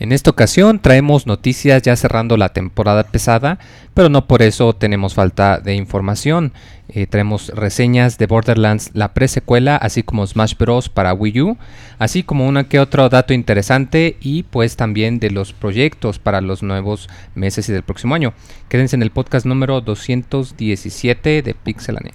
En esta ocasión traemos noticias ya cerrando la temporada pesada, pero no por eso tenemos falta de información. Eh, traemos reseñas de Borderlands, la presecuela, así como Smash Bros. para Wii U, así como una que otro dato interesante y pues también de los proyectos para los nuevos meses y del próximo año. Quédense en el podcast número 217 de Pixelania.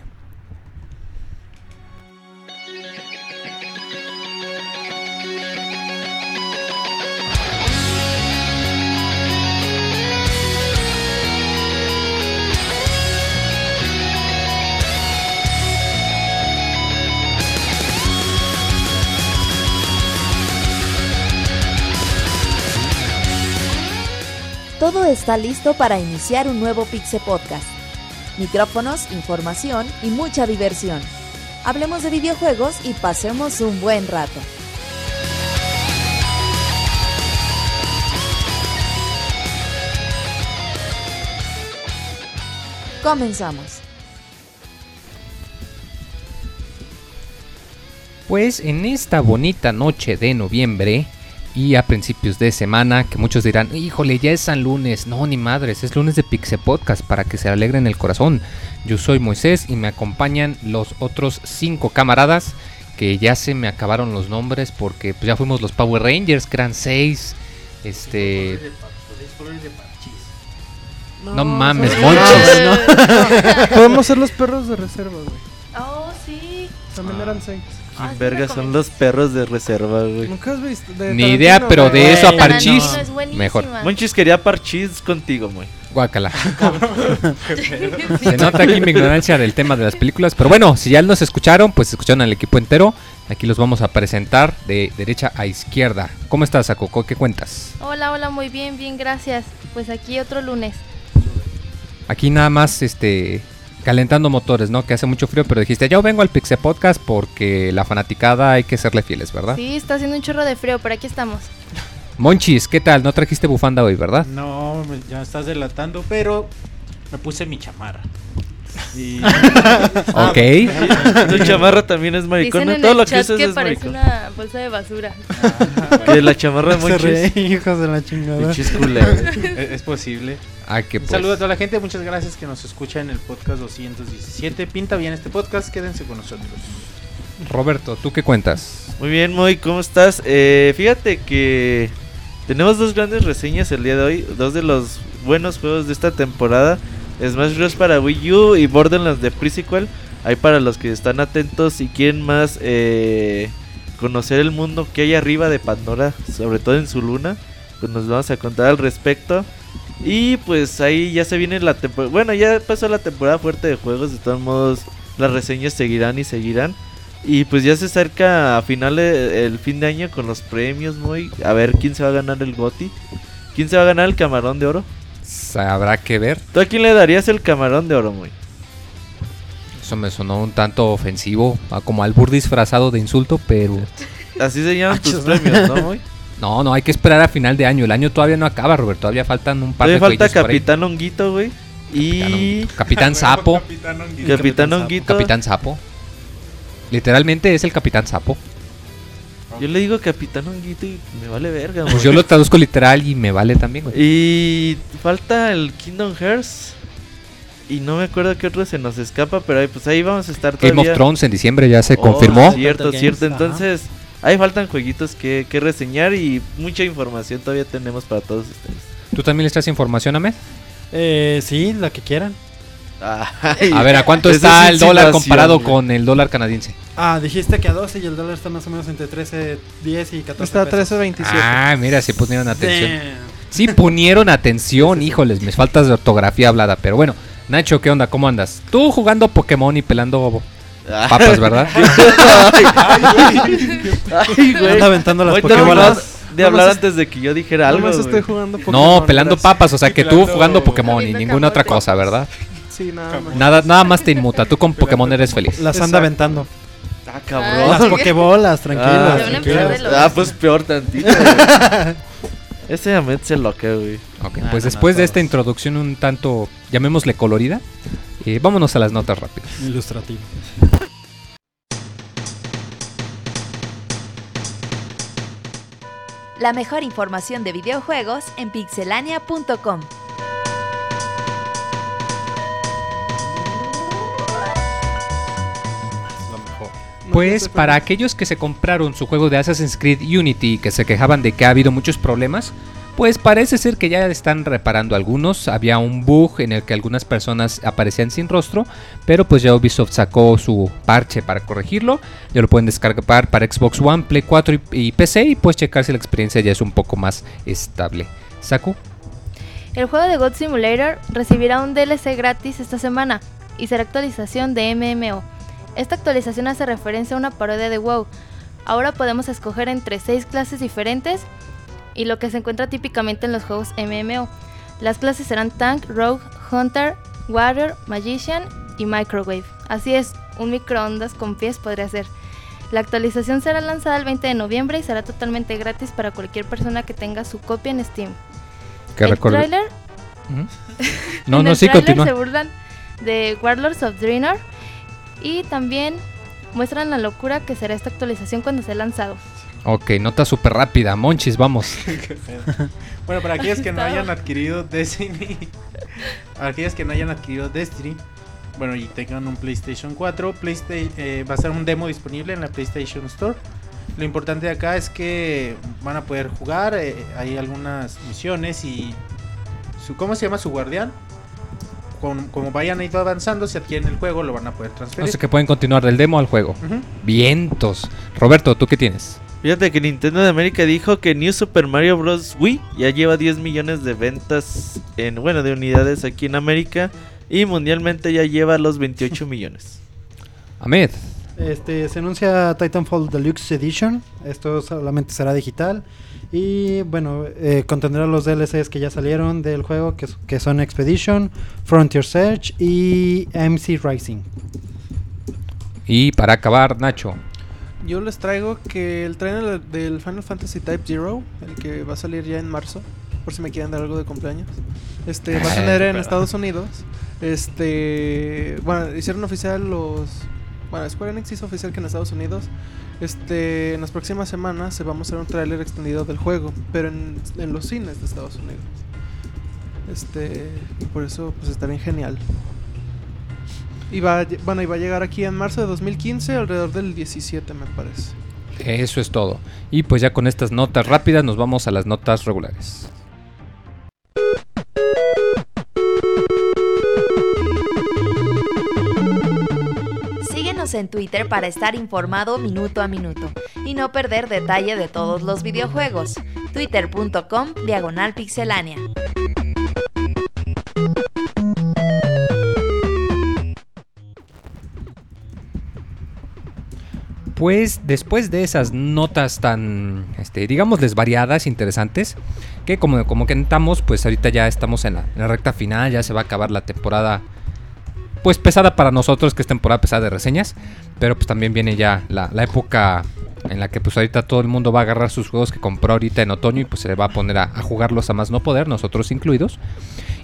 Todo está listo para iniciar un nuevo Pixel Podcast. Micrófonos, información y mucha diversión. Hablemos de videojuegos y pasemos un buen rato. Comenzamos. Pues en esta bonita noche de noviembre y a principios de semana, que muchos dirán, híjole, ya es San Lunes. No, ni madres, es lunes de Pixe Podcast para que se alegren el corazón. Yo soy Moisés y me acompañan los otros cinco camaradas que ya se me acabaron los nombres porque pues, ya fuimos los Power Rangers, que eran seis. Este. No, mames, monchis. Podemos ser los perros de reserva, güey. Oh, sí. También eran seis. Ah, sí Verga, son los perros de reserva, güey. ¿Nunca has visto? De Ni idea, Tarantino, pero güey. de eso a parchís, Tarantino es buenísima. mejor. Monchis quería parchís contigo, güey. Guácala. Se nota aquí mi ignorancia del tema de las películas. Pero bueno, si ya nos escucharon, pues escucharon al equipo entero. Aquí los vamos a presentar de derecha a izquierda. ¿Cómo estás, Akoko? ¿Qué cuentas? Hola, hola, muy bien, bien, gracias. Pues aquí otro lunes. Aquí nada más este calentando motores, ¿no? Que hace mucho frío, pero dijiste, yo vengo al Pixel Podcast porque la fanaticada hay que serle fieles, ¿verdad? Sí, está haciendo un chorro de frío, pero aquí estamos. Monchis, ¿qué tal? No trajiste bufanda hoy, ¿verdad? No, me- ya estás delatando, pero me puse mi chamarra. Y Ok. Tu chamarra también es maricón. Dicen en Todo el lo que chat usas que es parece maricón. una bolsa de basura. Que la chamarra de Monchis. hijos de la chingada. Es, es posible. Ah, que Un pues. saludo a toda la gente, muchas gracias que nos escucha en el podcast 217. Pinta bien este podcast, quédense con nosotros. Roberto, ¿tú qué cuentas? Muy bien, Moy, ¿cómo estás? Eh, fíjate que tenemos dos grandes reseñas el día de hoy. Dos de los buenos juegos de esta temporada. Smash Bros. para Wii U y Borderlands de Pre-Sequel. Ahí para los que están atentos y quieren más eh, conocer el mundo que hay arriba de Pandora, sobre todo en su luna, pues nos vamos a contar al respecto. Y pues ahí ya se viene la temporada. Bueno, ya pasó la temporada fuerte de juegos. De todos modos, las reseñas seguirán y seguirán. Y pues ya se acerca a finales el fin de año con los premios, muy. A ver quién se va a ganar el GOTI. ¿Quién se va a ganar el camarón de oro? Habrá que ver. ¿Tú a quién le darías el camarón de oro, muy? Eso me sonó un tanto ofensivo, como albur disfrazado de insulto, pero Así se llaman tus premios, ¿no, muy? No, no, hay que esperar a final de año. El año todavía no acaba, Roberto. Todavía faltan un par Todavía de falta. Capitán Honguito, güey. Y Capitán Sapo. Capitán Honguito. Capitán Sapo. Literalmente es el Capitán Sapo. Yo le digo Capitán Honguito y me vale verga, Pues güey. yo lo traduzco literal y me vale también, güey. Y falta el Kingdom Hearts. Y no me acuerdo qué otro se nos escapa, pero ahí, pues ahí vamos a estar Game todavía. of Thrones en diciembre ya se Oh, confirmó. Cierto, Games, cierto. ajá. Entonces, ahí faltan jueguitos que, que reseñar y mucha información todavía tenemos para todos ustedes. ¿Tú también les traes información, Ahmed? Eh, sí, la que quieran. Ay, A ver, ¿a cuánto está es el dólar comparado güey. con el dólar canadiense? Ah, dijiste que a 12 y el dólar está más o menos entre 13, 10 y 14 Está pesos. 13.27. Ah, mira, sí pusieron atención. Damn. Sí pusieron atención, híjoles, me faltas de ortografía hablada, pero bueno. Nacho, ¿qué onda? ¿Cómo andas? Tú jugando Pokémon y pelando papas, ¿verdad? Ay, güey. Anda aventando las nomás De hablar es- antes de que yo dijera algo. Güey. estoy jugando Pokémon. No, pelando papas, o sea que tú Pelando- jugando Pokémon y ninguna otra cosa, ¿verdad? Sí, nada más. Nada, nada más te inmuta, tú con Pokémon eres feliz. Las Exacto. anda aventando. Ah, cabrón. Las Pokébolas, tranquilas. Ah, Ah, pues peor tantito. Ese Ahmed se loca, güey. Ok, pues no, después no, de esta introducción un tanto, llamémosle colorida, Eh, vámonos a las notas rápidas. Ilustrativo. La mejor información de videojuegos en pixelania.com. Pues para aquellos que se compraron su juego de Assassin's Creed Unity y que se quejaban de que ha habido muchos problemas, pues parece ser que ya están reparando algunos. Había un bug en el que algunas personas aparecían sin rostro, pero pues ya Ubisoft sacó su parche para corregirlo. Ya lo pueden descargar para Xbox One, Play 4 y, PC y pues checar si la experiencia ya es un poco más estable. Saku, El juego de God Simulator recibirá un DLC gratis esta semana y será actualización de MMO. Esta actualización hace referencia a una parodia de WoW. Ahora podemos escoger entre 6 clases diferentes y lo que se encuentra típicamente en los juegos MMO. Las clases serán Tank, Rogue, Hunter, Warrior, Magician y Microwave. Así es, un microondas con pies podría ser. La actualización será lanzada el 20 de noviembre y será totalmente gratis para cualquier persona que tenga su copia en Steam. que el tráiler Ujú. No, en no, el sí, tráiler continúa. se burlan de Warlords of Draenor y también muestran la locura que será esta actualización cuando sea lanzado. Ok, nota súper rápida. Monchis, vamos. Bueno, para aquellos que no hayan adquirido Destiny, para aquellos que no hayan adquirido Destiny, bueno, y tengan un PlayStation 4, Playsta- eh, va a ser un demo disponible en la PlayStation Store. Lo importante de acá es que van a poder jugar, eh, hay algunas misiones y su ¿cómo se llama su guardián? Con- como vayan ido avanzando, si adquieren el juego, lo van a poder No transferir. sé que pueden continuar del demo al juego. Vientos. Roberto, ¿tú qué tienes? Fíjate que Nintendo de América dijo que New Super Mario Bros. Wii ya lleva 10 millones de ventas en, bueno, de unidades aquí en América y mundialmente ya lleva los 28 millones. Ahmed. Este, se anuncia Titanfall Deluxe Edition. Esto solamente será digital. Y bueno, eh, contendrá los DLCs que ya salieron del juego, que son Expedition, Frontier Search y MC Rising. Y para acabar, Nacho. Yo les traigo que el trailer del Final Fantasy Type Zero, el que va a salir ya en marzo, por si me quieren dar algo de cumpleaños, este va a tener en Estados Unidos. Este, bueno, hicieron oficial los, bueno, Square Enix hizo oficial que en Estados Unidos, este, en las próximas semanas se va a mostrar un tráiler extendido del juego, pero en, en los cines de Estados Unidos. Este, y por eso pues está bien genial. Y va, a lle- bueno, y va a llegar aquí en marzo de 2015, alrededor del 17 me parece. Eso es todo. Y pues ya con estas notas rápidas nos vamos a las notas regulares. Síguenos en Twitter para estar informado minuto a minuto y no perder detalle de todos los videojuegos. Twitter.com Diagonal Pixelánea. Después de esas notas tan, este, digamos, desvariadas, interesantes, que como, como comentamos, pues ahorita ya estamos en la, recta final, ya se va a acabar la temporada, pues pesada para nosotros, que es temporada pesada de reseñas, pero pues también viene ya la, época en la que pues ahorita todo el mundo va a agarrar sus juegos que compró ahorita en otoño y pues se va a poner a, a jugarlos a más no poder, nosotros incluidos.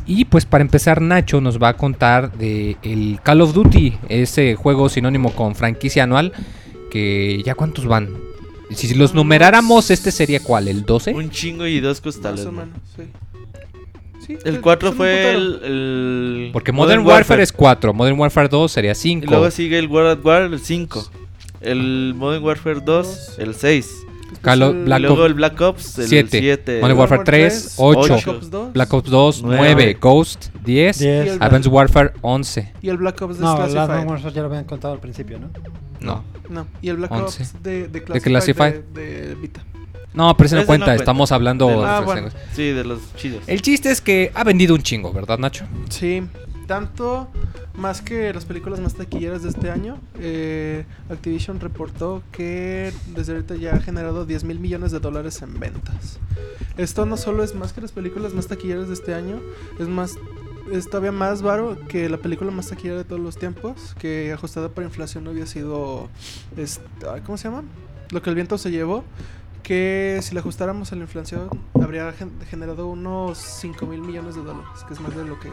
Y pues para empezar Nacho nos va a contar de el Call of Duty, ese juego sinónimo con franquicia anual que ya cuántos van. Si los numeráramos, este sería cuál, el 12? Un chingo y dos costales. Más o ¿no? menos, sí. Sí, El son 4 un fue el, el Porque Modern, Warfare, es 4, Modern Warfare 2 sería Y 5. luego sigue el World at War, el 5. El Modern Warfare 2, el 6. Call of- el- Black luego Ops el Black Ops, el 7. 7. Modern Warfare 3, 8. Black Ops 2, Black Ops 2, Nueve. 9. Ghost, 10. 10. Y el- Advanced Warfare, 11. y el Black Ops No, Declassified. Warfare ya lo habían contado al principio, ¿no? No. No, y el Black 11. Ops de, de Classified? De, de Vita. No, pero ese no cuenta, estamos hablando... De Ah, de- bueno. Sí, de los chidos. El chiste es que ha vendido un chingo, ¿verdad, Nacho? Sí, tanto más que las películas más taquilleras de este año. eh, Activision reportó que desde ahorita ya ha generado 10 mil millones de dólares en ventas. Esto no solo es más que las películas más taquilleras de este año, es más es todavía más varo que la película más taquillera de todos los tiempos, que ajustada por inflación no había sido ¿cómo se llama? Lo que el viento se llevó, que si la ajustáramos a la inflación habría gen- generado unos 5 mil millones de dólares, que es más de lo que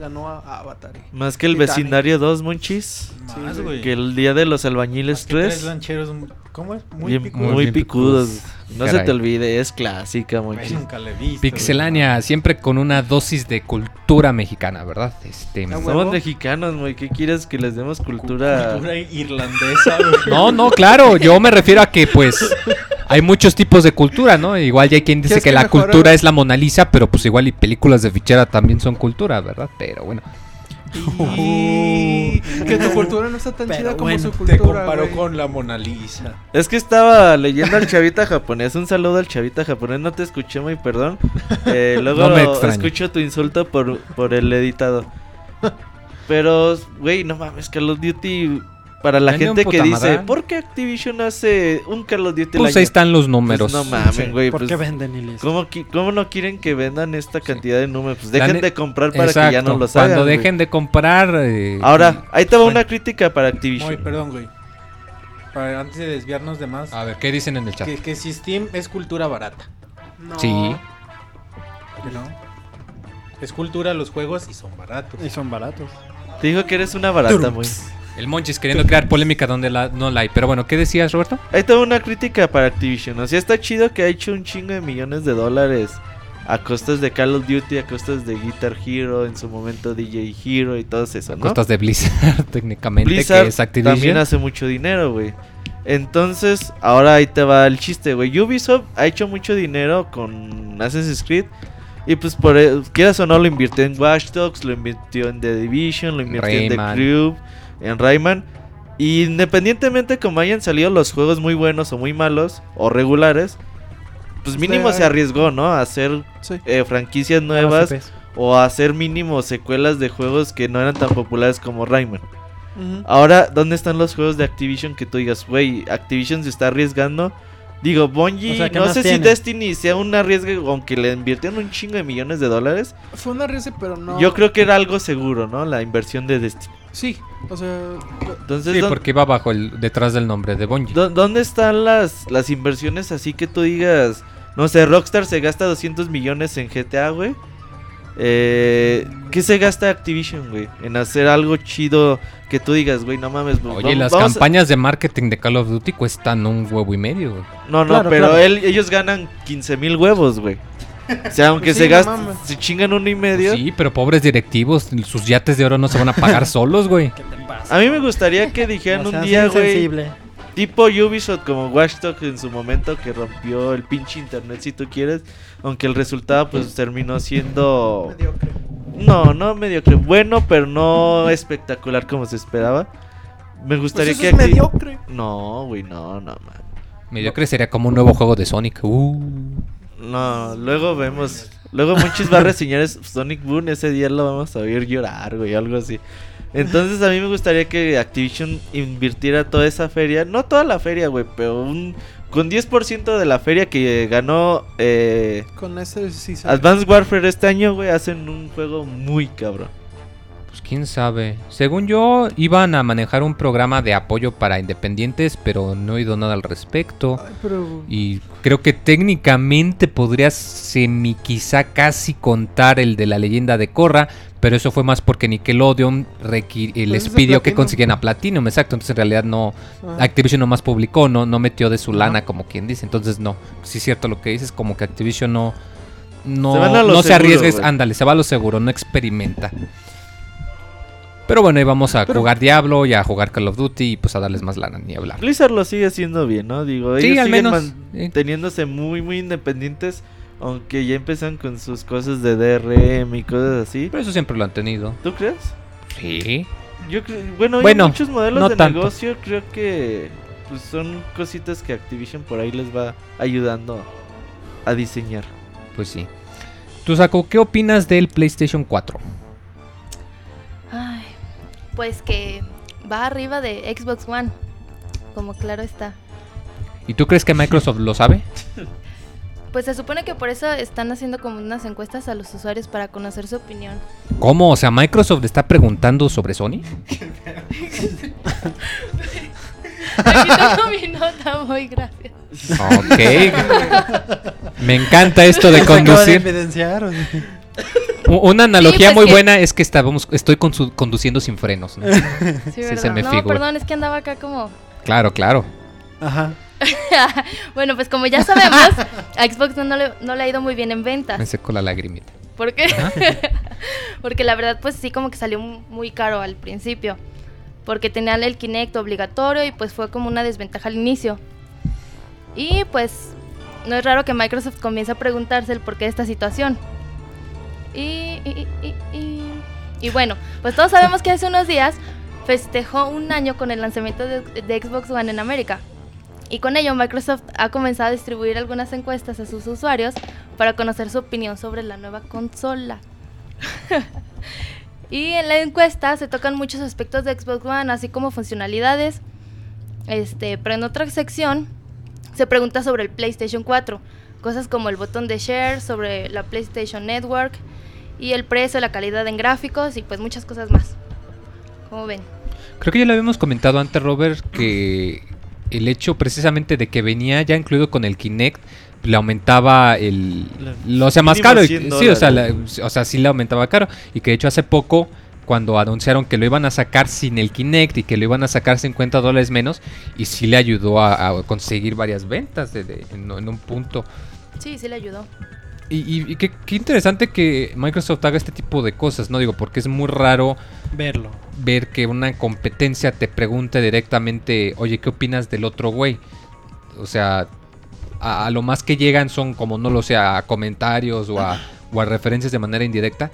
ganó a Avatar. Más que el Titanic. vecindario 2, Monchis. Más, Sí, güey. Que el día de los albañiles que tres 3. lancheros, ¿cómo es? Muy bien- picudos. muy picudos. No se te olvide, es clásica, Monchis. nunca le he visto. Pixelania, siempre con una dosis de cultura mexicana, ¿verdad? Este, Ah, Somos huevo. mexicanos, güey. ¿Qué quieres que les demos cultura? Cultura irlandesa, güey. No, no, claro, yo me refiero a que pues hay muchos tipos de cultura, ¿no? Igual ya hay quien dice ¿Quieres que que la cultura es la Mona Lisa, pero pues igual y películas de fichera también son cultura, ¿verdad? Pero bueno. Y que tu cultura no está tan Pero chida como bueno, su te cultura. comparo güey. con la Mona Lisa. Es que estaba leyendo al chavita japonés. Un saludo al chavita japonés. No te escuché muy perdón. Eh, luego No me extraña. escucho tu insulto por, por el editado. Pero, güey, no mames, Call of Duty. Para la gente que dice. ¿por qué Activision hace un Call of Duty Pues año?" ahí están los Pues números. no mames, güey. ¿Por pues, qué venden y? ¿cómo, no quieren que vendan esta cantidad de números? Pues dejen ne- de comprar para que ya no los Cuando hagan. güey. dejen de comprar. eh, Ahora, ahí te va Bueno. una crítica para Activision. Muy, perdón, güey. Para, antes de desviarnos de más. A ver, ¿qué dicen en el chat? Que, que si Steam es cultura barata. No. Sí. ¿Que no? Es cultura los juegos y son baratos. Y son baratos. Te digo que eres una barata, güey. El Monchis queriendo crear polémica donde la, no la hay. Pero bueno, ¿qué decías, Roberto? Ahí tengo una crítica para Activision. O sea, está chido que ha hecho un chingo de millones de dólares a costas de Call of Duty, a costas de Guitar Hero, en su momento DJ Hero y todo eso, ¿no? Costas de Blizzard, técnicamente, Blizzard que es Activision. también hace mucho dinero, güey. Entonces, ahora ahí te va el chiste, güey. Ubisoft ha hecho mucho dinero con Assassin's Creed. Y pues, por e- quieras o no, lo invirtió en Watch Dogs, lo invirtió en The Division, lo invirtió en. The Crew, en Rayman. Y independientemente como hayan salido los juegos muy buenos o muy malos, o regulares, pues mínimo se arriesgó, ¿no? A hacer Sí. eh, franquicias nuevas o a hacer mínimo secuelas de juegos que no eran tan populares como Rayman. Ahora, ¿dónde están los juegos de Activision que tú digas, güey, Activision se está arriesgando? Digo, Bungie, O sea, ¿qué no sé si? Destiny sea un arriesgue, aunque le invirtieron un chingo de millones de dólares. Fue una risa, pero no. Yo creo que era algo seguro, ¿no? La inversión de Destiny. Sí, o sea. Entonces, Sí, ¿dó- porque va bajo el detrás del nombre de Bungie. dó- ¿dónde están las, las inversiones así que tú digas, no sé, Rockstar se gasta 200 millones en GTA, güey? Eh, ¿Qué se gasta Activision, güey? En hacer algo chido que tú digas, güey, no mames. Oye, vamos- las vamos a- campañas de marketing de Call of Duty cuestan un huevo y medio. güey. No, no, Claro, pero claro. él- ellos ganan 15 mil huevos, güey. O sea, aunque Pues se no mames. se chingan uno y medio. Sí, pero pobres directivos, sus yates de oro no se van a pagar solos, güey. A mí me gustaría que dijeran No un día, güey, tipo Ubisoft como Watch Dogs en su momento que rompió el pinche internet si tú quieres, aunque el resultado pues terminó siendo Mediocre. no, no mediocre, bueno, pero no espectacular como se esperaba. Me gustaría Pues eso que es mediocre. No, güey, no, no, man. Mediocre sería como un nuevo juego de Sonic. Uh. No, luego vemos. Luego Monchis va a reseñar es- Sonic Boom. Ese día lo vamos a ver llorar, güey, algo así. Entonces a mí me gustaría que Activision invirtiera toda esa feria. No toda la feria, güey, pero un. Con 10% de la feria que ganó eh, Con ese sí. Advanced Warfare este año, güey, hacen un juego muy cabrón. Pues quién sabe. Según yo, iban a manejar un programa de apoyo para independientes, pero no he oído nada al respecto. Ay, pero. Y creo que técnicamente podría semi quizá casi contar el de la leyenda de Korra, pero eso fue más porque Nickelodeon eh, les pidió que consiguieran a Platinum, exacto, entonces en realidad no, ah, Activision nomás publicó, no, no metió de su lana como quien dice, entonces no, sí es cierto lo que dices, como que Activision no, no Se no se arriesgues, ándale, se va a lo seguro, no experimenta. Pero bueno, ahí vamos a Pero- jugar Diablo y a jugar Call of Duty y pues a darles más lana, ni hablar. Blizzard lo sigue haciendo bien, ¿no? Digo, Sí, al siguen menos, sí. manteniéndose muy, muy independientes. Aunque ya empiezan con sus cosas de DRM y cosas así. Pero eso siempre lo han tenido. ¿Tú crees? Sí. Yo creo, bueno, hay Bueno, muchos modelos no de tanto. negocio, creo que pues, son cositas que Activision por ahí les va ayudando a diseñar. Pues sí. Tú, Saco, ¿qué opinas del PlayStation 4? Pues que va arriba de Xbox One. Como claro está. ¿Y tú crees que Microsoft lo sabe? Pues se supone que por eso están haciendo como unas encuestas a los usuarios para conocer su opinión. ¿Cómo? O sea, Microsoft está preguntando sobre Sony. Aquí tengo mi nota, muy gracias. Ok. Me encanta esto de ¿Se acaba de conducir. evidenciar? o sí? Una analogía pues muy que- buena es que estábamos, estoy conduciendo sin frenos. ¿no? Sí, Sí, ¿verdad? se me no, figura. perdón, es que andaba acá como... claro, claro. Ajá. bueno, pues como ya sabemos, a Xbox no le, no le ha ido muy bien en ventas. Me secó la lagrimita. ¿Por qué? Porque la verdad, pues sí, como que salió mu- muy caro al principio. Porque tenían el Kinect obligatorio y pues fue como una desventaja al inicio. Y pues no es raro que Microsoft comience a preguntarse el porqué de esta situación. Y, bueno, pues todos sabemos que hace unos días festejó un año con el lanzamiento de, de Xbox One en América. Y con ello Microsoft ha comenzado a distribuir algunas encuestas a sus usuarios para conocer su opinión sobre la nueva consola. y en la encuesta se tocan muchos aspectos de Xbox One, así como funcionalidades. Este, pero en otra sección se pregunta sobre el PlayStation 4, cosas como el botón de share, sobre la PlayStation Network y el precio, la calidad en gráficos y pues muchas cosas más. Como ven. Creo que ya lo habíamos comentado antes, Robert, que el hecho precisamente de que venía ya incluido con el Kinect le aumentaba el lo hacía más caro y- 100 sí o sea la- o sea sí le aumentaba caro y que de hecho hace poco cuando anunciaron que lo iban a sacar sin el Kinect y que lo iban a sacar 50 dólares menos y sí le ayudó a, a conseguir varias ventas de- de- en, en un punto Sí, sí le ayudó. Y, y- y qué, qué interesante que Microsoft haga este tipo de cosas no digo porque es muy raro Verlo. ver que una competencia te pregunte directamente, oye, ¿qué opinas del otro güey? O sea, a, a lo más que llegan son como, no lo sé, a comentarios o a, o a referencias de manera indirecta,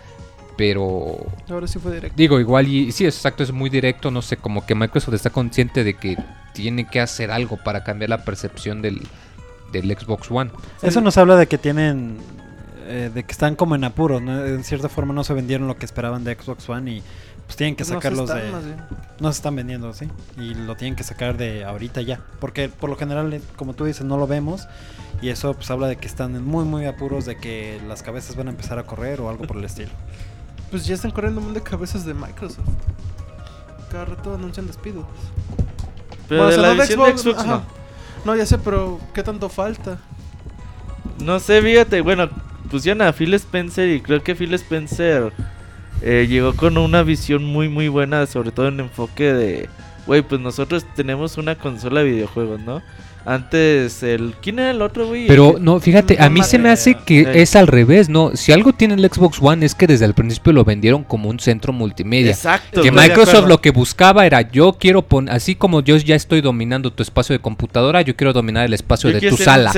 pero Ahora sí fue directo. digo, igual y sí, exacto, es muy directo, no sé, como que Microsoft está consciente de que tiene que hacer algo para cambiar la percepción del, del Xbox One. Eso nos habla de que tienen. Eh, de que están como en apuros, ¿no? En cierta forma no se vendieron lo que esperaban de Xbox One y pues tienen que No se sacarlos están, de. más bien. No se están vendiendo, sí. Y lo tienen que sacar de ahorita ya. Porque por lo general, eh, como tú dices, no lo vemos. Y eso pues habla de que están en muy, muy apuros de que las cabezas van a empezar a correr o algo por el estilo. Pues ya están corriendo un montón de cabezas de Microsoft. Cada rato anuncian despidos. Pero Bueno, de la no de Xbox, Xbox no. No, ya sé, pero ¿qué tanto falta? No sé, fíjate, bueno, pusieron a Phil Spencer y creo que Phil Spencer eh, llegó con una visión muy muy buena, sobre todo en enfoque de, güey, pues nosotros tenemos una consola de videojuegos, ¿no? Antes el, ¿quién era el otro, güey? Pero no, fíjate, a mí se me hace que Sí. es al revés, ¿no? Si algo tiene el Xbox One es que desde el principio lo vendieron como un centro multimedia. Exacto. Que Microsoft lo que buscaba era yo quiero poner, así como yo ya estoy dominando tu espacio de computadora, yo quiero dominar el espacio Yo de quiero tu ser un sala.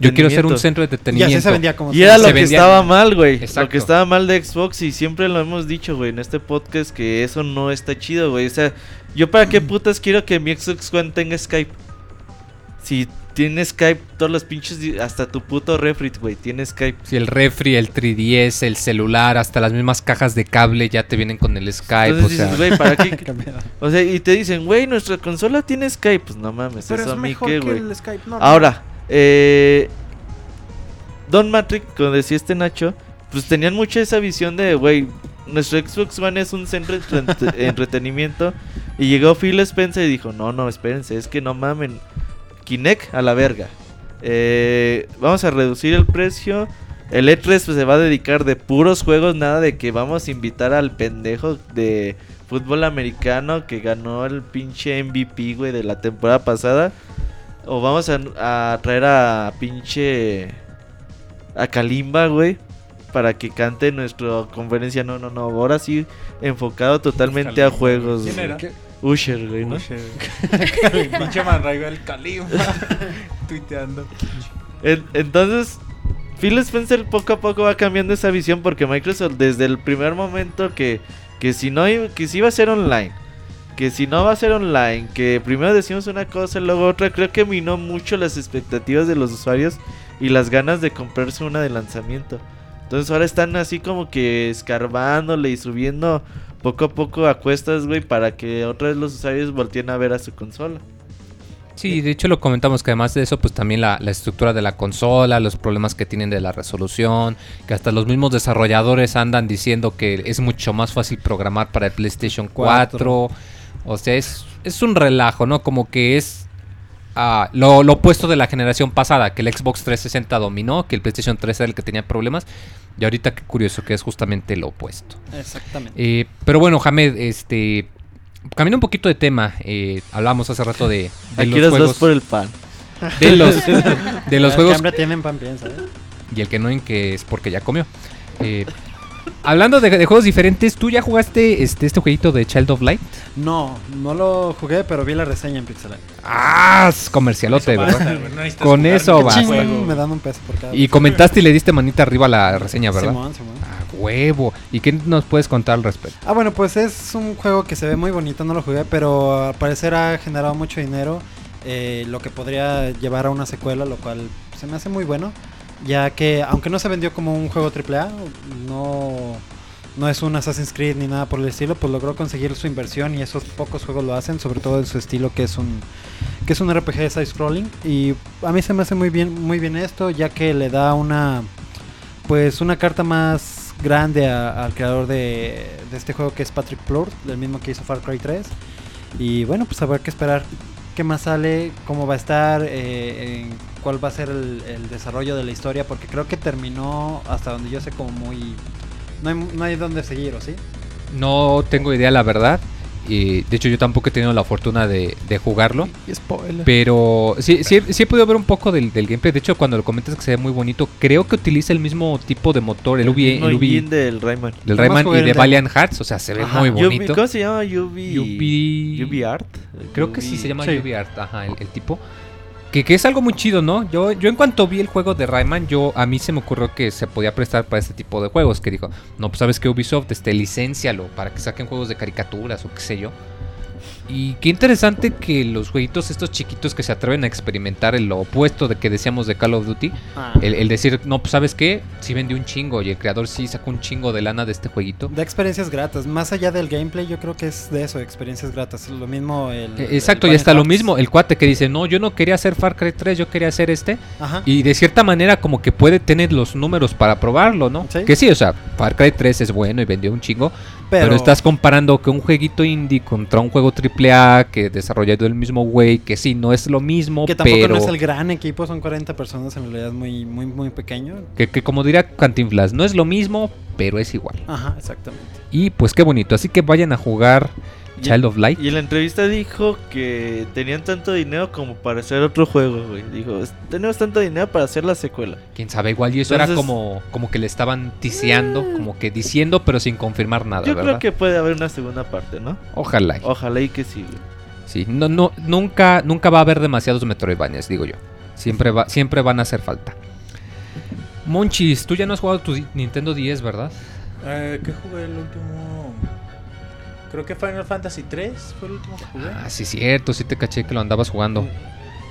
Yo quiero ser un entretenimiento. centro de Y así entretenimiento. se vendía como Y era Se lo que vendía- estaba mal, güey. Lo que estaba mal de Xbox y siempre lo hemos dicho, güey, en este podcast que eso no está chido, güey. O sea, yo para qué putas quiero que mi Xbox One tenga Skype. Si tiene Skype, todos los pinches, hasta tu puto refri, güey, tiene Skype. Si el refri, el 3DS, el celular, hasta las mismas cajas de cable ya te vienen con el Skype, Entonces o sea, dices, güey, ¿para qué? O sea, y te dicen, güey, nuestra consola tiene Skype. Pues no mames, Pero eso es a mí mejor qué, que güey. el Skype. No. Ahora, eh, Don Matrix, como decía este Nacho, pues tenían mucha esa visión de, güey, nuestro Xbox One es un centro de entrete- entretenimiento. Y llegó Phil Spencer y dijo, no, no, espérense, es que no mamen. Kinect a la verga. Eh, vamos a reducir el precio. El E3 pues, se va a dedicar de puros juegos, nada de que vamos a invitar al pendejo de fútbol americano que ganó el pinche MVP, güey, de la temporada pasada. O vamos a, a traer a pinche. A Kalimba, güey. Para que cante nuestra conferencia. No, no, no. Ahora sí, enfocado totalmente a juegos. ¿Quién era? Usher, güey, ¿no? Usher. Pinche Manraigo el Kalimba. Tuiteando. En- entonces, Phil Spencer poco a poco va cambiando esa visión porque Microsoft desde el primer momento que, que si no que si va a ser online, que si no va a ser online, que primero decimos una cosa y luego otra, creo que minó mucho las expectativas de los usuarios y las ganas de comprarse una de lanzamiento. Entonces ahora están así como que escarbándole y subiendo poco a poco a cuestas, güey, para que otra vez los usuarios volteen a ver a su consola. Sí, de hecho lo comentamos que además de eso, pues también la, la estructura de la consola, los problemas que tienen de la resolución, que hasta los mismos desarrolladores andan diciendo que es mucho más fácil programar para el PlayStation 4. Cuatro. O sea, es, es un relajo, ¿no? Como que es lo, lo opuesto de la generación pasada, que el Xbox 360 dominó, que el PlayStation 3 era el que tenía problemas. Y ahorita qué curioso que es justamente lo opuesto. Exactamente. Eh, pero bueno, Hamed, este... Cambiando un poquito de tema, eh, hablamos hace rato de, de Aquí los los juegos... dos por el pan. De los, de los El juegos que hambre tienen pan piensa, ¿eh? y el que no en que es porque ya comió. Eh, hablando de, de juegos diferentes, ¿tú ya jugaste este, este jueguito de Child of Light? No, no lo jugué, pero vi la reseña en Pixelate. Ah, es comercialote, Eso ¿verdad? basta, no Con eso juego. me dan un peso por cada. Y comentaste y le diste manita arriba a la reseña, ¿verdad? Simón, Simón. Ah, huevo. ¿Y qué nos puedes contar al respecto? Ah, bueno, pues es un juego que se ve muy bonito, no lo jugué, pero al parecer ha generado mucho dinero, eh, lo que podría llevar a una secuela, lo cual se me hace muy bueno, ya que aunque no se vendió como un juego AAA, no, no es un Assassin's Creed ni nada por el estilo, pues logró conseguir su inversión y esos pocos juegos lo hacen, sobre todo en su estilo que es un que es un RPG de side scrolling y a mí se me hace muy bien muy bien esto, ya que le da una pues una carta más grande a- al creador de, este juego que es Patrick Plurt, el mismo que hizo Far Cry 3. Y bueno, pues habrá que esperar qué más sale, cómo va a estar, eh, cuál va a ser el, el desarrollo de la historia, porque creo que terminó hasta donde yo sé como muy... No hay, no hay dónde seguir, ¿o sí? No tengo idea, la verdad. Y de hecho, yo tampoco he tenido la fortuna de, de jugarlo. Spoiler. Pero sí, sí, sí he podido ver un poco del, del gameplay. De hecho, cuando lo comentas que se ve muy bonito, creo que utiliza el mismo tipo de motor, el UV, mismo el UV del Rayman. del Rayman y el de. Valiant Hearts. O sea, se ve Ajá. muy UV bonito. ¿Cómo se llama? UV... UV UV Art. Creo que sí UV se llama Sí. UV Art, ajá, el, el tipo. Que, es algo muy chido, ¿no? Yo, yo en cuanto vi el juego de Rayman, yo a mí se me ocurrió que se podía prestar para este tipo de juegos. Que dijo, no, pues sabes que Ubisoft, este, licéncialo para que saquen juegos de caricaturas o qué sé yo. Y qué interesante que los jueguitos estos chiquitos que se atreven a experimentar en lo opuesto de que decíamos de Call of Duty, el, el decir, no, pues sabes qué, sí vendió un chingo y el creador sí sacó un chingo de lana de este jueguito. De experiencias gratas, más allá del gameplay yo creo que es de eso, experiencias gratas. Lo mismo el... El Exacto, y hasta lo mismo, el cuate que dice, no, yo no quería hacer Far Cry 3, yo quería hacer este. Ajá. Y de cierta manera como que puede tener los números para probarlo, ¿no? Sí. Que sí, o sea, Far Cry 3 es bueno y vendió un chingo, pero, pero, estás comparando que un jueguito indie contra un juego AAA que desarrollado el mismo güey, que sí, no es lo mismo, Que tampoco pero no es el gran equipo, son 40 personas, en realidad es muy, muy, muy pequeño. que, que como diría Cantinflas, no es lo mismo, pero es igual. Ajá, exactamente. Y pues qué bonito, así que vayan a jugar Child of Light. Y en la entrevista dijo que tenían tanto dinero como para hacer otro juego, güey. Dijo, "Es- tenemos tanto dinero para hacer la secuela. Quién sabe, igual y eso era como, como que le estaban tiseando, como que diciendo, pero sin confirmar nada, Yo ¿verdad? creo que puede haber una segunda parte, ¿no? Ojalá. Ojalá y que sí, güey. Sí, no, no, nunca, nunca va a haber demasiados Metroidvanias, digo yo. Siempre, va, siempre van a hacer falta. Monchis, tú ya no has jugado tu Nintendo 10, ¿verdad? Eh, ¿Qué jugué el último? Creo que Final Fantasy 3 fue el último que jugué. Ah, sí, cierto, sí te caché que lo andabas jugando.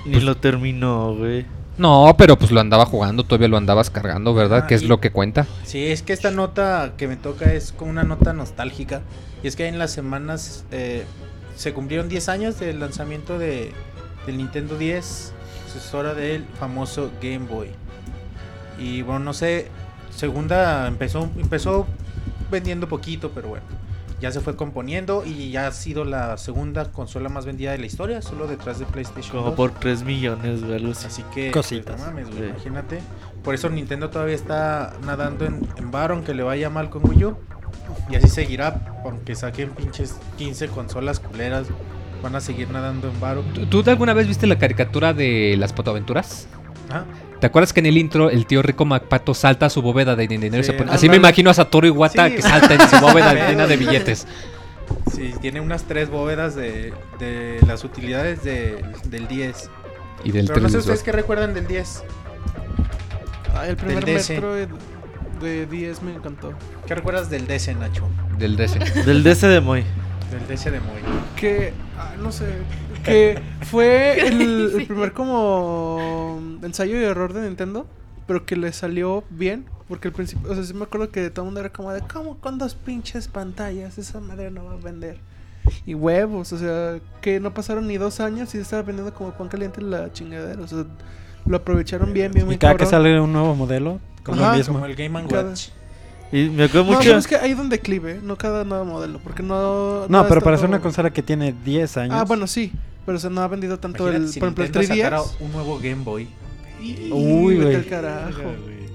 Ni lo terminó, güey. No, pero pues lo andaba jugando, todavía lo andabas cargando, ¿verdad? Ah, que es lo que cuenta. Sí, es que esta nota que me toca es como una nota nostálgica. Y es que en las semanas eh, se cumplieron 10 años del lanzamiento de, del Nintendo 10, sucesora del famoso Game Boy. Y bueno, no sé, segunda empezó, empezó vendiendo poquito, pero bueno, ya se fue componiendo y ya ha sido la segunda consola más vendida de la historia, solo detrás de PlayStation. Como 2. por 3 millones, güey. así. Que, Cositas. pues, no mames, güey, Sí. imagínate. Por eso Nintendo todavía está nadando en, en bar, aunque le vaya mal con Wii U. Y así seguirá, aunque saquen pinches 15 consolas culeras. Van a seguir nadando en varo. ¿Tú, tú de alguna vez viste la caricatura de las Potaventuras? Ah, ¿Te acuerdas que en el intro el tío Rico MacPato salta a su bóveda de dinero y Sí, se pone- no, Así me no. imagino a Satoru Iwata Sí. que salta en su bóveda llena de billetes. Sí, tiene unas tres bóvedas de, de las utilidades de- del 10. Y del Pero no sé 3 ustedes qué recuerdan del 10. Ah, el primer DC. Metroid de 10 me encantó. ¿Qué recuerdas del DC, Nacho? Del DC. Del DS de Moy. Del DC de Moy. Que, ah, no sé, que fue el, el primer como ensayo y error de Nintendo, pero que le salió bien. Porque al principio, o sea, sí me acuerdo que todo el mundo era como de, ¿cómo con dos pinches pantallas? Esa madre no va a vender. Y huevos, o sea, que no pasaron ni dos años y estaba vendiendo como pan caliente la chingadera. O sea, lo aprovecharon bien, bien, Y bien cada que sale un nuevo modelo, con Ajá, lo mismo. Como el Game Cada- Watch. Y me acuerdo No, mucho. pero es que hay donde clive, no cada nuevo modelo, porque no... No, pero para ser una consola que tiene 10 años. Ah, bueno, sí. pero se no ha vendido tanto el, si por ejemplo, el Nintendo sacara 3DS. un nuevo Game Boy. Uy, vete güey. al carajo.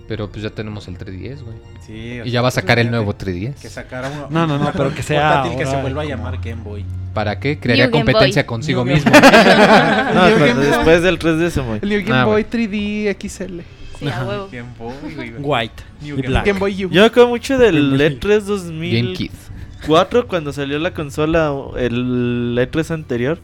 Pero pues ya tenemos el 3DS, güey. Sí, Y ya va a sacar el nuevo 3DS. Que sacara uno. No, no, no, pero que sea portátil que se vuelva a llamar Game Boy. ¿Para qué? Crearía New competencia consigo New mismo. No, Boy. después del 3DS, muy. El New Game Ah, Boy bueno. 3D XL. Sí, a huevo. Game Boy, güey. White New y Game black. Game Boy U. Yo me acuerdo mucho del Game Boy. E3 Bien 2004 Kid. cuando salió la consola, el E3 anterior,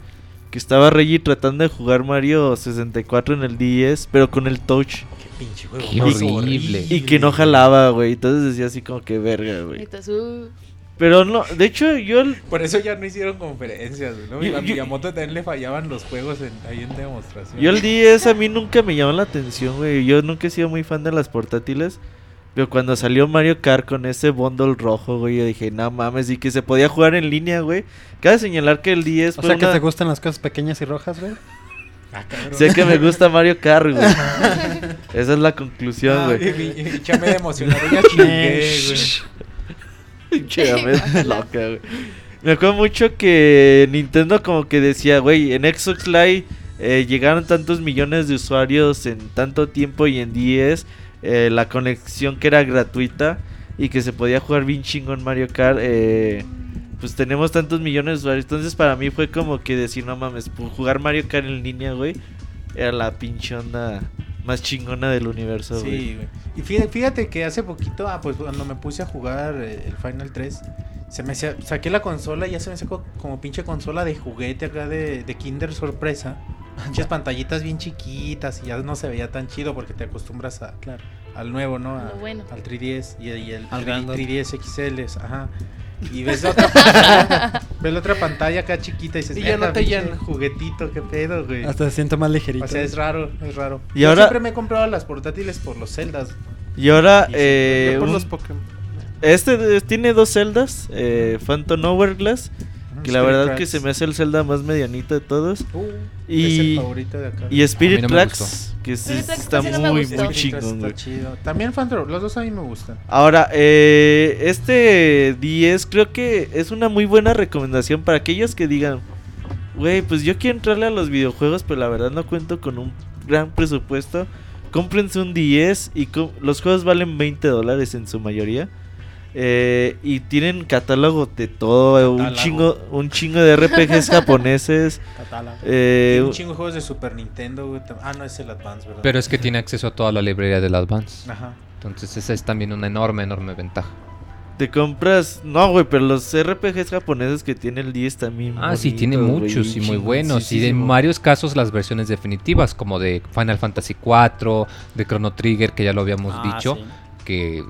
que estaba Reggie tratando de jugar Mario 64 en el 10, pero con el touch. Qué pinche juego. Qué horrible. Y que no jalaba, güey. Entonces decía así como que verga, güey. Entonces, uh, Pero no, de hecho yo... el- Por eso ya no hicieron conferencias, güey, ¿no? Yo- a yo- Miyamoto también le fallaban los juegos en, ahí en demostración. Yo el 10 a mí nunca me llamó la atención, güey. Yo nunca he sido muy fan de las portátiles. Pero cuando salió Mario Kart con ese bundle rojo, güey, yo dije, no mames, y que se podía jugar en línea, güey. Cabe señalar que el 10 O sea que te gustan las cosas pequeñas y rojas, güey. Ah. Sé que me gusta Mario Kart, güey. Esa es la conclusión, Ah, güey. y- y- y ya me emocioné, ya chingué, güey. Loca, güey. Me acuerdo mucho que Nintendo como que decía, güey, en Xbox Live eh, llegaron tantos millones de usuarios en tanto tiempo y en 10 eh, la conexión que era gratuita y que se podía jugar bien chingón Mario Kart. eh, pues tenemos tantos millones de usuarios. Entonces para mí fue como que decir, no mames, jugar Mario Kart en línea, güey, era la pinche onda más chingona del universo, güey. Sí, güey. Y fíjate, fíjate que hace poquito, ah, pues cuando me puse a jugar eh, el Final 3, se me hacía- saqué la consola y ya se me co- como pinche consola de juguete acá de, de Kinder sorpresa. Pinches pantallitas bien chiquitas y ya no se veía tan chido porque te acostumbras a, Claro. al nuevo, ¿no? A- bueno. Al 3DS y, y el Al 3D grandote. 3DS XL, ajá. Y ves la otra pantalla, ves la otra pantalla acá chiquita y dices, Y ya no "Verga, te llena". juguetito, qué pedo, güey. Hasta se siente más ligerito. O sea, es raro, es raro. Y Yo ahora- siempre me he comprado las portátiles por los Zeldas. Y ahora, Y eh, por un- los Pokémon. este tiene dos celdas, eh, Phantom Hourglass, que la Spirit verdad Tracks. que se me hace el Zelda más medianito de todos. Uh, Y- es el favorito de acá. Y Spirit no Tracks, que sí Tracks está casi no muy, muy chingón, está güey. chido. También Phantom, los dos a mí me gustan. Ahora, eh, este 10 creo que es una muy buena recomendación para aquellos que digan, güey, pues yo quiero entrarle a los videojuegos, pero la verdad no cuento con un gran presupuesto. Cómprense un 10 y com- los juegos valen 20 dólares en su mayoría. Eh, y tienen catálogo de todo, un Catálogo. chingo, un chingo de RPGs japoneses. eh, un chingo de juegos de Super Nintendo, Ah, no, es el Advance, ¿verdad? Pero es que tiene acceso a toda la librería del Advance. Ajá. Entonces esa es también una enorme, enorme ventaja. te compras, no, güey, pero los RPGs japoneses que tiene el 10 también. Ah, sí, tiene muchos y muy buenos. Y en varios casos las versiones definitivas, como de Final Fantasy IV, de Chrono Trigger, que ya lo habíamos Ah, dicho. sí. Que eh,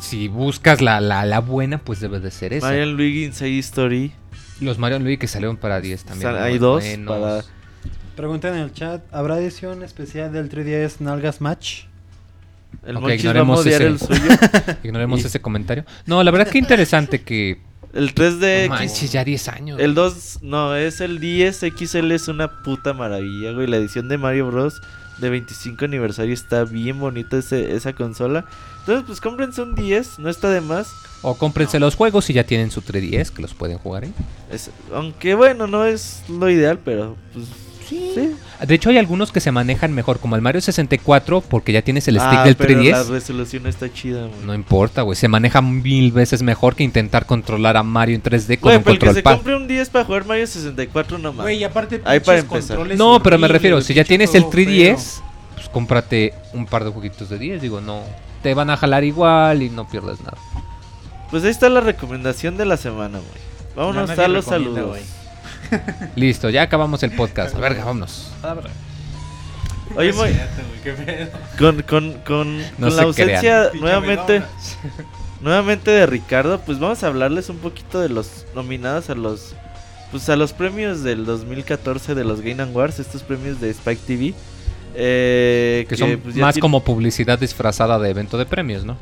si buscas la, la, la buena, pues debe de ser esa. Mario Luigi Inside Story. Los Mario Luigi que salieron para 10 también. Hay dos buenos. para- Preguntan en el chat, ¿habrá edición especial del 3DS Nalgas Match? El Ok, Monchis va a ignoremos ese. el suyo. Ignoremos Y- ese comentario. No, la verdad que interesante que... El 3DX. No manches, ya 10 años. El 2, no, es el 10 XL, es una puta maravilla, güey. La edición de Mario Bros. de 25 aniversario está bien bonita ese, esa consola. Entonces, pues cómprense un 10, no está de más. O cómprense los juegos y ya tienen su 3DS que los pueden jugar ahí. Es- aunque bueno, no es lo ideal, pero pues sí. De hecho, hay algunos que se manejan mejor, como el Mario 64, porque ya tienes el stick Ah, del pero 3DS. La resolución está chida, güey. No importa, güey. Se maneja mil veces mejor que intentar controlar a Mario en 3D con Güey, un pero el que control se pad. compre un 10 para jugar Mario 64, no mames. Güey, y aparte, Ahí para empezar. controles No, pero me refiero, si ya tienes el juego 3DS, pues cómprate un par de jueguitos de 10. Digo, no. Te van a jalar igual y no pierdes nada. Pues ahí está la recomendación de la semana, güey. Vámonos No, a los saludos. güey. Listo, ya acabamos el podcast. Verga, vámonos. Oye, pedo. con, con, con, No con la ausencia nuevamente, nuevamente de Ricardo, pues vamos a hablarles un poquito de los nominados a los pues a los premios del 2014 de los Game Awards, estos premios de Spike TV. Eh, Que son pues, más tiene- como publicidad disfrazada de evento de premios, ¿no?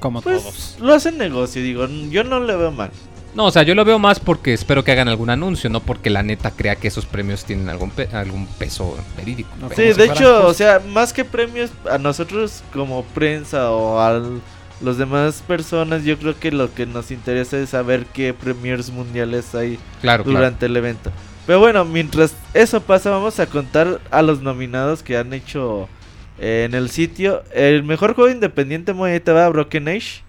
Como pues todos. lo hacen negocio, digo, yo no le veo mal. No, o sea, yo lo veo más porque espero que hagan algún anuncio, no porque la neta crea que esos premios tienen algún, pe- algún peso verídico. No, Sí, de hecho, o sea, más que premios a nosotros como prensa o a los demás personas, yo creo que lo que nos interesa es saber qué premiers mundiales hay Claro, claro. durante el evento. Pero bueno, mientras eso pasa, vamos a contar a los nominados que han hecho eh, en el sitio. El mejor juego independiente, muy te va Broken Age.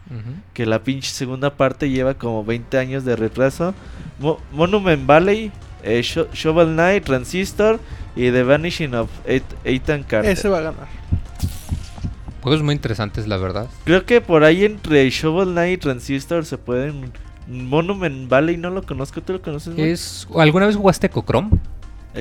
Que la pinche segunda parte lleva como 20 años de retraso. Mo- Monument Valley, eh, Sho- Shovel Knight, Transistor y The Vanishing of Eth- Ethan Carter. Ese va a ganar. Juegos muy interesantes, la verdad. Creo que por ahí entre Shovel Knight y Transistor se pueden. Monument Valley no lo conozco, ¿tú lo conoces? Es, ¿Alguna vez jugaste Cocrom?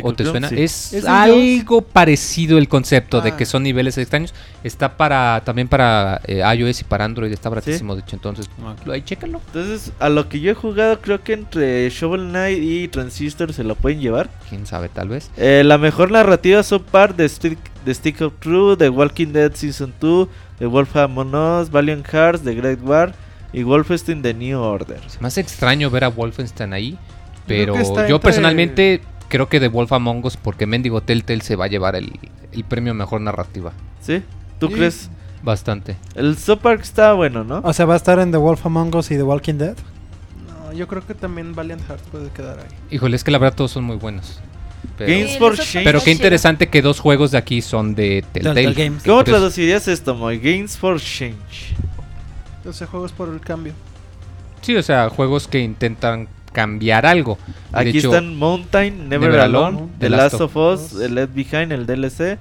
¿O te suena? sí. Es, ¿Es de algo parecido el concepto de Ah. que son niveles extraños. Está para también para eh, iOS y para Android. Está baratísimo, de hecho. Entonces, ahí chécalo. Entonces, a lo que yo he jugado, creo que entre Shovel Knight y Transistor se lo pueden llevar. Quién sabe, tal vez. Eh, la mejor narrativa subpar de Stick, de Stick of True, The Walking Dead Season 2, The Wolf Among Us, Valiant Hearts, The Great War y Wolfenstein The New Order. Hace extraño ver a Wolfenstein ahí. Pero yo entre- personalmente creo que de Wolf Among Us, porque Mendigo Telltale se va a llevar el, el premio mejor narrativa. ¿Sí? ¿Tú Sí. crees? Bastante. El subpar está bueno, ¿no? O sea, va a estar en The Wolf Among Us y The Walking Dead. No, yo creo que también Valiant Hearts puede quedar ahí. Híjole, es que la verdad todos son muy buenos. Pero, Games for Change. pero qué interesante que dos juegos de aquí son de Telltale. Telltale Games. ¿Cómo traducirías esto, Moy? Games for Change. Entonces juegos por el cambio. Sí, o sea, juegos que intentan cambiar algo. De Aquí hecho, están Mountain, Never, Never Alone, Alone, The Last of Us, The Left Behind, el DLC,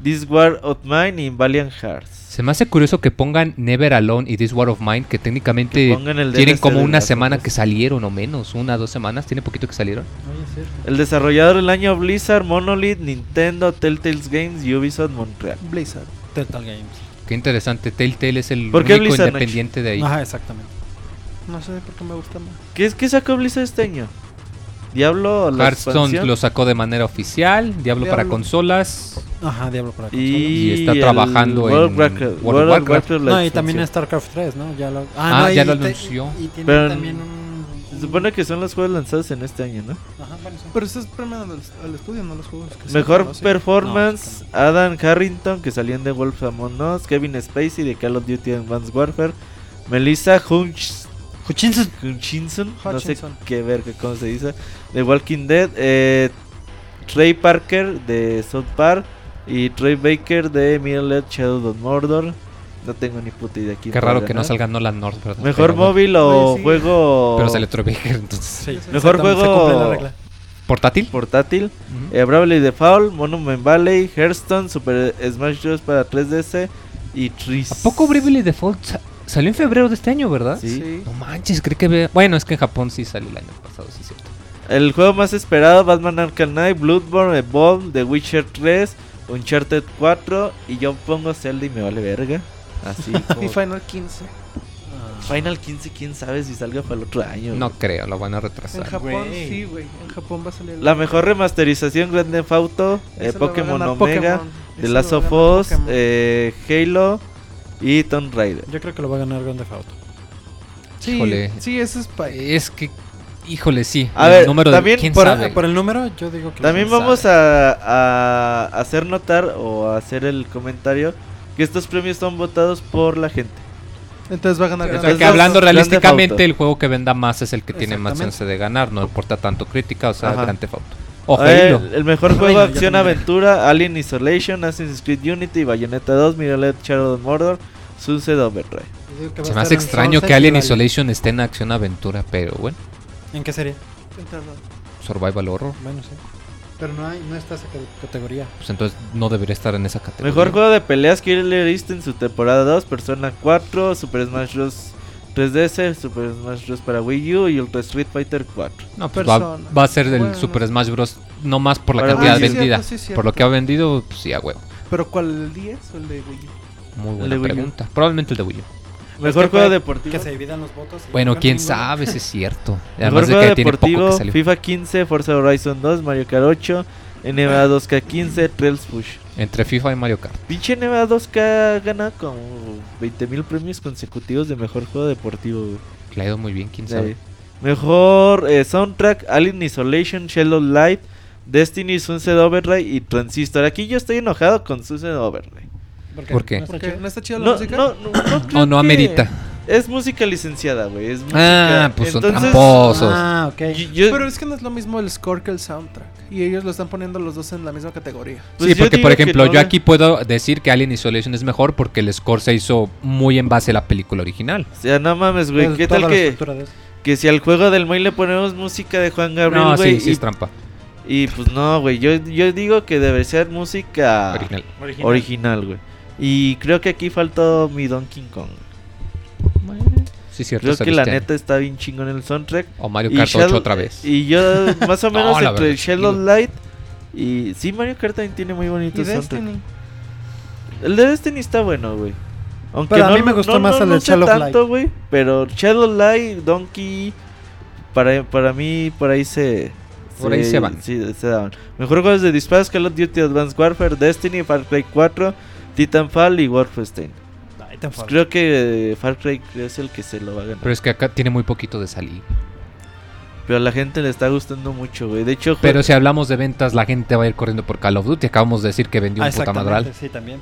This War of Mine y Valiant Hearts. Se me hace curioso que pongan Never Alone y This War of Mine, que técnicamente Que tienen como una semana que salieron o menos, una, dos semanas, tiene poquito que salieron. El desarrollador del año Blizzard, Monolith, Nintendo, Telltale's Games y Ubisoft Montreal. Blizzard. Telltale Games. Qué interesante, Telltale es el ¿Por qué único Blizzard, independiente de ahí. Ajá, exactamente. No sé por qué me gusta más. ¿Qué, es, ¿Qué sacó Blizzard este año? ¿Diablo? La Hearthstone expansión? lo sacó de manera oficial, Diablo, para consolas. Ajá, Diablo para consolas. Y, Y está trabajando World en Warcraft- World of World of Warcraft. Warcraft, No, y también. StarCraft 3, ¿no? Ya lo, Ah, no, ya lo te- anunció. Y, tiene Pero- también un... Supone que son los juegos lanzados en este año, ¿no? Ajá, bueno, sí. Pero eso es premiado al, al estudio, no los juegos. que Mejor performance, Adam Harrington, que salió en The Wolf Among Us, Kevin Spacey de Call of Duty Advanced Warfare, Melissa Hunch Hutchinson. Hutchinson, no sé qué verga, cómo se dice, de Walking Dead, eh, Trey Parker de South Park y Trey Baker de Middle Earth Shadow of Mordor. No tengo ni puta idea quién Qué raro que no salga Nolan North, ¿verdad? Mejor Pero móvil o Oye, sí. juego Pero sale Troy Baker, entonces. Sí, Mejor se juego- cumple la regla. ¿Portátil? portátil. Ujú. Eh, Bravely Default, Monument Valley, Hearthstone, Super Smash Bros. para 3DS y Tris. ¿A poco Bravely Default sa- salió en febrero de este año, verdad? Sí. Sí. No manches, creo que... ve- Bueno, es que en Japón sí salió el año pasado, sí es cierto. El juego más esperado, Batman Arkham Knight, Bloodborne, Evolve, The Witcher 3, Uncharted 4 y yo pongo Zelda y me vale verga. Así como Y Final 15. Final 15, quién sabe si salga para el otro año. No güey. creo, lo van a En retrasar. Japón, güey. sí, güey. En Japón va a salir. La mejor remasterización Grand Theft Auto, eh, Pokémon Omega, Pokémon. The Last of Us, eh, Halo y Tomb Raider. Yo creo que lo va a ganar Grand Theft Auto. Sí, Híjole. sí, ese es Spike. Es que... Híjole, sí. A el ver, número de- también ¿Quién Por, sabe? por el número, yo digo que... También vamos a, a hacer notar o a hacer el comentario que estos premios son votados por la gente. Entonces va a ganar O sea, que hablando realísticamente, el juego que venda más es el que tiene más chance de ganar, no importa tanto crítica, o sea, Ajá. Grand Theft Auto. O Eh, el, el mejor juego acción aventura, Alien Isolation, Assassin's Creed Unity, Bayonetta 2, Middle Earth Shadow of Mordor, Sunset Overdrive. Se me hace extraño que Alien. Isolation esté en acción aventura, pero bueno, ¿En qué serie? Survival horror, Bueno, sí. Pero no, hay, no está esa ca- categoría. pues entonces no debería estar en esa categoría. Mejor juego de peleas Killer Instinct en su temporada 2, Persona 4, Super Smash Bros. 3DS, Super Smash Bros. para Wii U y Ultra Street Fighter 4. No, pues va, a ser el Bueno. Super Smash Bros. No más por la Para cantidad Wii vendida. Ah, sí, cierto, sí, por lo que ha vendido, pues sí, a huevo. ¿Pero cuál? ¿El 10 o el de Wii U? Muy El buena pregunta. Probablemente el de Wii U. Mejor juego deportivo. Que se dividan los votos. y Bueno, no quién ninguno. sabe si es cierto. Mejor Además de juego que tiene poco deportivo, que. FIFA 15, Forza Horizon 2, Mario Kart 8, NBA 2K15, Trails Push. Entre FIFA y Mario Kart. Pinche NBA 2K gana como 20 mil premios consecutivos de mejor juego deportivo. güey. Le ha ido muy bien, quién sabe. Mejor eh, soundtrack, Alien Isolation, Shallow Light, Destiny, Sunset Overdrive y Transistor. Aquí yo estoy enojado con Sunset Overdrive. ¿Por qué? No está ¿Por qué? chido. ¿No está chida la No, música? no, no, no creo O no que- amerita. Es música licenciada, güey. Es música. Ah, pues son Entonces, tramposos. Ah, ok. yo- yo- Pero es que no es lo mismo el score que el soundtrack. Y ellos lo están poniendo los dos en la misma categoría. pues sí, yo porque por ejemplo, no yo aquí puedo decir que Alien Isolation es mejor porque el score se hizo muy en base a la película original. O sea, no mames, güey. Pues, ¿Qué tal que, que si al juego del Moy le ponemos música de Juan Gabriel, No, güey? sí, sí y, es trampa. y pues no, güey. Yo, yo digo que debe ser música Original. original, güey. Y creo que aquí faltó mi Donkey Kong. Sí, cierto. Creo que la neta está bien chingón el soundtrack. O Mario Y Kart 8 Shadow- otra vez. Y yo, más o No, menos la entre Shadow. Light y. Sí, Mario Kart también tiene muy bonito Y soundtrack. Destiny. El de Destiny está bueno, güey. Aunque Pero a no, mí me gustó no- más no el de Shadow tanto, güey. Pero Shadow Light, Donkey. Para, para mí, por ahí se. Por ahí se van. Sí, se daban. Mejor juegos de disparos: Call of Duty Advanced Warfare, Destiny, Far Cry 4, Titanfall y Wolfenstein. Tan Pues falso. creo que eh, Far Cry es el que se lo va a ganar. Pero es que acá tiene muy poquito de salir. Pero a la gente le está gustando mucho, güey. De hecho, Pero si hablamos de ventas, la gente va a ir corriendo por Call of Duty. Acabamos de decir que vendió Ah, un puta madral. sí, también.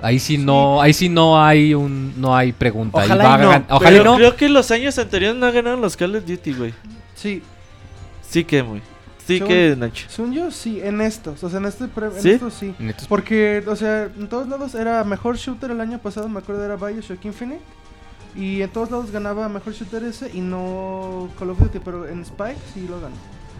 Ahí sí no, ahí sí no hay un, no hay pregunta. Ojalá va y a no, Pero Ojalá y no. creo que los años anteriores no ganaron los Call of Duty, güey. Sí, Sí que muy. Sí Según- que, Nacho. según yo sí, en estos. O sea, en este pre- en estos sí. Porque, o sea, en todos lados era mejor shooter el año pasado, me acuerdo era Bioshock Infinite. Y en todos lados ganaba mejor shooter ese y no Call of Duty, pero en Spike sí lo ganó.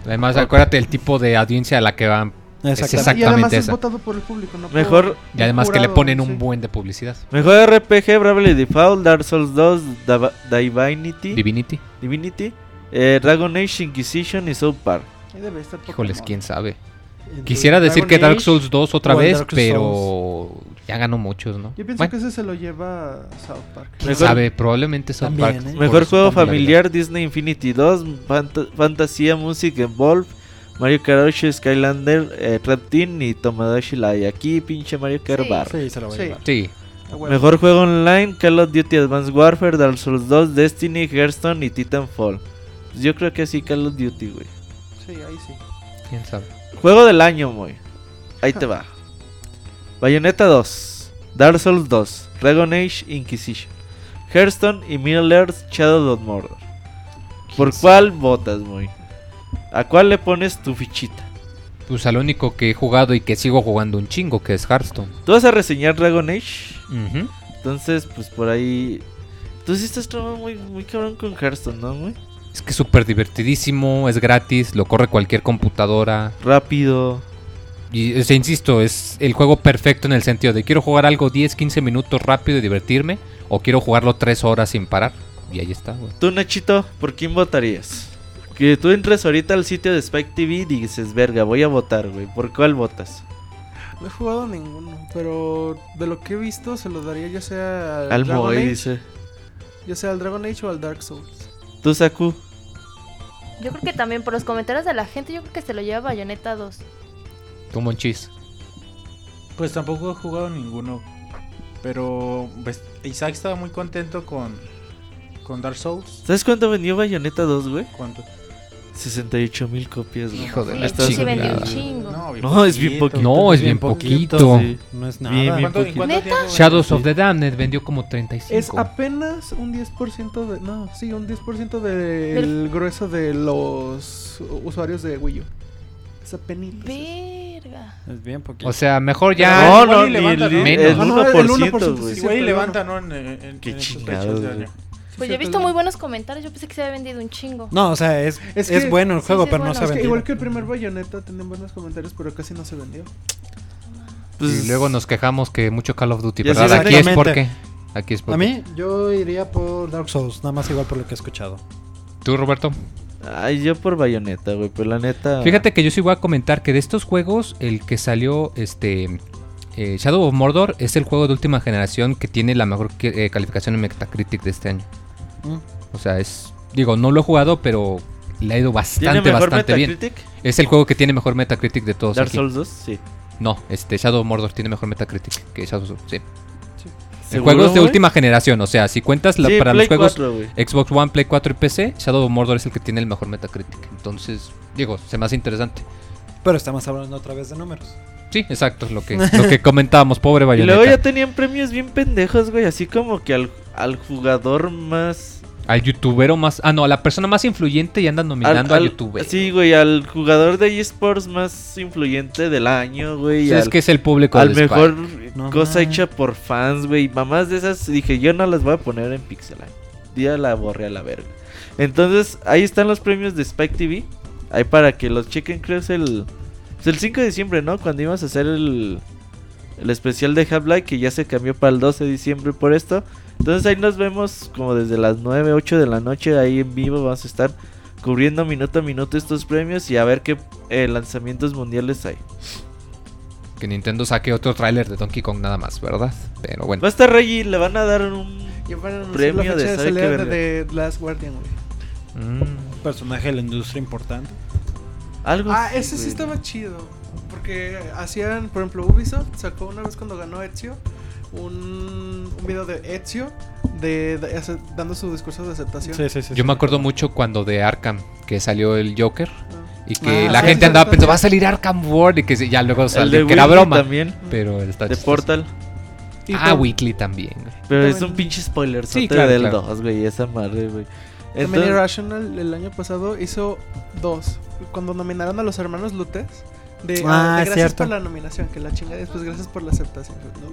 Además, acuérdate el tipo de audiencia a la que van. Es Exactamente. exactamente y además es esa. votado por el público, ¿no? Mejor- por Y además que le ponen sí. un buen de publicidad. Mejor RPG, Bravely Default, Dark Souls 2, Dava- Divinity, Divinity. Divinity eh, Dragon Age, Inquisition y South Park. Debe estar Híjoles, Pokémon. quién sabe. Entonces, Quisiera decir Dragon que Dark Souls 2 otra vez, pero ya ganó muchos, ¿no? Yo pienso Bueno, que ese se lo lleva South Park. quién Mejor- sabe, probablemente South También, Park. ¿eh? Mejor juego familiar, Disney Infinity 2, Fant- Fantasía Music Evolve, Mario Kart 8, Skylander, eh, Red Team y Tomodachi Live. Aquí pinche Mario Kart Sí. Bar. Sí, se lo voy a llevar. Sí. Mejor juego online, Call of Duty Advanced Warfare, Dark Souls 2, Destiny, Hearthstone y Titanfall. Pues yo creo que sí, Call of Duty, güey. Sí, ahí sí. quién sabe. Juego del año, muy. Ahí te va. Bayonetta 2, Dark Souls 2, Dragon Age Inquisition, Hearthstone y Middle Earth Shadow of Mordor. ¿Por cuál votas, muy? ¿A cuál le pones tu fichita? Pues al único que he jugado y que sigo jugando un chingo, que es Hearthstone. ¿Tú vas a reseñar Dragon Age? Entonces, pues por ahí. Tú sí estás trabajando muy, muy cabrón con Hearthstone, ¿no, güey? Es que es súper divertidísimo, es gratis, lo corre cualquier computadora. Rápido. Y o sea, insisto, es el juego perfecto en el sentido de quiero jugar algo 10, 15 minutos rápido y divertirme, o quiero jugarlo 3 horas sin parar. Y ahí está, güey. Tú, Nachito, ¿por quién votarías? Que tú entres ahorita al sitio de Spike TV y dices, verga, voy a votar, güey. ¿Por cuál votas? No he jugado ninguno, pero de lo que he visto se lo daría ya sea al, Al Dragon Moy, Age, dice. ya sea al Dragon Age o al Dark Souls. Tú, Saku. Yo creo que también por los comentarios de la gente, yo creo que se lo lleva Bayonetta 2. Tu monchis. Pues tampoco he jugado ninguno. Pero pues, Isaac estaba muy contento con, con Dark Souls. ¿Sabes cuánto vendió Bayonetta 2, güey? ¿Cuánto? 68 mil copias, güey. Hijo de Sí, la sí vendió un chingada. chingo. No, es bien poquito. No, es bien poquito. Sí. No es Bien, nada. bien ¿Cuánto, ¿En poquito. tiempo? Shadows Sí. of the Damned vendió como 35. Es apenas un 10% de. No, sí, un 10% del grueso de los usuarios de Wii U. Es apenas. Verga. Es bien poquito. O sea, mejor ya. No, no, y ni levanta, el, ¿no? el Menos. Ah, no, el 1%, 1%, güey. sí, Igual pero levanta, ¿no? En, en, en Qué estos chingados, Pues yo he visto muy buenos comentarios, yo pensé que se había vendido un chingo. no, o sea, es, Es es, que- bueno el juego, sí, pero bueno, no se ha Es que vendido. igual que el primer Bayonetta tenían buenos comentarios, pero casi no se vendió. Pues, y luego nos quejamos que mucho Call of Duty, ¿verdad? Aquí es porque. Aquí es A porque. mí, yo iría por Dark Souls, nada más igual por lo que he escuchado. ¿Tú, Roberto? Ay, yo por Bayonetta, güey. Pero la neta. Fíjate que yo sí voy a comentar que de estos juegos, el que salió, este. eh, Shadow of Mordor es el juego de última generación que tiene la mejor eh, calificación en Metacritic de este año. Mm. O sea, es. Digo, no lo he jugado, pero le ha ido ¿Tiene bastante, mejor bastante bien. Metacritic? Es el juego que tiene mejor Metacritic de todos. Dark aquí. Souls 2, sí. No, este Shadow of Mordor tiene mejor Metacritic que Shadow of Sí. El ¿Seguro, juego es de última generación, o sea, si cuentas la- Sí, para Play los juegos 4, güey. Xbox One, Play 4 y PC, Shadow of Mordor es el que tiene el mejor Metacritic. Entonces, digo, se me hace interesante. Pero estamos hablando otra vez de números. Sí, exacto, es lo que, lo que comentábamos, pobre Y luego Bayonetta. ya tenían premios bien pendejos, güey. Así como que al, al jugador más Al youtubero más. Ah, no, a la persona más influyente y andan nominando al- a al- youtuber. Sí, güey, al jugador de esports más influyente del año, güey. Sí, al, es que es el público al mejor. No cosa hecha por fans, güey. Mamás de esas, dije, yo no las voy a poner en pixel. Ya la borré a la verga. Entonces, ahí están los premios de Spike TV. Ahí para que los chequen, creo es el, es el 5 de diciembre, ¿no? Cuando íbamos a hacer el, el especial de Half-Life, que ya se cambió para el 12 de diciembre por esto. Entonces ahí nos vemos como desde las 9, 8 de la noche ahí en vivo. Vamos a estar cubriendo minuto a minuto estos premios y a ver qué eh, lanzamientos mundiales hay. Que Nintendo saque otro tráiler de Donkey Kong nada más, ¿verdad? Pero bueno. Va a estar Reggie, le van a dar un... A Premio la de fecha de, de, Last Guardian, güey. Mm. personaje de la industria importante. Algo Ah, así, ese sí estaba chido. Porque hacían, por ejemplo, Ubisoft sacó una vez cuando ganó Ezio un, un video de Ezio de, de- ace- dando su discurso de aceptación. Sí, sí, sí. Yo sí. me acuerdo mucho cuando de Arkham, que salió el Joker. Ah. Y que Ah, la sí, gente sí, andaba pensando, va a salir Arkham World. Y que se- ya luego salió de que era broma. también, Pero está de. Portal. Ah, Weekly también. Pero es un pinche spoiler Sí, claro, del claro. 2, güey, esa madre, güey. También Entonces, Irrational el año pasado hizo dos. Cuando nominaron a los hermanos Lutes. De, Ah, ah, de gracias cierto. por la nominación, que la chinga después gracias por la aceptación. No,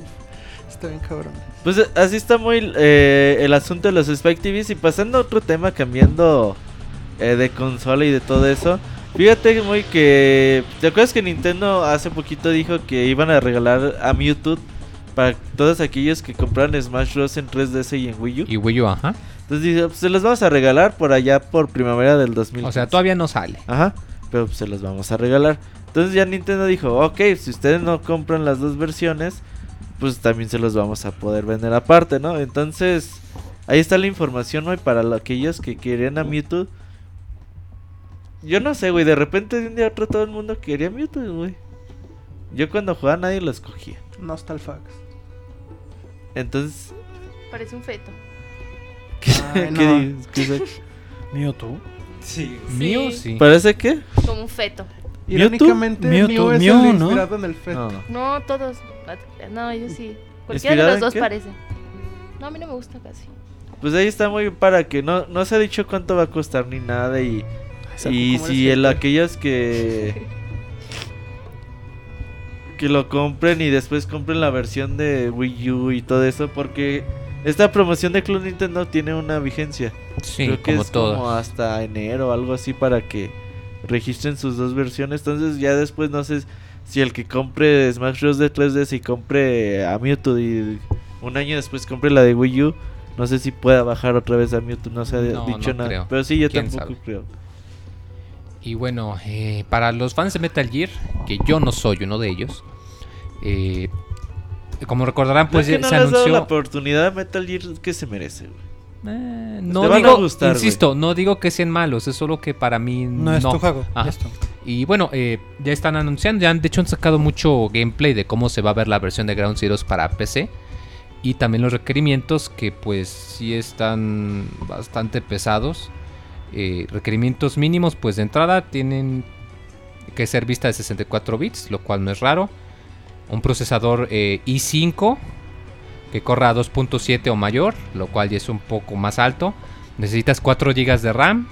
está bien cabrón. pues así está muy eh, el asunto de los Spike TVs. Y pasando a otro tema, cambiando eh, de consola y de todo eso. Fíjate muy que... ¿Te acuerdas que Nintendo hace poquito dijo que iban a regalar a Mewtwo para todos aquellos que compraron Smash Bros. en 3DS y en Wii U? Y Wii U, ajá. Entonces dice, pues se los vamos a regalar por allá por primavera del 2000. O sea, todavía no sale. Ajá, pero pues se los vamos a regalar. Entonces ya Nintendo dijo, ok, si ustedes no compran las dos versiones, pues también se los vamos a poder vender aparte, ¿no? Entonces, ahí está la información, güey, para lo- aquellos que querían a Mewtwo. Yo no sé, güey, de repente de un día a otro todo el mundo quería Mewtwo, güey. Yo cuando jugaba nadie lo escogía. Nostalfax. Entonces, Parece un feto. Ay, ¿qué no. dices? ¿Qué. Sí. Sí. Mío, sí. ¿Parece qué? Como un feto. Irónicamente, Mewtwo, Mew es Mew, el ¿no? inspirado en el feto. No. No, todos. No, yo sí. Cualquiera de ¿Inspirado los dos qué? parece. No, a mí no me gusta casi. Pues ahí está muy bien para que no, no se ha dicho cuánto va a costar ni nada y... Y si el, aquellos que que lo compren y después compren la versión de Wii U y todo eso porque esta promoción de Club Nintendo tiene una vigencia. Sí, Creo que como es todo. como hasta enero o algo así para que registren sus dos versiones. Entonces ya después no sé si el que compre Smash Bros de 3DS y compre a Mewtwo y un año después compre la de Wii U, no sé si pueda bajar otra vez a Mewtwo, no se ha No, dicho no nada. creo. Pero sí, yo ¿Quién tampoco sabe? creo. Y bueno, eh, para los fans de Metal Gear, que yo no soy uno de ellos, eh, como recordarán, pues Pues que no se le has dado la anunció. oportunidad a Metal Gear que se merece, güey. Eh, Te no van a gustar, insisto, no digo que sean malos, es solo que para mí No es tu juego. Y bueno, eh, ya están anunciando, ya han, de hecho han sacado mucho gameplay de cómo se va a ver la versión de Ground Zeroes para PC. Y también los requerimientos que pues sí están bastante pesados. Eh, requerimientos mínimos pues de entrada tienen que ser vista de 64 bits, lo cual no es raro. Un procesador eh, i5 que corra a 2.7 o mayor, lo cual ya es un poco más alto. Necesitas 4 GB de RAM,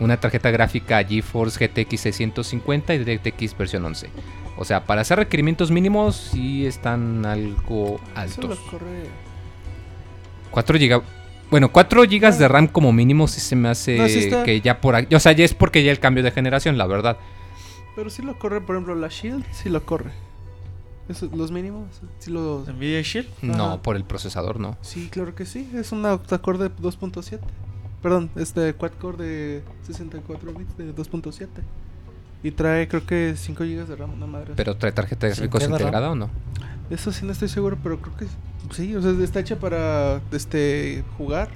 una tarjeta gráfica GeForce GTX 650 y DirectX versión 11. O sea, para hacer requerimientos mínimos sí están algo altos. corre. 4 GB. Bueno, 4 GB de RAM como mínimo sí se me hace No, sí está. que ya por aquí, o sea, ya es porque ya el cambio de generación, la verdad. Pero sí lo corre, por ejemplo, la Shield, sí lo corre. Eso, los mínimos, sí lo... Nvidia Shield. No, Ajá. por el procesador no. Sí, claro que sí. Es una octa-core de 2.7. Perdón, este quad-core de 64 bits de 2.7. Y trae, creo que 5 GB de RAM, una madre. Pero trae tarjeta de ¿Sí gráficos integrada o no? Eso sí no estoy seguro, pero creo que sí. O sea, está hecha para este jugar.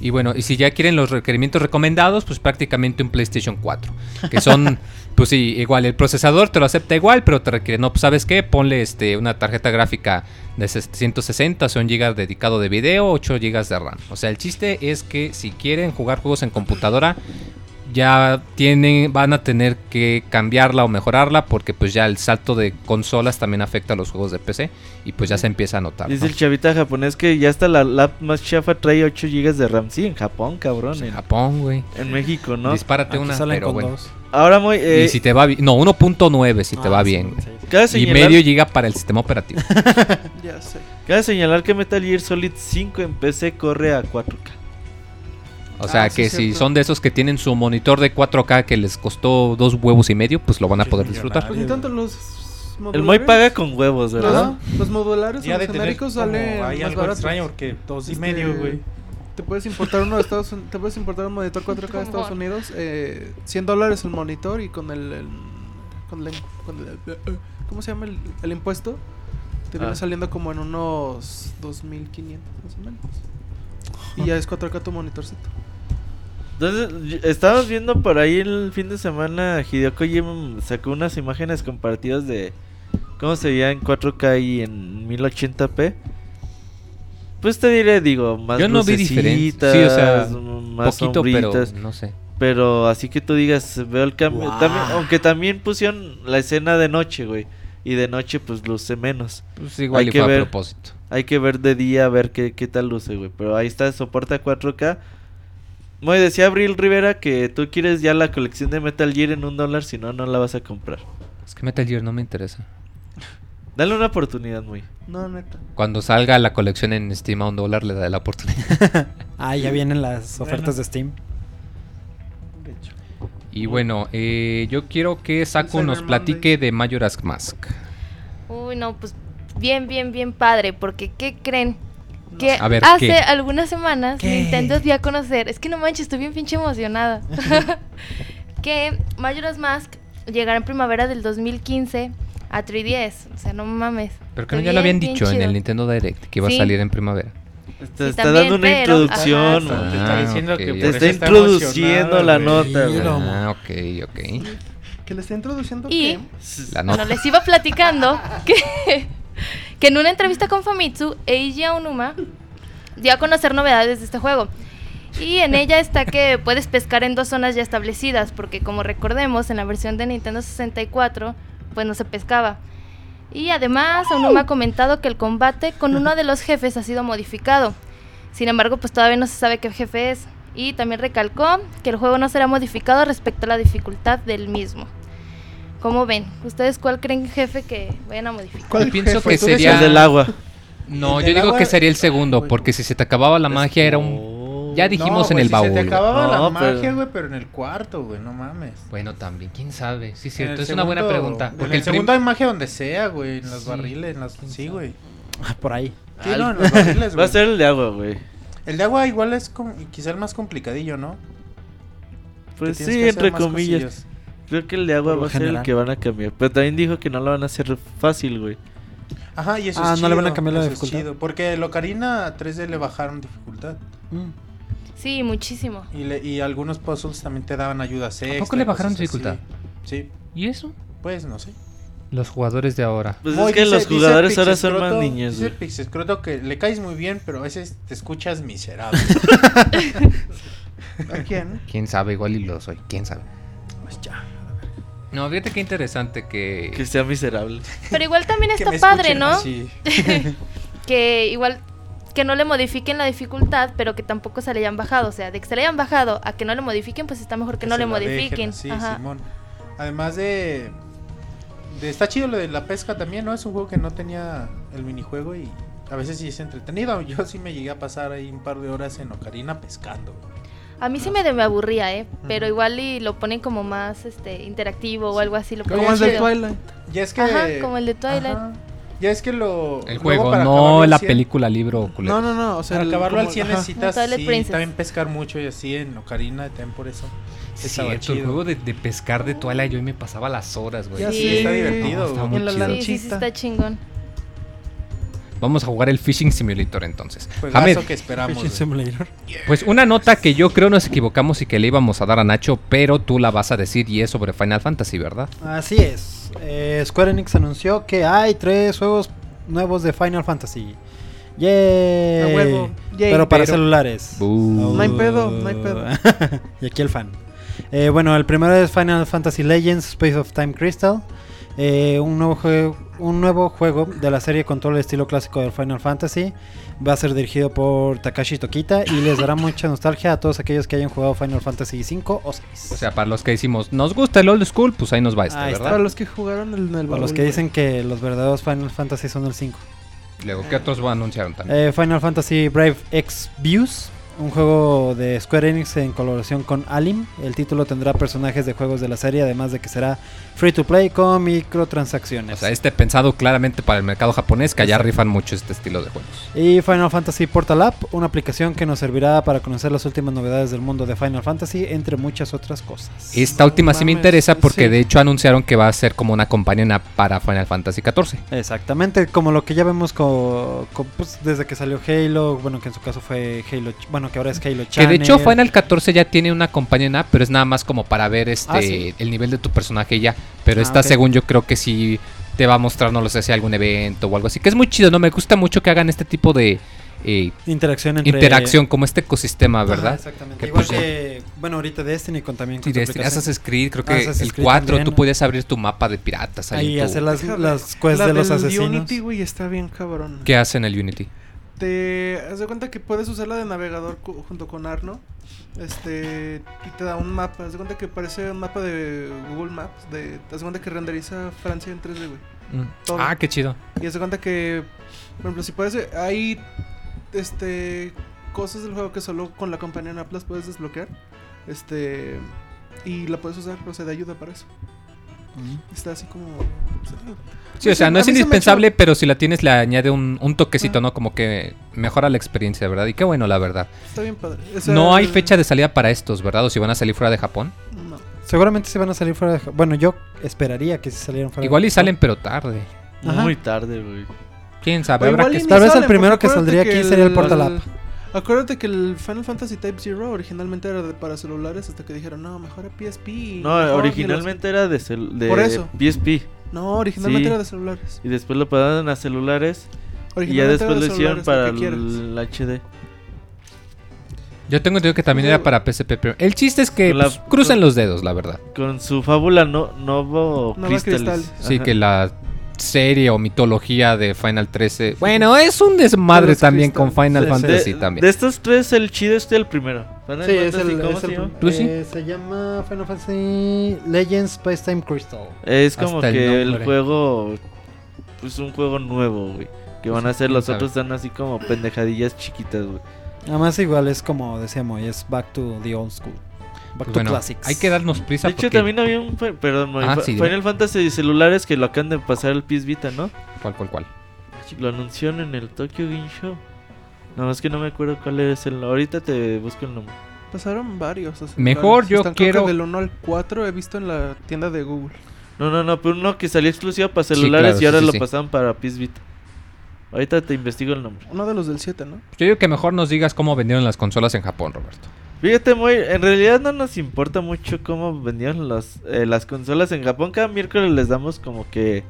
Y bueno, y si ya quieren los requerimientos recomendados, pues prácticamente un PlayStation 4. Que son, pues sí, igual, el procesador te lo acepta igual, pero te requiere, no, pues sabes qué, ponle este, una tarjeta gráfica de 160, son GB dedicado de video, 8 GB de RAM. O sea, el chiste es que si quieren jugar juegos en computadora, ya tienen, van a tener que cambiarla o mejorarla porque pues ya el salto de consolas también afecta a los juegos de PC y pues ya se empieza a notar. Dice ¿no? el chavita japonés que ya hasta la lap más chafa trae 8 GB de RAM. Sí, en Japón, cabrón. Pues en En, Japón, güey. en México, ¿no? Dispárate Aquí una, salen pero con bueno. dos. Ahora muy... eh, y si te va bien, no, 1.9 si te Ah, va sí, bien. sí, sí. cabe Y señalar, medio giga para el sistema operativo. Ya sé. cabe señalar que Metal Gear Solid 5 en PC corre a 4K. O sea Ah, sí, que si cierto. son de esos que tienen su monitor de 4K que les costó dos huevos y medio, pues lo van a poder disfrutar. Pues ni tanto los modulares. El Moy paga con huevos, ¿verdad? los modulares Ya los genéricos salen hay más algo baratos. extraño porque dos y Este, medio, güey. Te puedes importar uno de Estados Un- te puedes importar un monitor 4K de Estados. Unidos, eh, 100 dólares el monitor y con el, el- con el, con el- ¿cómo se llama el, el impuesto? Te viene Ah. saliendo como en unos 2500 más o menos. Y ya es 4K tu monitorcito. Entonces, estábamos viendo por ahí el fin de semana, Hideo Kojima sacó unas imágenes compartidas de cómo se veía en 4K y en 1080p. Pues te diré, digo, más Yo no vi diferencia. Sí, o sea, lucecitas, más Poquito, pero sombritas, no sé. pero así que tú digas, veo el cambio. También, aunque también pusieron la escena de noche, güey. Y de noche, pues luce menos. Pues igual Hay y que fue ver. a propósito. Hay que ver de día a ver qué, qué tal luce, güey. Pero ahí está, soporta 4K. Muy decía Abril Rivera que tú quieres ya la colección de Metal Gear en un dólar, si no, no la vas a comprar. Es que Metal Gear no me interesa. Dale una oportunidad, muy. No, neta. Cuando salga la colección en Steam a un dólar, le daré la oportunidad. Ah, ya vienen las ofertas de Steam. De hecho. Y bueno, eh, yo quiero que Saku nos platique de Majora's Mask. Uy, no, pues bien, bien, bien padre, porque ¿qué creen? Que A ver, hace ¿qué? algunas semanas ¿Qué? Nintendo dio a conocer, es que no manches, estoy bien pinche emocionada, que Majora's Mask llegará en primavera del 2015 a 3DS, o sea, no mames. Pero que no ya lo habían dicho en el Nintendo Direct, que iba Sí. a salir en primavera. Te está también, dando una pero- introducción, ajá, güey. Te está Ah, diciendo ok. que Te por Te eso está está introduciendo la nota. Ah, ok, ok. Que le está introduciendo Y- que La Bueno, nota. les iba platicando que, que en una entrevista con Famitsu, Eiji Aonuma dio a conocer novedades de este juego. Y en ella está que puedes pescar en dos zonas ya establecidas, porque como recordemos, en la versión de Nintendo 64, pues no se pescaba. Y además, Aonuma ha comentado que el combate con uno de los jefes ha sido modificado. Sin embargo, pues todavía no se sabe qué jefe es. Y también recalcó que el juego no será modificado respecto a la dificultad del mismo. ¿Cómo ven? ¿Ustedes cuál creen jefe que vayan a modificar? Yo pienso jefe? que sería... El del agua. No, yo digo que sería el segundo, porque si se te acababa la magia era un... Ya dijimos en el si baúl. Se te acababa la No, magia, güey, pero en el cuarto, güey, no mames. Bueno, también, quién sabe. Sí, En cierto, es una buena pregunta. En Porque el, el prim- segundo hay magia donde sea, güey, en los Sí, barriles, en las... Sí, güey. Ah, por ahí. Sí, no, en los barriles, Va güey. a ser el de agua, güey. El de agua igual es como, quizá el más complicadillo, ¿no? Pues sí, entre comillas. Creo que el de agua va a ser el que van a cambiar. Pero también dijo que no lo van a hacer fácil, güey. Ajá, y eso Ah, es ¿no le van a chido, cambiar la eso es dificultad? chido, porque el Ocarina 3D le bajaron dificultad. Mm. Sí, muchísimo. Y, le- y algunos puzzles también te daban ayudas extra. poco le bajaron así. dificultad? Sí, ¿Y eso? pues no sé. Los jugadores de ahora. Pues es que dice- los dice jugadores ahora son más niños, Dice güey. Pixescroto que le caes muy bien, pero a veces te escuchas miserable. ¿A quién? ¿Quién sabe? Igual y lo soy. ¿Quién sabe? No, fíjate qué interesante que... Que sea miserable. Pero igual también Que está me padre, ¿no? así. que igual que no le modifiquen la dificultad, pero que tampoco se le hayan bajado. O sea, de que se le hayan bajado a que no le modifiquen, pues está mejor que, no se le la dejen modifiquen. Ajá. Simón. Además de, de- Está chido lo de la pesca también, ¿no? Es un juego que no tenía el minijuego y a veces sí es entretenido. Yo sí me llegué a pasar ahí un par de horas en Ocarina pescando. A mí sí me, de- me aburría, ¿eh? Pero igual y lo ponen como más este interactivo o algo así. Lo Como ponen Como el de chido. Twilight. Ya es que... Ajá, como el de Twilight. Ajá. Ya es que lo... El juego, para no al la 100 película, libro, culero. No, no, no. O sea, Para acabarlo al como- 100 ajá. necesitas sí, también pescar mucho y así en Ocarina también por eso. Sí, Estaba cierto, el chido. juego de, de pescar de Twilight yo me pasaba las horas, güey. Sí. Sí, está divertido. No, está muy en la chido. Sí, sí, está chingón. Vamos a jugar el Fishing Simulator entonces. Juegazo Hamed, que esperamos. Fishing güey. Simulator. pues una nota que yo creo nos equivocamos y que le íbamos a dar a Nacho, pero tú la vas a decir y es sobre Final Fantasy, ¿verdad? Así es. Eh, Square Enix anunció que hay tres juegos nuevos de Final Fantasy. ¡Yay! A huevo. Yay. Pero para Pero- celulares. Bú. No hay pedo, no hay pedo. y aquí el fan. Eh, bueno, el primero es Final Fantasy Legends Space of Time Crystal. Eh, un, nuevo juego, un nuevo juego de la serie con todo el estilo clásico del Final Fantasy. Va a ser dirigido por Takashi Tokita y les dará mucha nostalgia a todos aquellos que hayan jugado Final Fantasy 5 o 6. O sea, para los que decimos, nos gusta el old school, pues ahí nos va este, Ahí está. Para ¿verdad? los que jugaron el, el Para los que dicen que los verdaderos Final Fantasy son el 5. Luego, ¿qué otros anunciaron también? Eh, Final Fantasy Brave X Views, un juego de Square Enix en colaboración con Alim. El título tendrá personajes de juegos de la serie, además de que será free to play con microtransacciones. o sea, este pensado claramente para el mercado japonés, que allá rifan mucho este estilo de juegos. Y Final Fantasy Portal App, una aplicación que nos servirá para conocer las últimas novedades del mundo de Final Fantasy, entre muchas otras cosas. Esta última sí me interesa porque sí. de hecho anunciaron que va a ser como una compañía para Final Fantasy XIV. Exactamente, como lo que ya vemos co- co- pues, desde que salió Halo, bueno, que en su caso fue Halo, Ch- bueno, que ahora es Halo Que Channel. de hecho Final 14 ya tiene una compañía app, pero es nada más como para ver este Ah, sí. el nivel de tu personaje ya. Pero Ah, esta ok. según yo creo que sí te va a mostrar, no lo sé, si algún evento o algo así. Que es muy chido, ¿no? Me gusta mucho que hagan este tipo de eh, Interacción entre... interacción, como este ecosistema, Ajá, ¿verdad? exactamente. Que, Igual pues, que, bueno, ahorita Destiny con también con Sí, su de aplicación. Assassin's Creed, creo que Assassin's el Creed 4 también. tú puedes abrir tu mapa de piratas ahí. Ahí en tu- hacer las, las quests la de los asesinos. Unity, güey, está bien cabrón. ¿Qué hace en el Unity? Te haz de cuenta que puedes usarla de navegador junto con Arno. Este, y te da un mapa. Haz de cuenta que parece un mapa de Google Maps. De, haz de cuenta que renderiza Francia en 3D, güey. Mm. Ah, qué chido. Y haz de cuenta que, por ejemplo, si puedes, hay este, cosas del juego que solo con la compañía en Atlas puedes desbloquear. Este, y la puedes usar, o sea, de ayuda para eso. Está así como. Sí, o sea, A no es se indispensable, pero si la tienes le añade un, un toquecito, ¿no? Como que mejora la experiencia, ¿verdad? Y qué bueno, la verdad. Está bien padre. O sea, No hay fecha de salida para estos, ¿verdad? O si van a salir fuera de Japón. No. Seguramente se van a salir fuera de... Ja- Bueno, yo esperaría que si salieran fuera de Igual y Japón. salen, pero tarde. Ajá. Muy tarde, güey. ¿Quién sabe? Habrá que Tal vez el primero que saldría aquí sería el Portal el- App. Acuérdate que el Final Fantasy Type Zero originalmente era de- para celulares hasta que dijeron, no, mejor a PSP. No, mejor originalmente era de, cel- de Por eso. PSP. ni los-". No, originalmente Sí. era de celulares. Y después lo pasaron a celulares. Y ya Originalmente después era lo hicieron para el HD. Yo tengo entendido que también era para PSP. Pero el chiste es que la- pues, crucen los dedos, la verdad. Con su fábula no. Crystal. Sí, Ajá. que la serie o mitología de Final 13. Bueno, es un desmadre también con. Final Sí. Fantasy de, también. de estos tres, el chido es el primero. Final Sí, es el, ¿cómo es se el- llama? ¿Tú sí? eh, se llama Final Fantasy Legends Space Time Crystal. Es como Hasta que el, juego. Pues un juego nuevo, güey. Que van a hacer quién los otros, están así como pendejadillas chiquitas, güey. Además igual es como decíamos, es back to the old school. Back Pues to bueno, classics. hay que darnos prisa De hecho, porque... también había un. Perdón, Ah, sí, dime. Final Fantasy celulares que lo acaban de pasar al PS Vita, ¿no? ¿Cuál, cuál, cuál? Lo anunciaron en el Tokyo Game Show. No, es que no me acuerdo cuál es el. Ahorita te busco el nombre. Pasaron varios. o sea, Mejor varios. yo Están, quiero- Del 1 al 4 he visto en la tienda de Google. No, no, no, pero uno que salió exclusivo para Sí, celulares claro, y ahora sí, lo sí. pasaron para PS Vita. Ahorita te investigo el nombre. Uno de los del 7, ¿no? Yo digo que mejor nos digas cómo vendieron las consolas en Japón, Roberto. Fíjate, muy, en realidad no nos importa mucho cómo vendían los, eh, las consolas en Japón. Cada miércoles les damos como que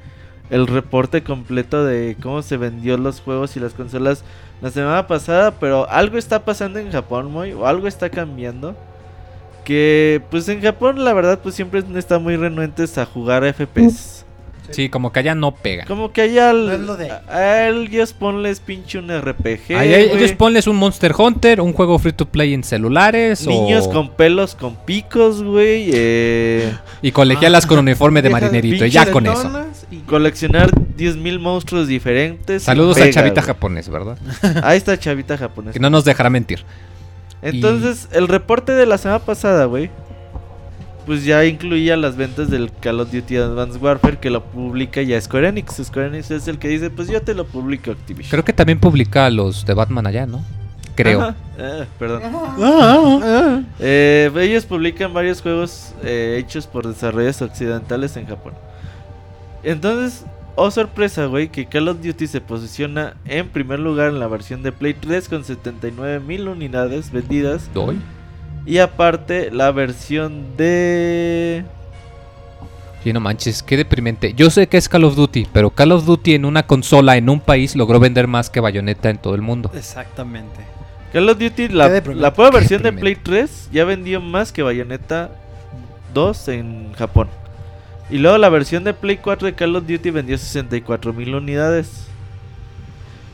el reporte completo de cómo se vendió los juegos y las consolas la semana pasada. Pero algo está pasando en Japón, muy, o algo está cambiando. Que pues en Japón la verdad pues siempre están muy renuentes a jugar FPS. Sí, como que allá no pega. Como que allá al- No es lo de- a, ellos ponles pinche un RPG. Güey. ellos ponles un Monster Hunter, un juego free to play en celulares Niños o... con pelos con picos, güey. Eh, y colegialas con uniforme de marinerito. y Ya con eso. y- coleccionar 10.000 monstruos diferentes. Saludos Pega, a Chavita güey. japonés, ¿verdad? Ahí está Chavita japonés. Que no nos dejará mentir. Entonces, el reporte de la semana pasada, güey. Pues ya incluía las ventas del Call of Duty Advanced Warfare que lo publica ya Square Enix. Square Enix es el que dice, pues yo te lo publico Activision. Creo que también publica los de Batman allá, ¿no? Creo. Ajá. Ah, perdón. Ah, Eh, ellos publican varios juegos eh, hechos por desarrolladores occidentales en Japón. Entonces, oh sorpresa, güey, que Call of Duty se posiciona en primer lugar en la versión de Play 3 con 79 mil unidades vendidas. Doy. Y aparte, la versión de... Sí, no manches, qué deprimente. Yo sé que es Call of Duty, pero Call of Duty en una consola en un país logró vender más que Bayonetta en todo el mundo. Exactamente. Call of Duty, la, la prueba Qué versión de Play deprimente. 3 ya vendió más que Bayonetta 2 en Japón. Y luego la versión de Play 4 de Call of Duty vendió 64 mil unidades.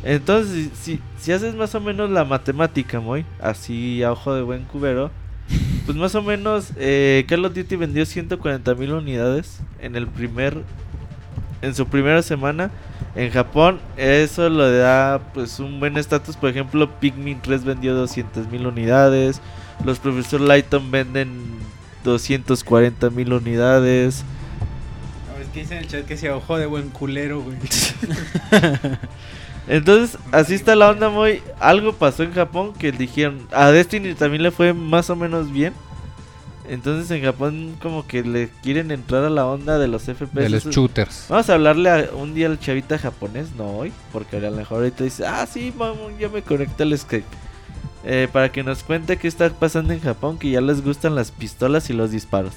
Entonces, si, si haces más o menos la matemática, muy así a ojo de buen cubero, pues más o menos eh, Call of Duty vendió 140 mil unidades en el primer, en su primera semana. En Japón eso le da pues un buen estatus. Por ejemplo, Pikmin 3 vendió 200 mil unidades. Los Profesor Lighton venden 240 mil unidades. Es que dice en el chat que se ojo de buen culero, güey. Entonces, así está la onda muy... Algo pasó en Japón que dijeron... A Destiny también le fue más o menos bien. Entonces en Japón como que le quieren entrar a la onda de los FPS. De los shooters. Vamos a hablarle a- un día al chavita japonés, no hoy, porque a lo mejor ahorita dice, ah, sí, vamos, ya me conecté al Skype. Eh, para que nos cuente qué está pasando en Japón, que ya les gustan las pistolas y los disparos.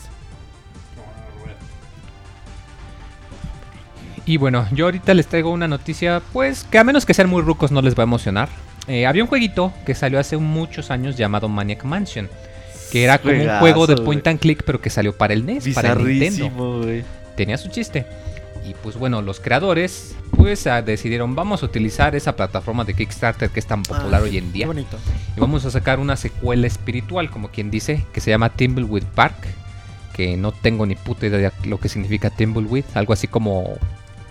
Y bueno, yo ahorita les traigo una noticia, pues que a menos que sean muy rucos no les va a emocionar. Eh, había un jueguito que salió hace muchos años llamado Maniac Mansion, que era como un juego de point and click, pero que salió para el NES, para el Nintendo. Tenía su chiste. Y pues bueno, los creadores pues ah, decidieron vamos a utilizar esa plataforma de Kickstarter que es tan popular Ah, hoy en Qué día bonito. y vamos a sacar una secuela espiritual, como quien dice, que se llama Timbleweed Park, que no tengo ni puta idea de lo que significa Timbleweed, algo así como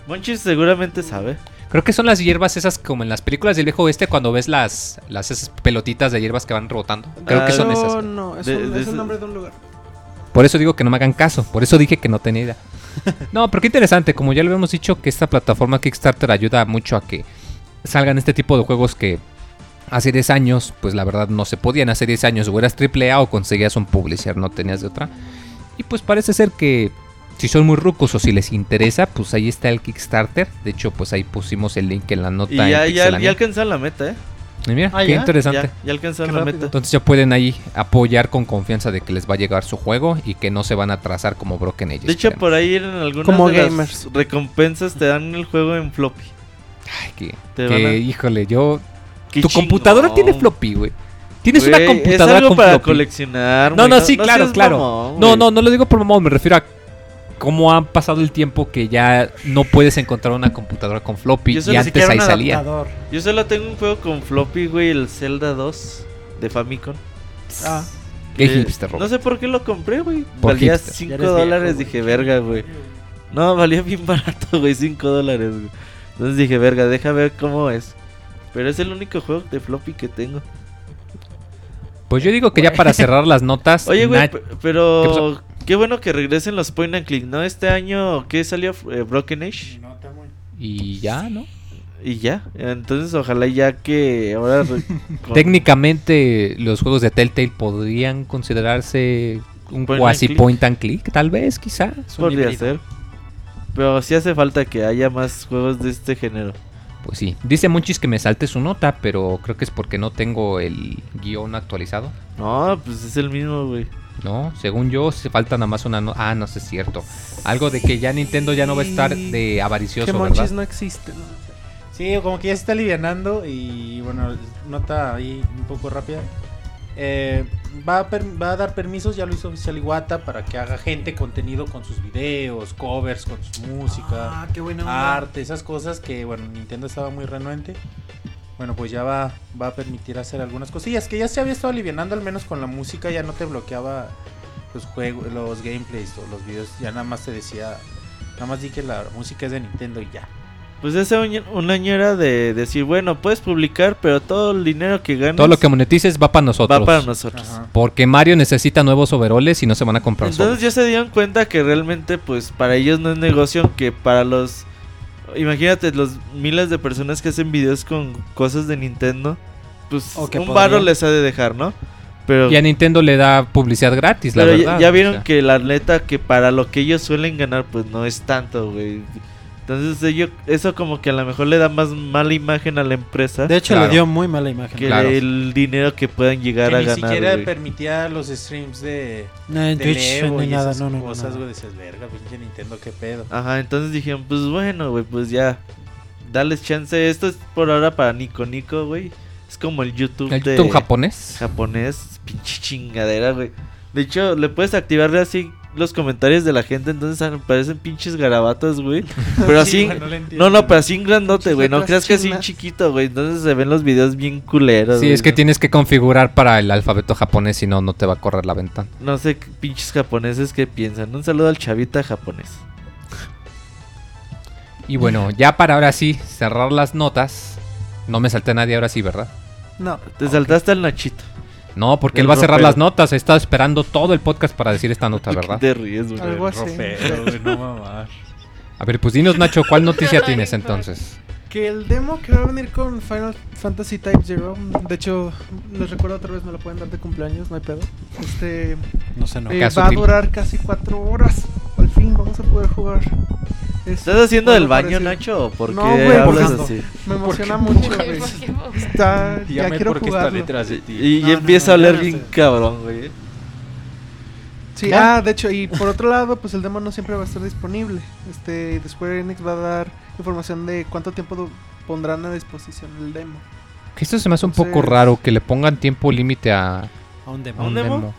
Monchis seguramente sabe. Creo que son las hierbas esas como en las películas del viejo oeste cuando ves las, las esas pelotitas de hierbas que van rebotando. Creo Ah, que son no, esas. No, es, De- un, de es un ese- nombre de un lugar. Por eso digo que no me hagan caso. Por eso dije que no tenía idea. No, pero qué interesante. Como ya lo habíamos dicho, que esta plataforma Kickstarter ayuda mucho a que salgan este tipo de juegos que hace 10 años, pues la verdad no se podían. Hace 10 años o eras AAA o conseguías un publisher, no tenías de otra. Y pues parece ser que si son muy rucos o si les interesa, pues ahí está el Kickstarter. De hecho, pues ahí pusimos el link en la nota. Y en ya, ya, ya alcanzaron la meta, ¿eh? Y mira, Ah, qué ¿ya? interesante. Ya, ya alcanzaron la rápido. meta. Entonces ya pueden ahí apoyar con confianza de que les va a llegar su juego y que no se van a atrasar como Broken Age. De hecho, por ahí en algunas Como de las gamers. recompensas te dan el juego en floppy. Ay, que, te que, a- híjole, yo... Qué tu computadora tiene floppy, güey. Tienes una computadora es algo con para floppy. coleccionar. No, no, sí, claro, claro. mamón, No, no, no lo digo por mamón, me refiero a cómo ha pasado el tiempo que ya no puedes encontrar una computadora con floppy Yo y antes ahí un salía. Yo solo tengo un juego con floppy, güey, el Zelda 2 de Famicom. Ah, Qué Eh, hipster, No Robert. sé por qué lo compré, güey. Valía hipster. 5 Ya eres viejo, dólares, dije, verga, güey. No, valía bien barato, güey, 5 dólares, güey. Entonces dije, verga, deja ver cómo es. Pero es el único juego de floppy que tengo. Pues yo digo que ya para cerrar las notas... Oye, güey, Nach- pe- ¿Qué pero pasó? Qué bueno que regresen los point and click, ¿no? Este año, ¿qué salió? Eh, Broken Age. Y ya, ¿no? Y ya. Entonces, ojalá ya que ahora. con- Técnicamente los juegos de Telltale podrían considerarse un Point quasi point and click, tal vez, quizá. Podría híbrido. ser. Pero sí hace falta que haya más juegos de este género. Pues sí. Dice Monchis que me salte su nota, pero creo que es porque no tengo el guion actualizado. No, pues es el mismo, güey. No, según yo, se falta nada más una nota. Ah, no sé, es cierto. Algo de que ya Nintendo ya no va a estar de que avaricioso, Monchis ¿verdad? no existe. ¿no? Sí, como que ya se está alivianando y bueno, nota ahí un poco rápida. Eh, va, a per- va a dar permisos, ya lo hizo oficial Iwata, para que haga gente contenido con sus videos, covers, con su música, Ah, qué buena onda. arte, esas cosas que bueno, Nintendo estaba muy renuente. Bueno, pues ya va, va a permitir hacer algunas cosillas que ya se había estado alivianando, al menos con la música, ya no te bloqueaba los juegos, los gameplays o los videos, ya nada más te decía, nada más di que la música es de Nintendo y ya. Pues hace un, año era de decir, bueno, puedes publicar, pero todo el dinero que ganas Todo lo que monetices va para nosotros. va para nosotros. Ajá. Porque Mario necesita nuevos overoles y no se van a comprar Entonces ya se dieron cuenta que realmente, pues para ellos no es negocio, que para los. Imagínate, los miles de personas que hacen videos con cosas de Nintendo, pues un varo les ha de dejar, ¿no? Pero, Y a Nintendo le da publicidad gratis, la pero ya- verdad. ya, o vieron sea. que la neta, que para lo que ellos suelen ganar, pues no es tanto, güey. Entonces ello, eso como que a lo mejor le da más mala imagen a la empresa De hecho, Claro. le dio muy mala imagen. que claro. el dinero que puedan llegar que a ni ganar. siquiera güey. permitía los streams de, No, en de Twitch Evo ni y nada, esas no, no, no, cosas, no. güey, verga, pinche Nintendo, qué pedo. Ajá, entonces dijeron, pues bueno, güey, pues ya. Dales chance. Esto es por ahora para Nico Nico, güey. Es como el YouTube ¿El de YouTube japonés? japonés. Pinche chingadera, güey. De hecho, le puedes activar así los comentarios de la gente, entonces ah, parecen pinches garabatos, güey. Pero Sí, así, güey, no entiendo. no, no, pero así en grandote, güey. No creas que así en chiquito, güey. Entonces se ven los videos bien culeros. Sí, güey, es que ¿no? tienes que configurar para el alfabeto japonés, si no, no te va a correr la ventana. No sé qué pinches japoneses que piensan. Un saludo al chavita japonés. Y bueno, ya para ahora sí cerrar las notas. No me salté a nadie ahora sí, ¿verdad? No. Te saltaste al Nachito. No, porque El él va a cerrar ropero. las notas. He estado esperando todo el podcast para decir esta nota, ¿verdad? Te ríes, güey. Algo así. Ropero, güey, no mamar. A ver, pues dinos, Nacho, ¿cuál noticia tienes entonces? Que el demo que va a venir con Final Fantasy Type Zero, de hecho, les recuerdo otra vez, me lo pueden dar de cumpleaños, no hay pedo. Este No sé, no. eh, va a durar casi cuatro horas. Al fin vamos a poder jugar. Es ¿Estás haciendo del baño, parecido. Nacho? ¿O por No, qué güey, hablas porque- así? Me emociona mucho, güey. Está, ya Dígame quiero por qué está jugarlo. detrás de ti. Y No, no, empieza no, a oler ya bien sé. cabrón, güey. Sí, ah, de hecho, y por otro lado, pues el demo no siempre va a estar disponible. Este, de Square Enix va a dar información de cuánto tiempo do- pondrán a disposición el demo. Que esto se me hace un poco Entonces- raro que le pongan tiempo límite a, A un a demo. ¿A un un demo? demo.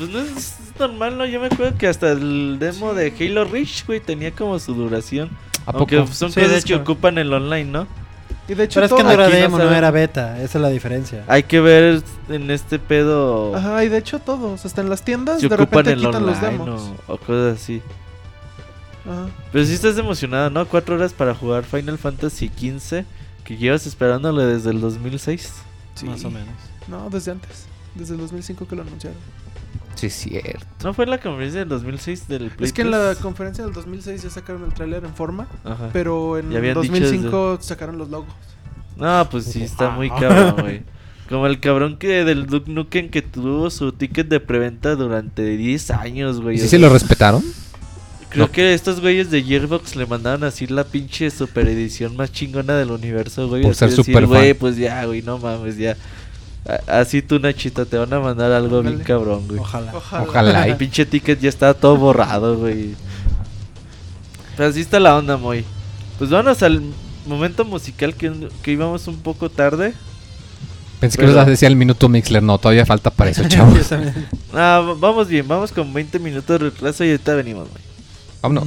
Pues no es normal, ¿no? Yo me acuerdo que hasta el demo de Halo Reach, güey, tenía como su duración. ¿A Aunque poco? son Sí, de cosas que hecho. ocupan el online, ¿no? Y de hecho, Pero es que todo- no era no demo, no, era beta. Esa es la diferencia. Hay que ver en este pedo Ajá, y de hecho todos, hasta en las tiendas si de ocupan repente el quitan los online demos. o, o cosas así. Ajá. Pero sí estás emocionado, ¿no? Cuatro horas para jugar Final Fantasy XV, que llevas esperándolo desde el 2006. Sí. Más o menos. No, desde antes, desde el 2005 que lo anunciaron. Sí, es cierto. ¿No fue la conferencia del 2006 del Play Es que en la 3? conferencia del 2006 ya sacaron el tráiler en forma, Ajá. pero en Ya habían dicho 2005 sacaron los logos. No, pues sí, está Ah. muy cabrón, güey. Como el cabrón que del Duke Nukem que tuvo su ticket de preventa durante 10 años, güey. ¿Sí O se lo respetaron? Creo No. que estos güeyes de Gearbox le mandaron así la pinche super edición más chingona del universo, güey. Por así ser decir, super fan. Güey, pues ya, güey, no mames, ya. Así tú, Nachito, te van a mandar algo bien cabrón, güey. Ojalá. Ojalá. Ojalá. El pinche ticket ya está todo borrado, güey. Pero así está la onda, Moy. Pues vámonos al momento musical que, que íbamos un poco tarde. Pensé que Pero- ibas a decir el minuto Mixler. No, todavía falta para eso, chavos. Ah, vamos bien, vamos con 20 minutos de retraso y ahorita venimos, Moy. Vámonos.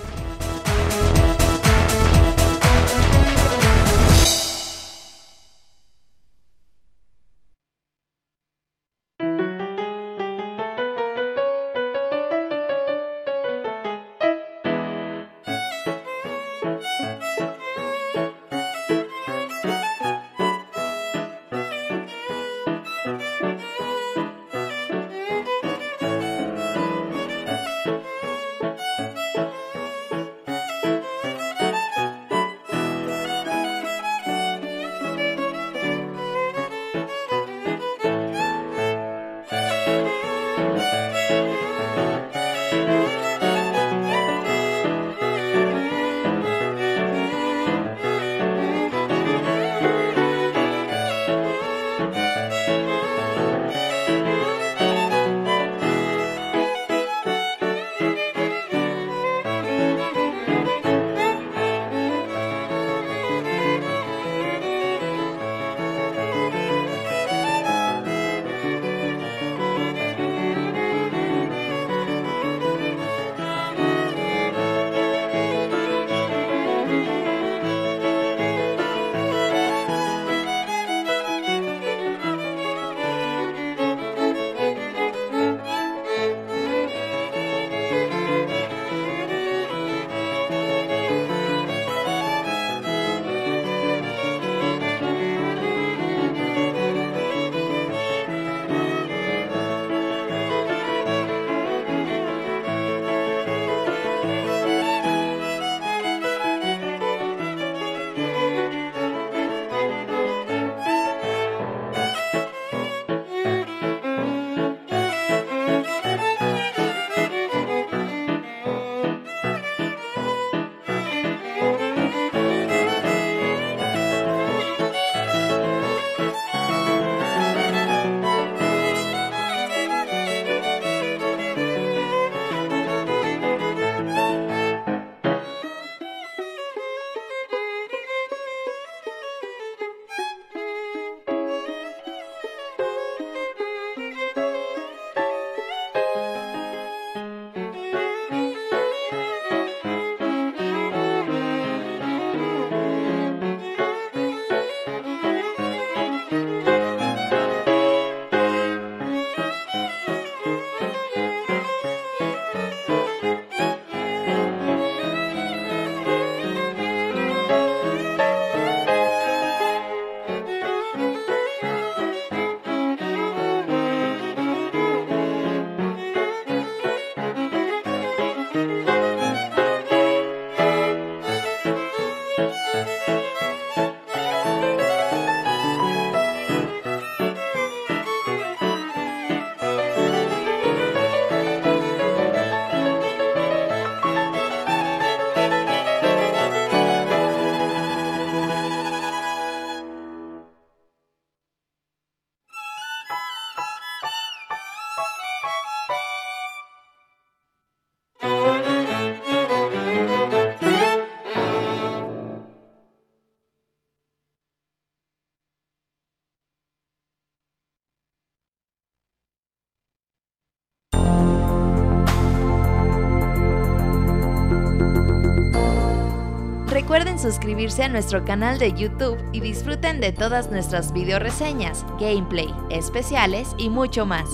suscribirse a nuestro canal de YouTube y disfruten de todas nuestras video reseñas, gameplay, especiales y mucho más.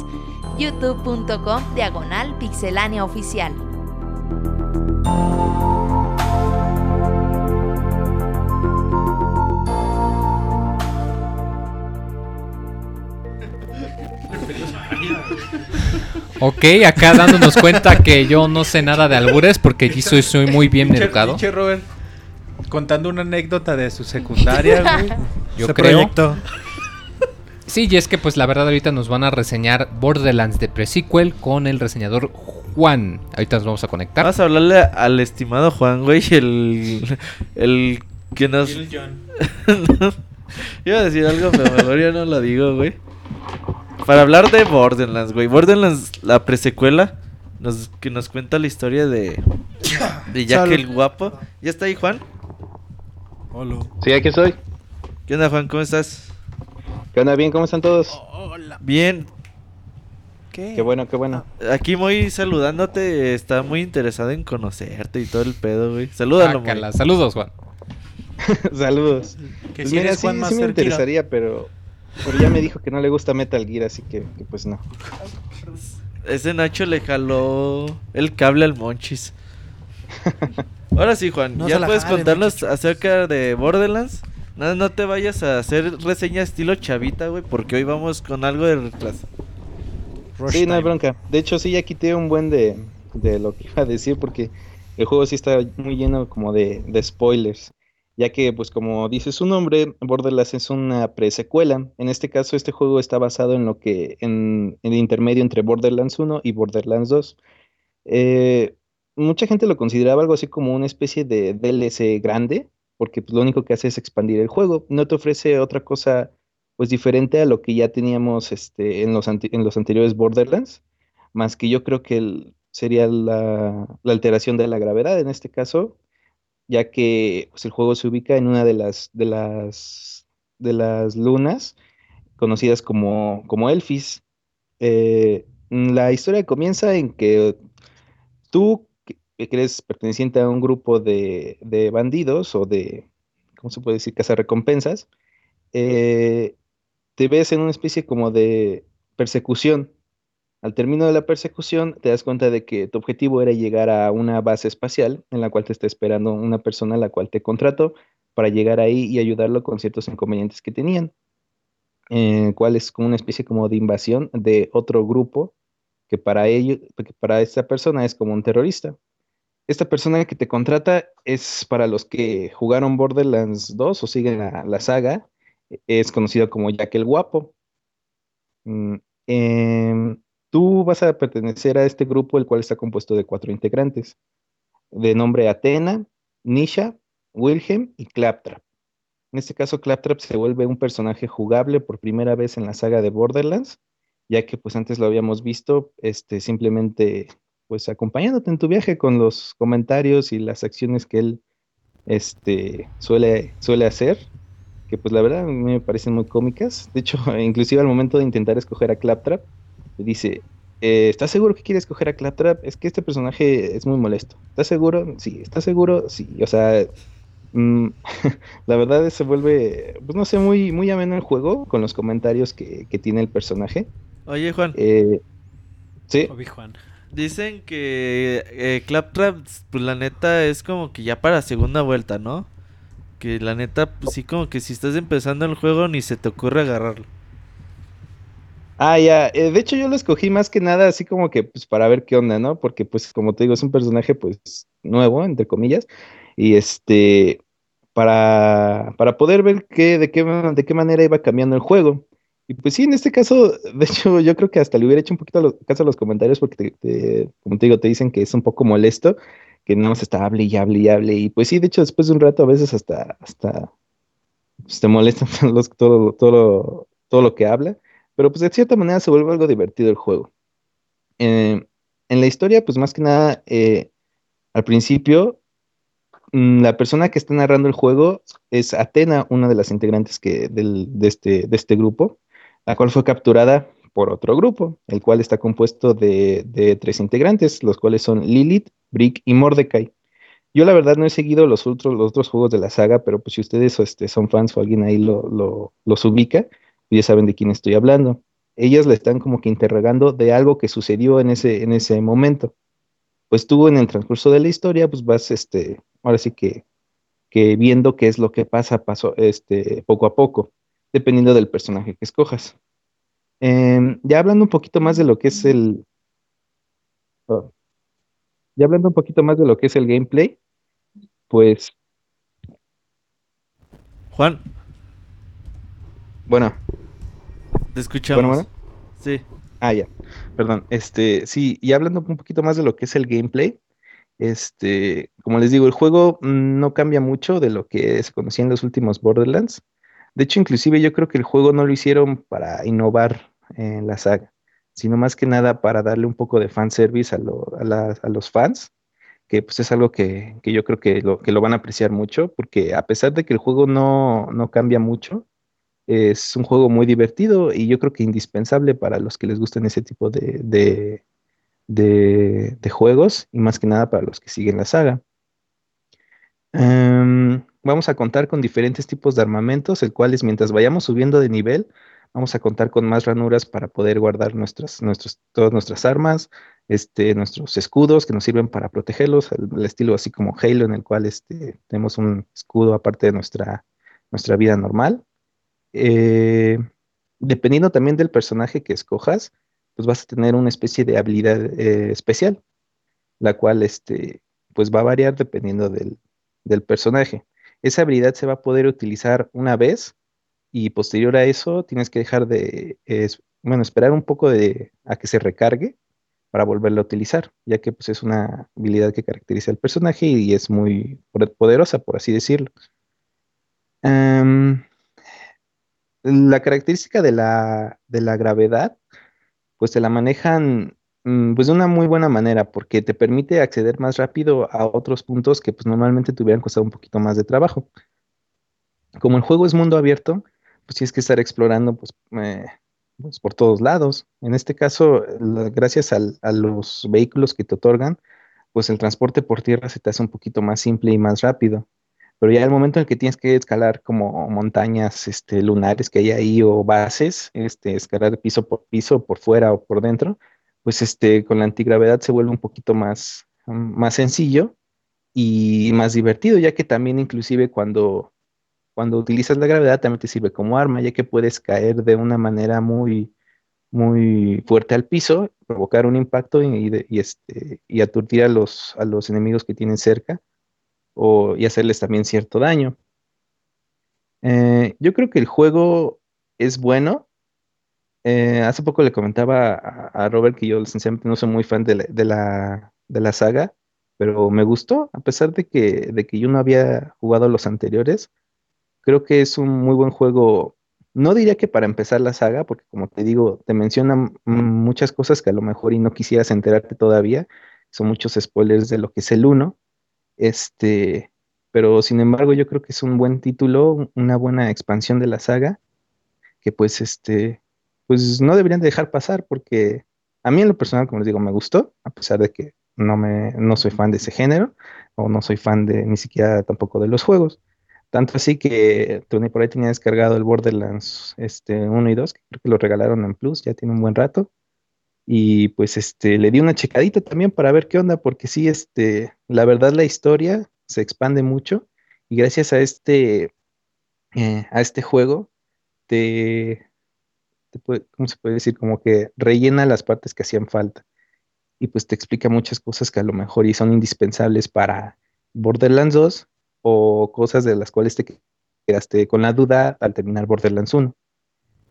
youtube.com diagonal pixelania oficial. Ok, acá dándonos cuenta que yo no sé nada de albures porque aquí soy, soy muy bien Pinche- educado. Contando una anécdota de su secundaria, güey. Yo Se creo. proyectó. Sí, y es que pues la verdad ahorita nos van a reseñar Borderlands de pre-sequel con el reseñador Juan. Ahorita nos vamos a conectar. Vamos a hablarle al estimado Juan, güey, el, el que nos... Iba a decir algo, pero mejor ya no lo digo, güey. Para hablar de Borderlands, güey. Borderlands, la presecuela, nos, que nos cuenta la historia de, de Jack Salud. el Guapo. ¿Ya está ahí, Juan? Sí, aquí estoy. ¿Qué onda, Juan? ¿Cómo estás? ¿Qué onda? ¿Bien? ¿Cómo están todos? Bien. ¿Qué? Qué bueno, qué bueno. Aquí muy saludándote, está muy interesado en conocerte y todo el pedo, güey. Salúdalo. Guácala. Saludos, Juan. Saludos. Que Pues si mira, eres sí, Juan sí me interesaría, pero, pero ya me dijo que no le gusta Metal Gear, así que, que pues no. Ese Nacho le jaló el cable al Monchis. Ahora sí, Juan, No ya puedes jale, contarnos acerca de Borderlands. No, no te vayas a hacer reseña estilo chavita, güey, porque hoy vamos con algo de retraso. Rush Sí, no hay bronca. De hecho, sí, ya quité un buen de, de lo que iba a decir porque el juego sí está muy lleno como de, de spoilers. Ya que, pues como dice su nombre, Borderlands es una presecuela. En este caso, este juego está basado en lo que, en, en el intermedio entre Borderlands 1 y Borderlands 2. Eh, mucha gente lo consideraba algo así como una especie de DLC grande, porque pues, lo único que hace es expandir el juego. No te ofrece otra cosa pues diferente a lo que ya teníamos este, en los, en los anteriores Borderlands, más que yo creo que sería la, alteración de la gravedad en este caso, ya que pues, el juego se ubica en una de las, de las, de las lunas conocidas como, como Elfis. Eh, la historia comienza en que tú, que eres perteneciente a un grupo de, de bandidos o de, ¿cómo se puede decir? Cazarrecompensas, eh, te ves en una especie como de persecución. Al término de la persecución, te das cuenta de que tu objetivo era llegar a una base espacial en la cual te está esperando una persona la cual te contrató para llegar ahí y ayudarlo con ciertos inconvenientes que tenían, eh, cual es como una especie como de invasión de otro grupo que para ello, que para esta persona es como un terrorista. Esta persona que te contrata es para los que jugaron Borderlands 2 o siguen la, saga, es conocido como Jack el Guapo. Mm, em, tú vas a pertenecer a este grupo, el cual está compuesto de cuatro integrantes, de nombre Atena, Nisha, Wilhelm y Claptrap. En este caso, Claptrap se vuelve un personaje jugable por primera vez en la saga de Borderlands, ya que pues antes lo habíamos visto este, simplemente pues acompañándote en tu viaje con los comentarios y las acciones que él este, suele, suele hacer que pues la verdad a mí me parecen muy cómicas. De hecho, inclusive al momento de intentar escoger a Claptrap, le dice, eh, ¿estás seguro que quieres escoger a Claptrap? Es que este personaje es muy molesto. ¿Estás seguro? Sí, ¿estás seguro? Sí, o sea, mm, la verdad se vuelve, pues no sé, muy, muy ameno el juego con los comentarios que, que tiene el personaje. Oye, Juan, Eh, sí, Obi-Juan. Dicen que eh, Claptrap, pues la neta es como que ya para segunda vuelta, ¿no? Que la neta, pues sí, como que si estás empezando el juego ni se te ocurre agarrarlo. Ah, ya. eh, de hecho, yo lo escogí más que nada así como que pues para ver qué onda, ¿no? Porque pues como te digo, es un personaje pues nuevo, entre comillas. Y este, para, para poder ver qué, de qué, de qué manera iba cambiando el juego. Y pues sí, en este caso, de hecho, yo creo que hasta le hubiera hecho un poquito caso a los comentarios porque, como te digo, te dicen que es un poco molesto, que nada más está hable y hable y hable. Y pues sí, de hecho, después de un rato a veces hasta, hasta pues, te molestan los, todo, todo, todo lo que habla. Pero pues de cierta manera se vuelve algo divertido el juego. Eh, en la historia, pues más que nada, eh, al principio, mm, la persona que está narrando el juego es Atena, una de las integrantes que, del- de, este, de este grupo, la cual fue capturada por otro grupo, el cual está compuesto de, tres integrantes, los cuales son Lilith, Brick y Mordecai. Yo la verdad no he seguido los otros, juegos de la saga, pero pues si ustedes este, son fans o alguien ahí lo, lo- los ubica, ya saben de quién estoy hablando. Ellas le están como que interrogando de algo que sucedió en ese, en ese momento. Pues tú en el transcurso de la historia, pues vas, este, ahora sí que, que viendo qué es lo que pasa paso, este, poco a poco, dependiendo del personaje que escojas. Em, ya hablando un poquito más de lo que es el, oh, ya hablando un poquito más de lo que es el gameplay, pues Juan, bueno, te escuchamos. bueno, bueno. Sí. Ah, ya. Perdón. Este, sí, y hablando un poquito más de lo que es el gameplay, este, como les digo, el juego no cambia mucho de lo que se conocía en los últimos Borderlands. De hecho, inclusive yo creo que el juego no lo hicieron para innovar en la saga, sino más que nada para darle un poco de fanservice a, a, los fans, que pues es algo que, que yo creo que lo, que lo van a apreciar mucho, porque a pesar de que el juego no, no cambia mucho, es un juego muy divertido y yo creo que indispensable para los que les gustan ese tipo de, de, de- de juegos y más que nada para los que siguen la saga. Em, vamos a contar con diferentes tipos de armamentos, el cual es mientras vayamos subiendo de nivel, vamos a contar con más ranuras para poder guardar nuestras, nuestros, todas nuestras armas, este, nuestros escudos que nos sirven para protegerlos, el, estilo así como Halo, en el cual este, tenemos un escudo aparte de nuestra, nuestra vida normal. Eh, dependiendo también del personaje que escojas, pues vas a tener una especie de habilidad eh, especial, la cual este, pues va a variar dependiendo del, del personaje. Esa habilidad se va a poder utilizar una vez y posterior a eso tienes que dejar de, bueno, esperar un poco de, a que se recargue para volverla a utilizar, ya que pues es una habilidad que caracteriza al personaje y es muy poder- poderosa, por así decirlo. Em, la característica de la, de la gravedad, pues te la manejan pues de una muy buena manera, porque te permite acceder más rápido a otros puntos que pues normalmente te hubieran costado un poquito más de trabajo. Como el juego es mundo abierto, pues tienes que estar explorando pues, eh, pues, por todos lados. En este caso, gracias al- a los vehículos que te otorgan, pues el transporte por tierra se te hace un poquito más simple y más rápido. Pero ya el momento en el que tienes que escalar como montañas este, lunares que hay ahí o bases, este, escalar piso por piso, por fuera o por dentro, pues este, con la antigravedad se vuelve un poquito más, mm, más sencillo y más divertido, ya que también inclusive cuando, cuando utilizas la gravedad también te sirve como arma, ya que puedes caer de una manera muy, muy fuerte al piso, provocar un impacto y, este, y aturdir a los, a los enemigos que tienen cerca o, y hacerles también cierto daño. Eh, yo creo que el juego es bueno. Eh, hace poco le comentaba a, Robert que yo sinceramente no soy muy fan de la, de la, de la saga, pero me gustó, a pesar de que, de que yo no había jugado los anteriores. Creo que es un muy buen juego. No diría que para empezar la saga, porque como te digo, te mencionan muchas cosas que a lo mejor y no quisieras enterarte todavía. Son muchos spoilers de lo que es el uno. Este, pero sin embargo, yo creo que es un buen título, un- una buena expansión de la saga, que pues este, pues no deberían de dejar pasar, porque a mí en lo personal, como les digo, me gustó, a pesar de que no me, no soy fan de ese género, o no soy fan de ni siquiera tampoco de los juegos. Tanto así que Tony por ahí tenía descargado el Borderlands este, 1 y 2, que creo que lo regalaron en Plus, ya tiene un buen rato. Y pues este, le di una checadita también para ver qué onda, porque sí, este, la verdad la historia se expande mucho y gracias a este, eh, a este juego te, te puede- ¿cómo se puede decir? Como que rellena las partes que hacían falta y pues te explica muchas cosas que a lo mejor y son indispensables para Borderlands 2 o cosas de las cuales te quedaste con la duda al terminar Borderlands 1.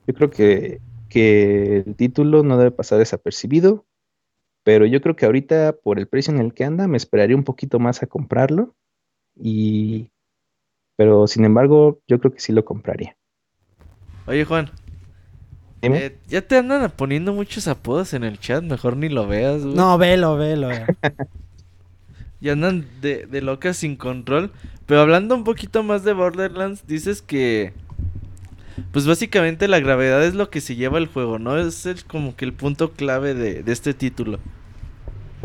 Yo creo que, que el título no debe pasar desapercibido, pero yo creo que ahorita por el precio en el que anda me esperaría un poquito más a comprarlo y pero sin embargo yo creo que sí lo compraría. Oye, Juan. Dime. eh, ya te andan poniendo muchos apodos en el chat, mejor ni lo veas, güey. No, velo, velo. eh. Y andan de, de locas sin control. Pero hablando un poquito más de Borderlands, dices que. Pues básicamente la gravedad es lo que se lleva el juego, ¿no? Es el- como que el punto clave de, de este título.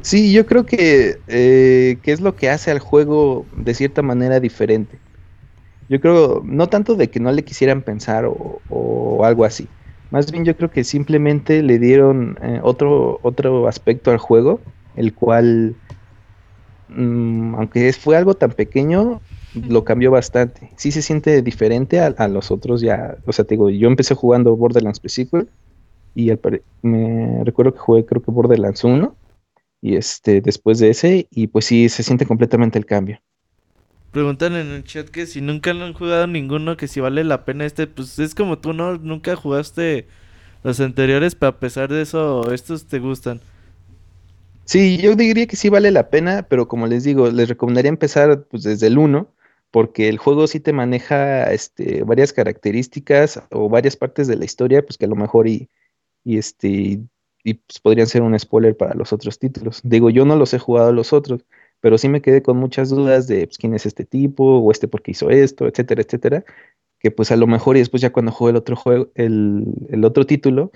Sí, yo creo que, eh, que es lo que hace al juego de cierta manera diferente. Yo creo, no tanto de que no le quisieran pensar o, o algo así. Más bien yo creo que simplemente le dieron eh, otro, otro aspecto al juego, el cual, mm, aunque fue algo tan pequeño, lo cambió bastante. Sí se siente diferente a, los otros ya. O sea, te digo, yo empecé jugando Borderlands Pre-Sequel y me recuerdo que jugué creo que Borderlands 1 y este después de ese y pues sí se siente completamente el cambio. Preguntan en el chat que si nunca lo han jugado ninguno, que si vale la pena este, pues es como tú, ¿no? Nunca jugaste los anteriores, pero a pesar de eso, estos te gustan. Sí, yo diría que sí vale la pena, pero como les digo, les recomendaría empezar pues, desde el 1, porque el juego sí te maneja este, varias características o varias partes de la historia, pues que a lo mejor y, y este y, pues, podrían ser un spoiler para los otros títulos. Digo, yo no los he jugado los otros, pero sí me quedé con muchas dudas de pues, quién es este tipo, o este por qué hizo esto, etcétera, etcétera, que pues a lo mejor y después ya cuando juegue el otro juego, el, el otro título,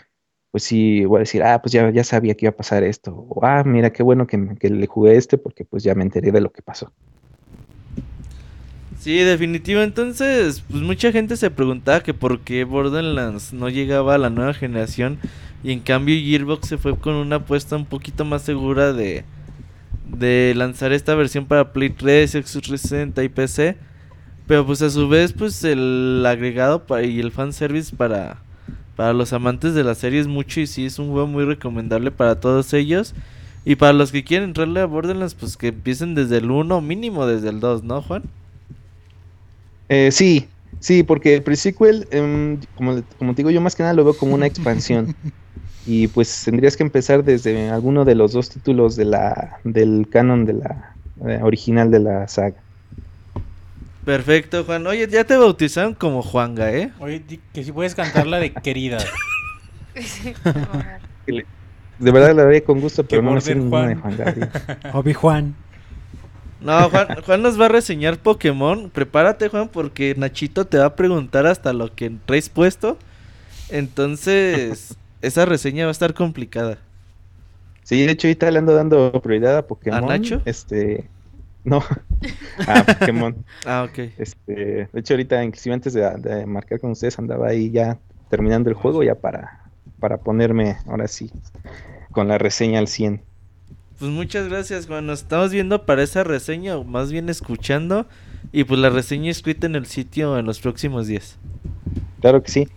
pues sí voy a decir, ah, pues ya, ya sabía que iba a pasar esto, o ah, mira qué bueno que, que le jugué este porque pues ya me enteré de lo que pasó. Sí, definitivo. Entonces, pues mucha gente se preguntaba que por qué Borderlands no llegaba a la nueva generación y en cambio Gearbox se fue con una apuesta un poquito más segura de de lanzar esta versión para Play 3, Xbox 360 y PC. Pero pues a su vez pues el agregado pa- y el fanservice para para los amantes de la serie es mucho y sí es un juego muy recomendable para todos ellos. Y para los que quieren entrarle a Borderlands, pues que empiecen desde el 1 mínimo desde el 2, ¿no, Juan? Eh, sí, sí, porque el pre-sequel, em, como, como te digo, yo más que nada lo veo como una expansión. Y pues tendrías que empezar desde alguno de los dos títulos de la, del canon de la eh, original de la saga. Perfecto, Juan. Oye, ya te bautizaron como Juanga, ¿eh? Oye, que si puedes cantar la de querida. De verdad la haría con gusto, pero no me sé ninguna de Juan. Juan Gabriel. Obi-Juan. No, Juan, Juan nos va a reseñar Pokémon. Prepárate, Juan, porque Nachito te va a preguntar hasta lo que traes puesto. Entonces, esa reseña va a estar complicada. Sí, de hecho ahorita le ando dando prioridad a Pokémon. ¿A Nacho? Este, no, a Pokémon. Ah, ok. Este, de hecho ahorita inclusive antes de, de marcar con ustedes andaba ahí ya terminando el juego ya para, para ponerme ahora sí con la reseña al 100. Pues muchas gracias, Juan. Nos estamos viendo para esa reseña, o más bien escuchando. Y pues la reseña escrita en el sitio en los próximos días. Claro que sí.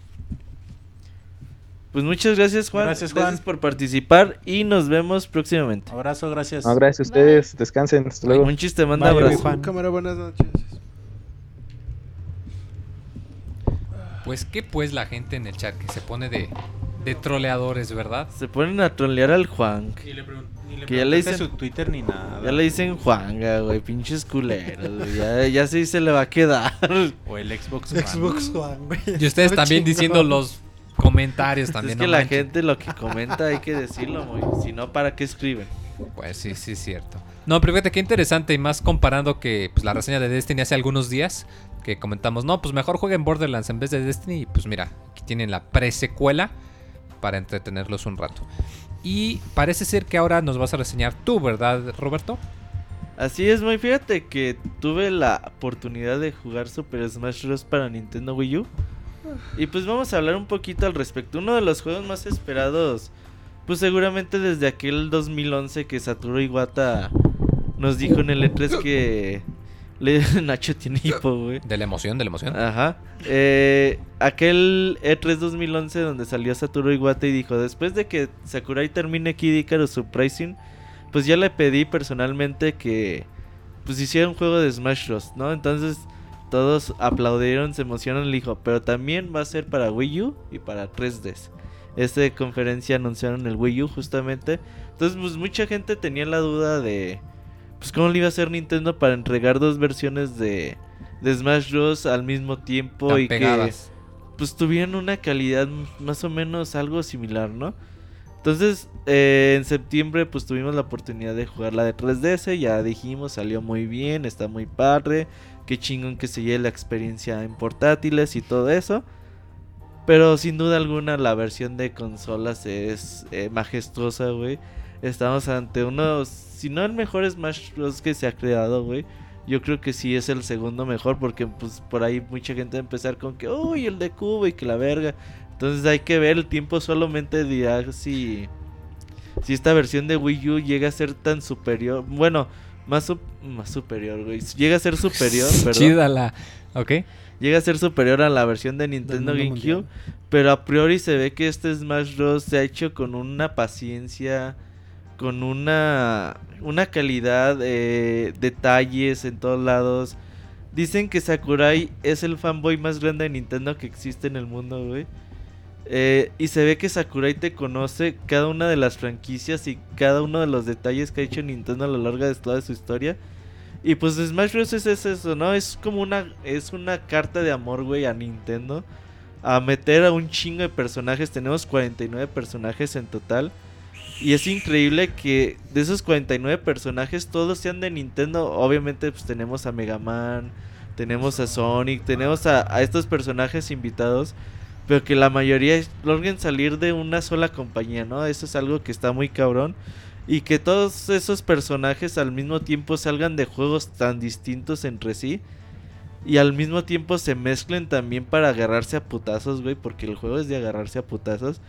Pues muchas gracias, Juan. Gracias, Juan. por participar y nos vemos próximamente. Abrazo, gracias. No, gracias a ustedes, descansen, hasta luego. Un chiste, manda Bye, abrazo. Juan. Cámara, buenas noches. Pues qué pues la gente en el chat que se pone de, de troleadores, ¿verdad? Se ponen a trolear al Juan. Ni le, ni le Que ya le preguntaste dicen- su Twitter ni nada. Ya le dicen Juanga, güey, pinches culeros, güey. Ya, ya sí se le va a quedar. O el Xbox One. Xbox One, güey. Y ustedes también diciendo los comentarios también. es que no la gente lo que comenta hay que decirlo, güey. Si no, ¿para qué escriben? Pues sí, sí, es cierto. No, pero fíjate qué interesante y más comparando que pues, la reseña de Destiny hace algunos días que comentamos, no, pues mejor jueguen Borderlands en vez de Destiny. Y pues mira, aquí tienen la pre-secuela para entretenerlos un rato. Y parece ser que ahora nos vas a reseñar tú, ¿verdad, Roberto? Así es, muy fíjate que tuve la oportunidad de jugar Super Smash Bros. para Nintendo Wii U. Y pues vamos a hablar un poquito al respecto. Uno de los juegos más esperados, pues seguramente desde aquel 2011 que Satoru Iwata nos dijo en el E3 que... Le... Nacho tiene hipo, güey. De la emoción, de la emoción. Ajá. Eh, aquel E3 2011 donde salió Satoru Iwata y dijo, después de que Sakurai termine Kid Icarus Surprising, pues ya le pedí personalmente que pues hiciera un juego de Smash Bros, ¿no? Entonces todos aplaudieron, se emocionaron, le dijo, pero también va a ser para Wii U y para 3DS. Esta conferencia anunciaron el Wii U justamente. Entonces, pues mucha gente tenía la duda de pues cómo le iba a hacer Nintendo para entregar dos versiones de de Smash Bros al mismo tiempo Tan y pegadas. que pues tuvieran una calidad más o menos algo similar, ¿no? Entonces, eh, en septiembre pues tuvimos la oportunidad de jugar la de 3DS, ya dijimos, salió muy bien, está muy padre, qué chingón que se lleve la experiencia en portátiles y todo eso. Pero sin duda alguna la versión de consolas es eh, majestuosa, güey. estamos ante uno, si no el mejor Smash Bros. que se ha creado, güey. Yo creo que sí es el segundo mejor porque pues por ahí mucha gente va a empezar con que, uy, el de Cuba y que la verga. Entonces hay que ver, el tiempo solamente dirá si, si esta versión de Wii U llega a ser tan superior. Bueno, más, más superior, güey. Llega a ser superior, perdón. Chida la. Ok. Llega a ser superior a la versión de Nintendo GameCube. Pero a priori se ve que este Smash Bros. se ha hecho con una paciencia, con una, una calidad, eh, detalles en todos lados. Dicen que Sakurai es el fanboy más grande de Nintendo que existe en el mundo, güey. Eh, y se ve que Sakurai te conoce cada una de las franquicias y cada uno de los detalles que ha hecho Nintendo a lo largo de toda su historia. Y pues Smash Bros. es, es eso, ¿no? Es como una, es una carta de amor, güey, a Nintendo. A meter a un chingo de personajes. Tenemos 49 personajes en total. Y es increíble que de esos 49 personajes todos sean de Nintendo. Obviamente pues tenemos a Mega Man, tenemos a Sonic, tenemos a, a estos personajes invitados. Pero que la mayoría logren salir de una sola compañía, ¿no? Eso es algo que está muy cabrón. Y que todos esos personajes al mismo tiempo salgan de juegos tan distintos entre sí. Y al mismo tiempo se mezclen también para agarrarse a putazos, güey. Porque el juego es de agarrarse a putazos.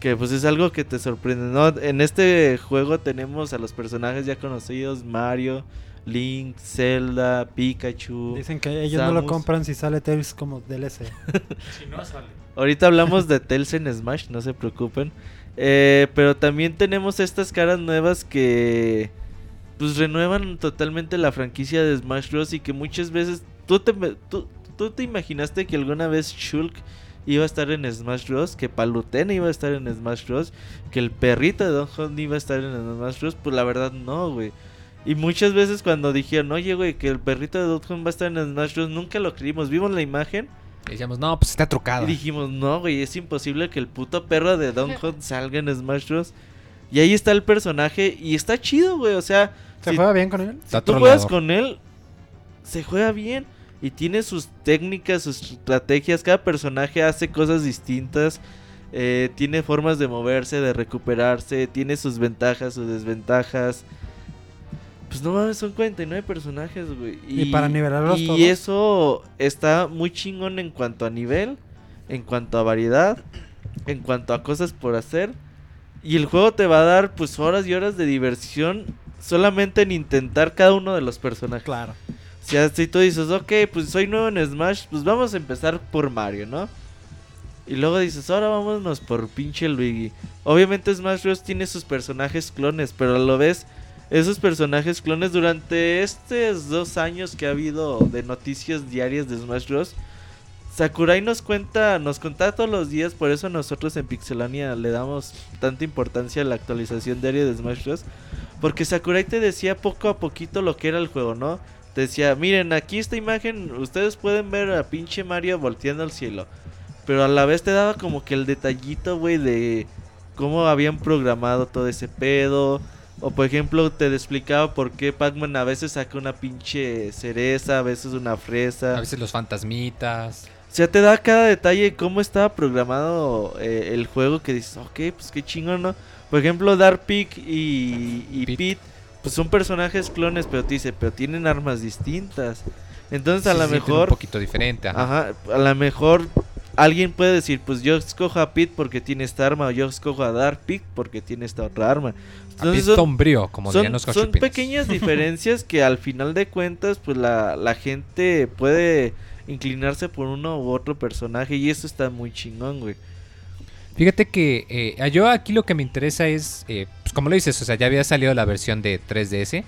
Que pues es algo que te sorprende, ¿no? En este juego tenemos a los personajes ya conocidos. Mario, Link, Zelda, Pikachu. Dicen que ellos no lo Samus. compran si sale Tails como DLC. Si no sale. Ahorita hablamos de Tails en Smash, no se preocupen. Eh, pero también tenemos estas caras nuevas que pues renuevan totalmente la franquicia de Smash Bros. Y que muchas veces tú te, tú, tú te imaginaste que alguna vez Shulk iba a estar en Smash Bros. Que Palutena iba a estar en Smash Bros. Que el perrito de Don Juan iba a estar en Smash Bros. Pues la verdad no, güey. Y muchas veces cuando dijeron, oye, güey, que el perrito de Don va a estar en Smash Bros. Nunca lo creímos. Vimos la imagen. Decíamos, no, pues está trucado. Y dijimos, no, güey, es imposible que el puto perro de Don Hunt salga en Smash Bros. Y ahí está el personaje y está chido, güey. O sea, ¿Se si juega bien con él? Está tú juegas con él, se juega bien. Y tiene sus técnicas, sus estrategias. Cada personaje hace cosas distintas. eh, tiene formas de moverse, de recuperarse. Tiene sus ventajas, sus desventajas. Pues no mames, son 49 personajes, güey. Y para nivelarlos y todos. eso está muy chingón en cuanto a nivel, en cuanto a variedad, en cuanto a cosas por hacer. Y el juego te va a dar pues horas y horas de diversión solamente en intentar cada uno de los personajes. Claro. O sea, si tú dices, ok, pues soy nuevo en Smash, pues vamos a empezar por Mario, ¿no? Y luego dices, ahora vámonos por pinche Luigi. Obviamente Smash Bros. tiene sus personajes clones, pero lo ves, esos personajes clones durante estos dos años que ha habido de noticias diarias de Smash Bros. Sakurai nos cuenta, nos contaba todos los días, por eso nosotros en Pixelania le damos tanta importancia a la actualización diaria de Smash Bros. Porque Sakurai te decía poco a poquito lo que era el juego, ¿no? Te decía, miren, aquí esta imagen, ustedes pueden ver a pinche Mario volteando al cielo. Pero a la vez te daba como que el detallito, güey, de cómo habían programado todo ese pedo. O por ejemplo, te explicaba por qué Pac-Man a veces saca una pinche cereza, a veces una fresa. A veces los fantasmitas. O sea, te da cada detalle de cómo estaba programado eh, el juego que dices, ok, pues qué chingón, ¿no? Por ejemplo, Dark Pig y, y Pete. Pete, pues son personajes clones, pero te dice, pero tienen armas distintas. Entonces a Sí, lo sí, mejor, Un poquito diferente. ajá. ajá, a lo mejor alguien puede decir, pues yo escojo a Pete porque tiene esta arma, o yo escojo a Dark Pig porque tiene esta otra arma. Entonces son- sombrío, como son, los son pequeñas diferencias que al final de cuentas pues la, la gente puede inclinarse por uno u otro personaje y eso está muy chingón, güey. Fíjate que eh, yo aquí lo que me interesa es, eh, pues como lo dices, o sea, ya había salido la versión de 3DS.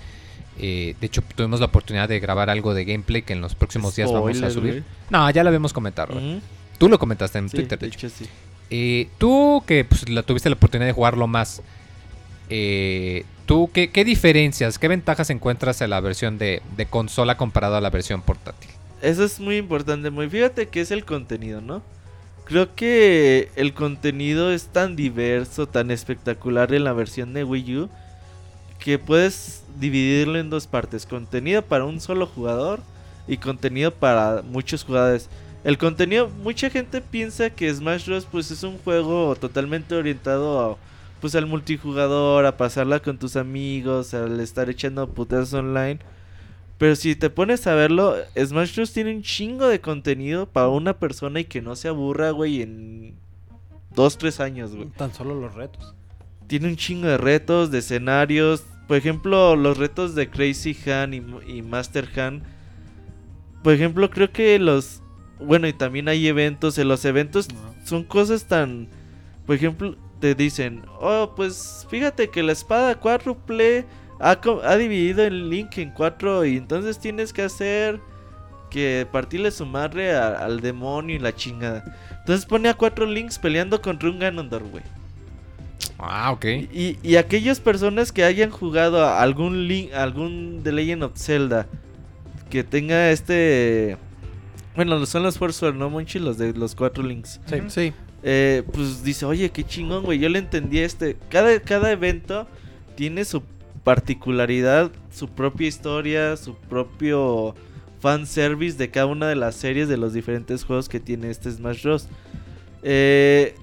eh, de hecho, tuvimos la oportunidad de grabar algo de gameplay que en los próximos días vamos a subir. güey. No, ya lo habíamos comentado. Ujú. Tú lo comentaste en Sí, Twitter, de hecho. hecho sí. Eh, tú que pues, la, tuviste la oportunidad de jugarlo más, eh, ¿tú qué, qué diferencias, qué ventajas encuentras en la versión de, de consola comparado a la versión portátil? Eso es muy importante, muy fíjate que es el contenido, ¿no? Creo que el contenido es tan diverso, tan espectacular en la versión de Wii U que puedes dividirlo en dos partes, contenido para un solo jugador y contenido para muchos jugadores. El contenido, mucha gente piensa que Smash Bros pues es un juego totalmente orientado a, pues al multijugador, a pasarla con tus amigos, al estar echando putas online. Pero si te pones a verlo, Smash Bros. tiene un chingo de contenido para una persona y que no se aburra, güey, en dos, tres años, güey. Tan solo los retos. Tiene un chingo de retos, de escenarios. Por ejemplo, los retos de Crazy Han y, y Master Han. Por ejemplo, creo que los... Bueno, y también hay eventos. En los eventos son cosas tan... Por ejemplo, te dicen, oh, pues fíjate que la espada cuádruple ha, ha dividido el link en cuatro y entonces tienes que hacer que partirle su madre a- al demonio y la chingada. Entonces pone a cuatro links peleando contra un Ganondorf, güey. Ah, ok. Y, y aquellas personas que hayan jugado a algún link, algún The Legend of Zelda que tenga este... Bueno, son los Force Sword, ¿no, Monchi? Los de los cuatro links. Sí. Sí. Eh, pues dice, oye, qué chingón, güey. Yo le entendí este. Cada, cada evento tiene su particularidad, su propia historia, su propio fanservice de cada una de las series de los diferentes juegos que tiene este Smash Bros. Eh,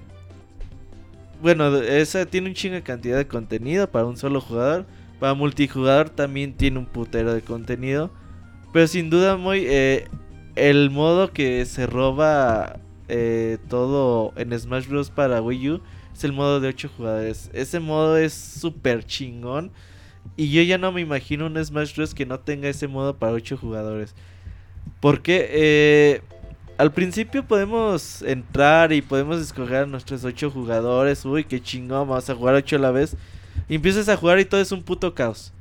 bueno, esa tiene un chingo de cantidad de contenido para un solo jugador. Para multijugador también tiene un putero de contenido. Pero sin duda, muy. eh, el modo que se roba eh, todo en Smash Bros. para Wii U es el modo de 8 jugadores. Ese modo es súper chingón. Y yo ya no me imagino un Smash Bros. que no tenga ese modo para 8 jugadores. Porque eh, al principio podemos entrar y podemos escoger a nuestros 8 jugadores. Uy, qué chingón, vamos a jugar 8 a la vez. Y empiezas a jugar y todo es un puto caos.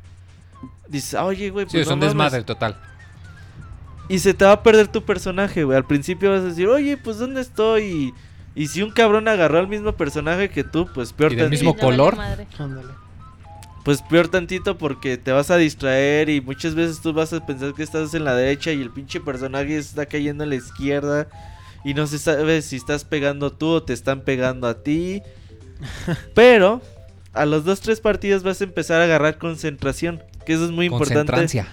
Dices, oye, güey, Sí, pues es no un mames". desmadre total. Y se te va a perder tu personaje, güey. Al principio vas a decir, oye, pues ¿dónde estoy? Y, y si un cabrón agarró al mismo personaje que tú, pues peor Y del mismo color. Pues peor tantito porque te vas a distraer y muchas veces tú vas a pensar que estás en la derecha y el pinche personaje está cayendo a la izquierda. Y no se sabe si estás pegando tú o te están pegando a ti. Pero a los dos, tres partidos vas a empezar a agarrar concentración. Que eso es muy importante Concentrancia.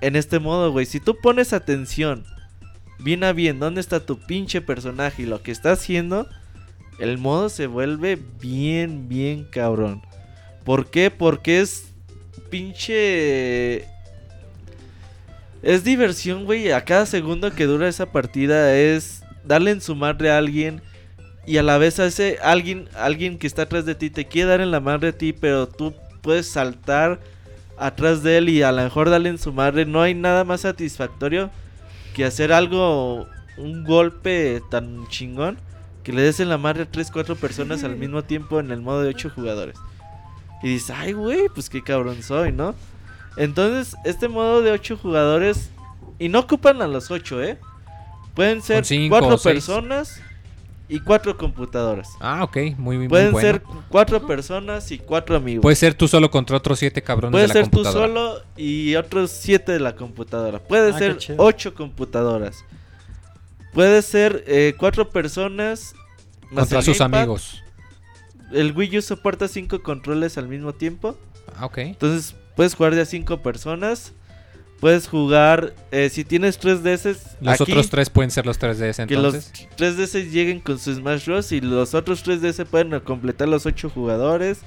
En este modo, güey. Si tú pones atención, bien a bien, dónde está tu pinche personaje y lo que está haciendo, el modo se vuelve bien, bien cabrón. ¿Por qué? Porque es pinche... Es diversión, güey. A cada segundo que dura esa partida es darle en su madre a alguien. Y a la vez a ese alguien, alguien que está atrás de ti te quiere dar en la madre a ti, pero tú puedes saltar atrás de él y a lo mejor darle en su madre. No hay nada más satisfactorio que hacer algo, un golpe tan chingón que le des en la madre a 3, 4 personas al mismo tiempo en el modo de 8 jugadores. Y dices, ay, güey, pues qué cabrón soy, ¿no? Entonces, este modo de 8 jugadores, y no ocupan a los 8, ¿eh? Pueden ser cinco 4 o seis. personas y 4 computadoras. Ah, ok. Muy, muy Pueden bueno. ser 4 personas y 4 amigos. Puede ser tú solo contra otros siete cabrones Puede de la ser tú solo y otros 7 de la computadora. Puede Ah, ser. 8 computadoras. Puede ser 4 personas más Contra sus amigos. El Wii U soporta 5 controles al mismo tiempo. Ah, ok. Entonces puedes jugar de a 5 personas. Puedes jugar, eh, si tienes 3DS, Los aquí, otros tres pueden ser los 3DS que entonces. los 3DS lleguen con su Smash Bros. Y los otros 3DS pueden completar los 8 jugadores.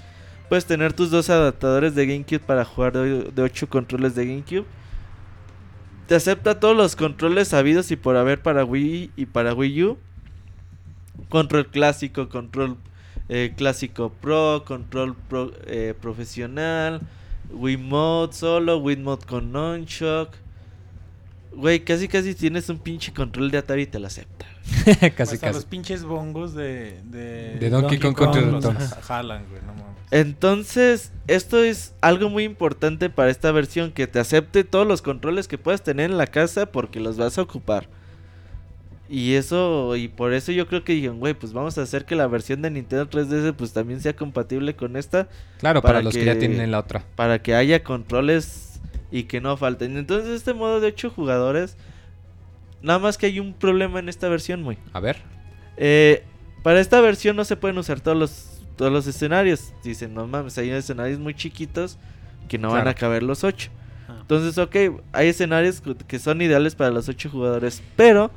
Puedes tener tus dos adaptadores de GameCube para jugar de 8 controles de GameCube. Te acepta todos los controles sabidos y por haber para Wii y para Wii U. Control clásico, control eh, clásico pro, control pro- eh, profesional, Wii Mode solo, Wii Mode con Nunchuck. Güey, casi casi tienes un pinche control de Atari y te lo acepta. casi, Hasta casi. los pinches bongos de, de, De Donkey Kong Country los Returns. jalan, güey, no mames. Entonces, esto es algo muy importante para esta versión, que te acepte todos los controles que puedas tener en la casa porque los vas a ocupar. Y eso, y por eso yo creo que dijeron, güey, pues vamos a hacer que la versión de Nintendo 3DS pues también sea compatible con esta, Claro, para, para los que... que- ya tienen la otra. para que haya controles y que no falten. Entonces, este modo de 8 jugadores, nada más que hay un problema en esta versión, muy. A ver. Eh, para esta versión no se pueden usar todos los, todos los escenarios. Dicen, no mames, hay escenarios muy chiquitos que no van a caber los 8. Ah. Entonces, ok, hay escenarios que son ideales para los 8 jugadores, pero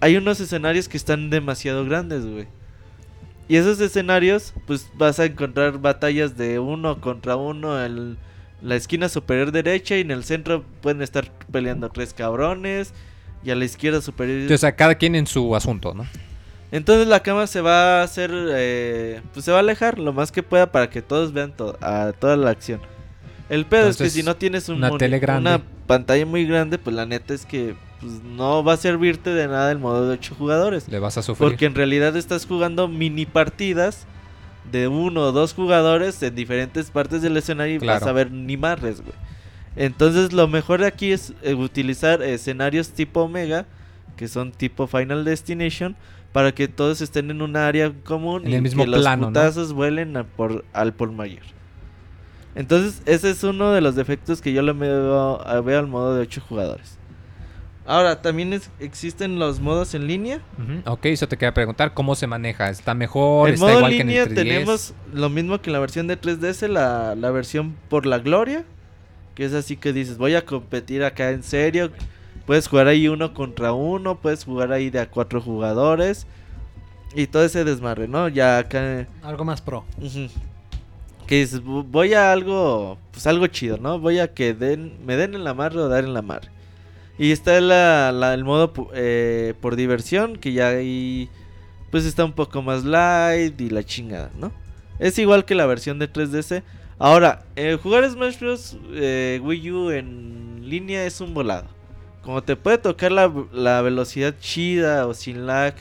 hay unos escenarios que están demasiado grandes, güey. Y esos escenarios, pues vas a encontrar batallas de uno contra uno en la esquina superior derecha y en el centro pueden estar peleando tres cabrones y a la izquierda superior. O sea, cada quien en su asunto, ¿no? Entonces la cama se va a hacer, eh, pues se va a alejar lo más que pueda para que todos vean to- a toda la acción. El pedo es Entonces, que si no tienes un una tele grande. una pantalla muy grande, pues la neta es que pues, no va a servirte de nada el modo de 8 jugadores. Le vas a sufrir. Porque en realidad estás jugando mini partidas de uno o dos jugadores en diferentes partes del escenario y vas Claro. a ver ni madres, güey. Entonces lo mejor de aquí es eh, utilizar escenarios tipo Omega, que son tipo Final Destination, para que todos estén en un área común En y el mismo que los putazos vuelen a por, al por mayor. Entonces ese es uno de los defectos que yo le veo, veo al modo de 8 jugadores. Ahora, también es- existen los modos en línea. Ujú, Ok, eso te quería preguntar. ¿Cómo se maneja? ¿Está mejor? En ¿Está modo igual que en línea el 3DS? tenemos lo mismo que en la versión de 3DS, la, la versión por la gloria, que es así que dices, voy a competir acá en serio. Puedes jugar ahí uno contra uno, puedes jugar ahí de a cuatro jugadores y todo ese desmadre, ¿no? Ya acá... Algo más pro. Que dices, "Vo- voy a algo, pues algo chido, ¿no? Voy a que den, me den en la madre o dar en la madre. Y está el modo eh, por diversión, que ya ahí pues está un poco más light y la chingada, ¿no? Es igual que la versión de 3DS. Ahora, eh, jugar Smash Bros. eh, Wii U en línea es un volado. Como te puede tocar la, la velocidad chida o sin lag.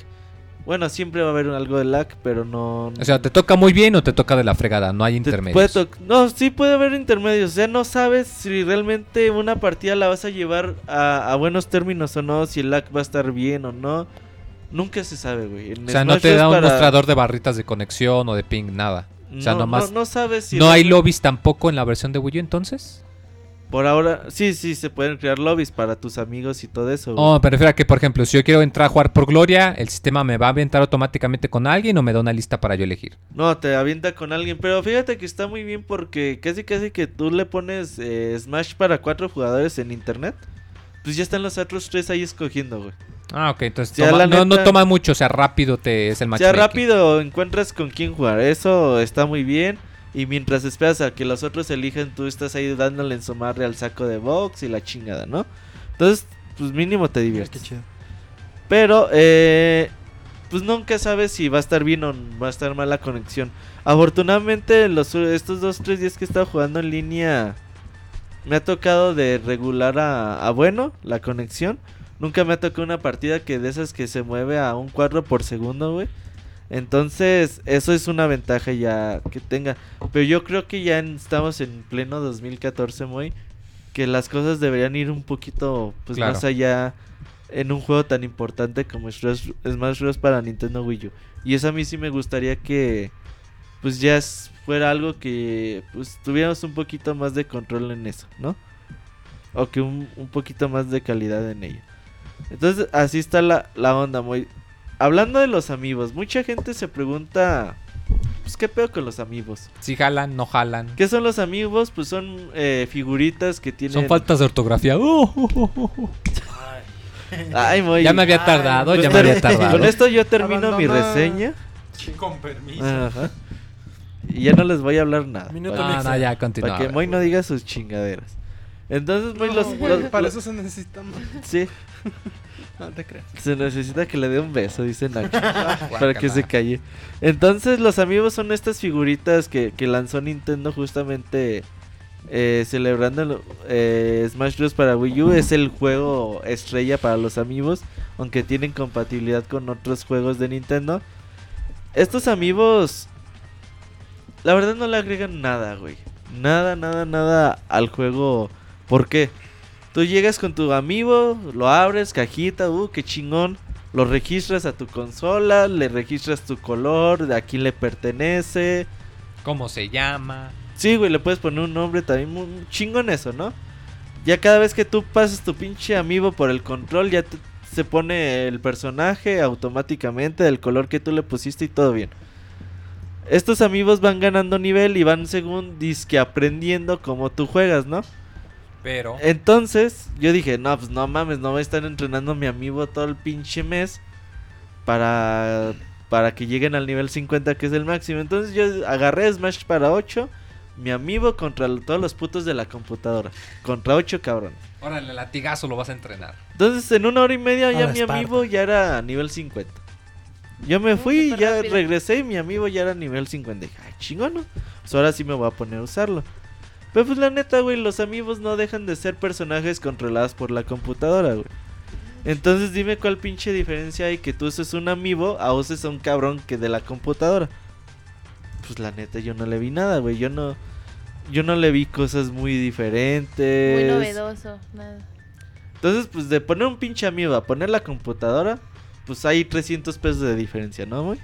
Bueno, siempre va a haber algo de lag, pero no... O sea, ¿te toca muy bien o te toca de la fregada? No hay Te intermedios. puede no, sí puede haber intermedios. O sea, no sabes si realmente una partida la vas a llevar a, a buenos términos o no. Si el lag va a estar bien o no. Nunca se sabe, güey. En o sea, no te da un para- mostrador de barritas de conexión o de ping, nada. O sea, no, nomás... no, no sabes si ¿No hay lobbies tampoco en la versión de Wii U entonces? Por ahora, sí, sí, se pueden crear lobbies para tus amigos y todo eso. güey. Oh, me refiero a que, por ejemplo, si yo quiero entrar a jugar por Gloria, ¿el sistema me va a aventar automáticamente con alguien o me da una lista para yo elegir? No, te avienta con alguien. Pero fíjate que está muy bien porque casi casi que tú le pones eh, Smash para cuatro jugadores en internet. Pues ya están los otros tres ahí escogiendo, güey. Ah, ok, entonces Ya, toma- la no, no neta- toma mucho, o sea, rápido te es el Ya matchmaking. rápido encuentras con quién jugar. Eso está muy bien. Y mientras esperas a que los otros elijan, tú estás ahí dándole en su madre al saco de box y la chingada, ¿no? Entonces, pues mínimo te Qué diviertes. chido. Pero, eh, pues nunca sabes si va a estar bien o va a estar mal la conexión. Afortunadamente, los, estos dos, tres días que he estado jugando en línea, me ha tocado de regular a, a bueno la conexión. Nunca me ha tocado una partida que de esas que se mueve a un cuadro por segundo, güey. Entonces, eso es una ventaja ya que tenga. Pero yo creo que ya en- estamos en pleno 2014, muy. Que las cosas deberían ir un poquito pues Claro. más allá en un juego tan importante como Smash Bros. para Nintendo Wii U. Y eso a mí sí me gustaría que pues ya fuera algo que pues tuviéramos un poquito más de control en eso, ¿no? O que un, un poquito más de calidad en ello. Entonces así está la, la onda, muy... Hablando de los amigos, mucha gente se pregunta, pues qué pedo con los amigos. Si jalan, no jalan. ¿Qué son los amigos? Pues son eh, figuritas que tienen... Son faltas de ortografía. Uh, uh, uh. Ay, muy... Ya me había Ay, tardado, Pues ya me ter- había tardado. Con esto yo termino mi reseña. Con permiso. Ajá. Y ya no les voy a hablar nada. Minuto Para, No, no, ya continúa. para que Moy no diga sus chingaderas. Entonces, Moy, No, los, los- para los- eso se necesita más. Sí, No te creas. se necesita que le dé un beso, dice Nacho. para que se calle. Entonces, los amigos son estas figuritas que, que lanzó Nintendo justamente eh, celebrando el, eh, Smash Bros. para Wii U. Es el juego estrella para los amigos, aunque tienen compatibilidad con otros juegos de Nintendo. Estos amigos, la verdad no le agregan nada, güey. Nada, nada, nada al juego. ¿Por qué? Tú llegas con tu amigo, lo abres, cajita, uh, qué chingón. Lo registras a tu consola, le registras tu color, de a quién le pertenece. ¿Cómo se llama? Sí, güey, le puedes poner un nombre también muy chingón eso, ¿no? Ya cada vez que tú pasas tu pinche amigo por el control, ya te- se pone el personaje automáticamente del color que tú le pusiste y todo bien. Estos amigos van ganando nivel y van según disque aprendiendo cómo tú juegas, ¿no? Pero. Entonces, yo dije, no, pues no mames, no voy a estar entrenando a mi amigo todo el pinche mes para para que lleguen al nivel 50 que es el máximo. Entonces yo agarré Smash para 8, mi amigo contra todos los putos de la computadora, contra 8 cabrones. Órale, latigazo lo vas a entrenar. Entonces en una hora y media ya mi amigo ya era nivel 50. Yo me fui ya rápido. regresé y mi amigo ya era nivel 50. Dije, ay, chingón, ¿no? Pues ahora sí me voy a poner a usarlo. Pero pues la neta, güey, los amigos no dejan de ser personajes controlados por la computadora, güey. Entonces dime cuál pinche diferencia hay que tú uses un amiibo a uses a un cabrón que de la computadora. Pues la neta yo no le vi nada, güey. Yo no yo no le vi cosas muy diferentes. Muy novedoso. Nada. Entonces, pues de poner un pinche amigo a poner la computadora, pues hay 300 pesos de diferencia, ¿no, güey?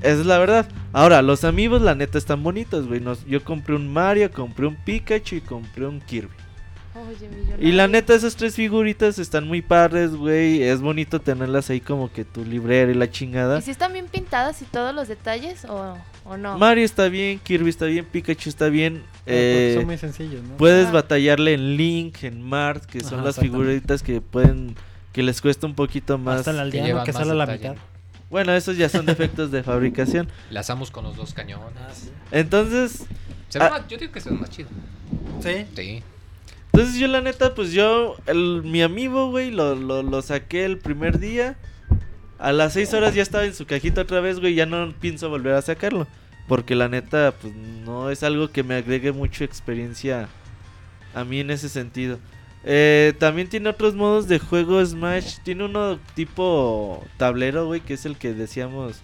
Esa es la verdad. Ahora, los amigos, la neta, están bonitos, güey. Nos- yo compré un Mario, compré un Pikachu y compré un Kirby. Oye, Y la neta, esas tres figuritas están muy padres, güey. Es bonito tenerlas ahí como que tu librera y la chingada. ¿Y si están bien pintadas y todos los detalles o, o no? Mario está bien, Kirby está bien, Pikachu está bien. Porque eh, son muy sencillos, ¿no? Puedes Ah. batallarle en Link, en Mart, que son Ajá, las figuritas que pueden que les cuesta un poquito más. Hasta el aldeano llevan que sale a la mitad. Bueno, esos ya son defectos de fabricación. Lazamos con los dos Ah, cañones. Entonces, Se ve Ah. más- yo digo que se ve más chido. Sí. Sí. entonces yo la neta, pues yo, el, mi amigo, güey, lo, lo, lo saqué el primer día. A las 6 horas ya estaba en su cajita otra vez, güey, ya no pienso volver a sacarlo. Porque la neta, pues no es algo que me agregue mucha experiencia a mí en ese sentido. Eh, también tiene otros modos de juego Smash. Tiene uno tipo tablero, güey, que es el que decíamos.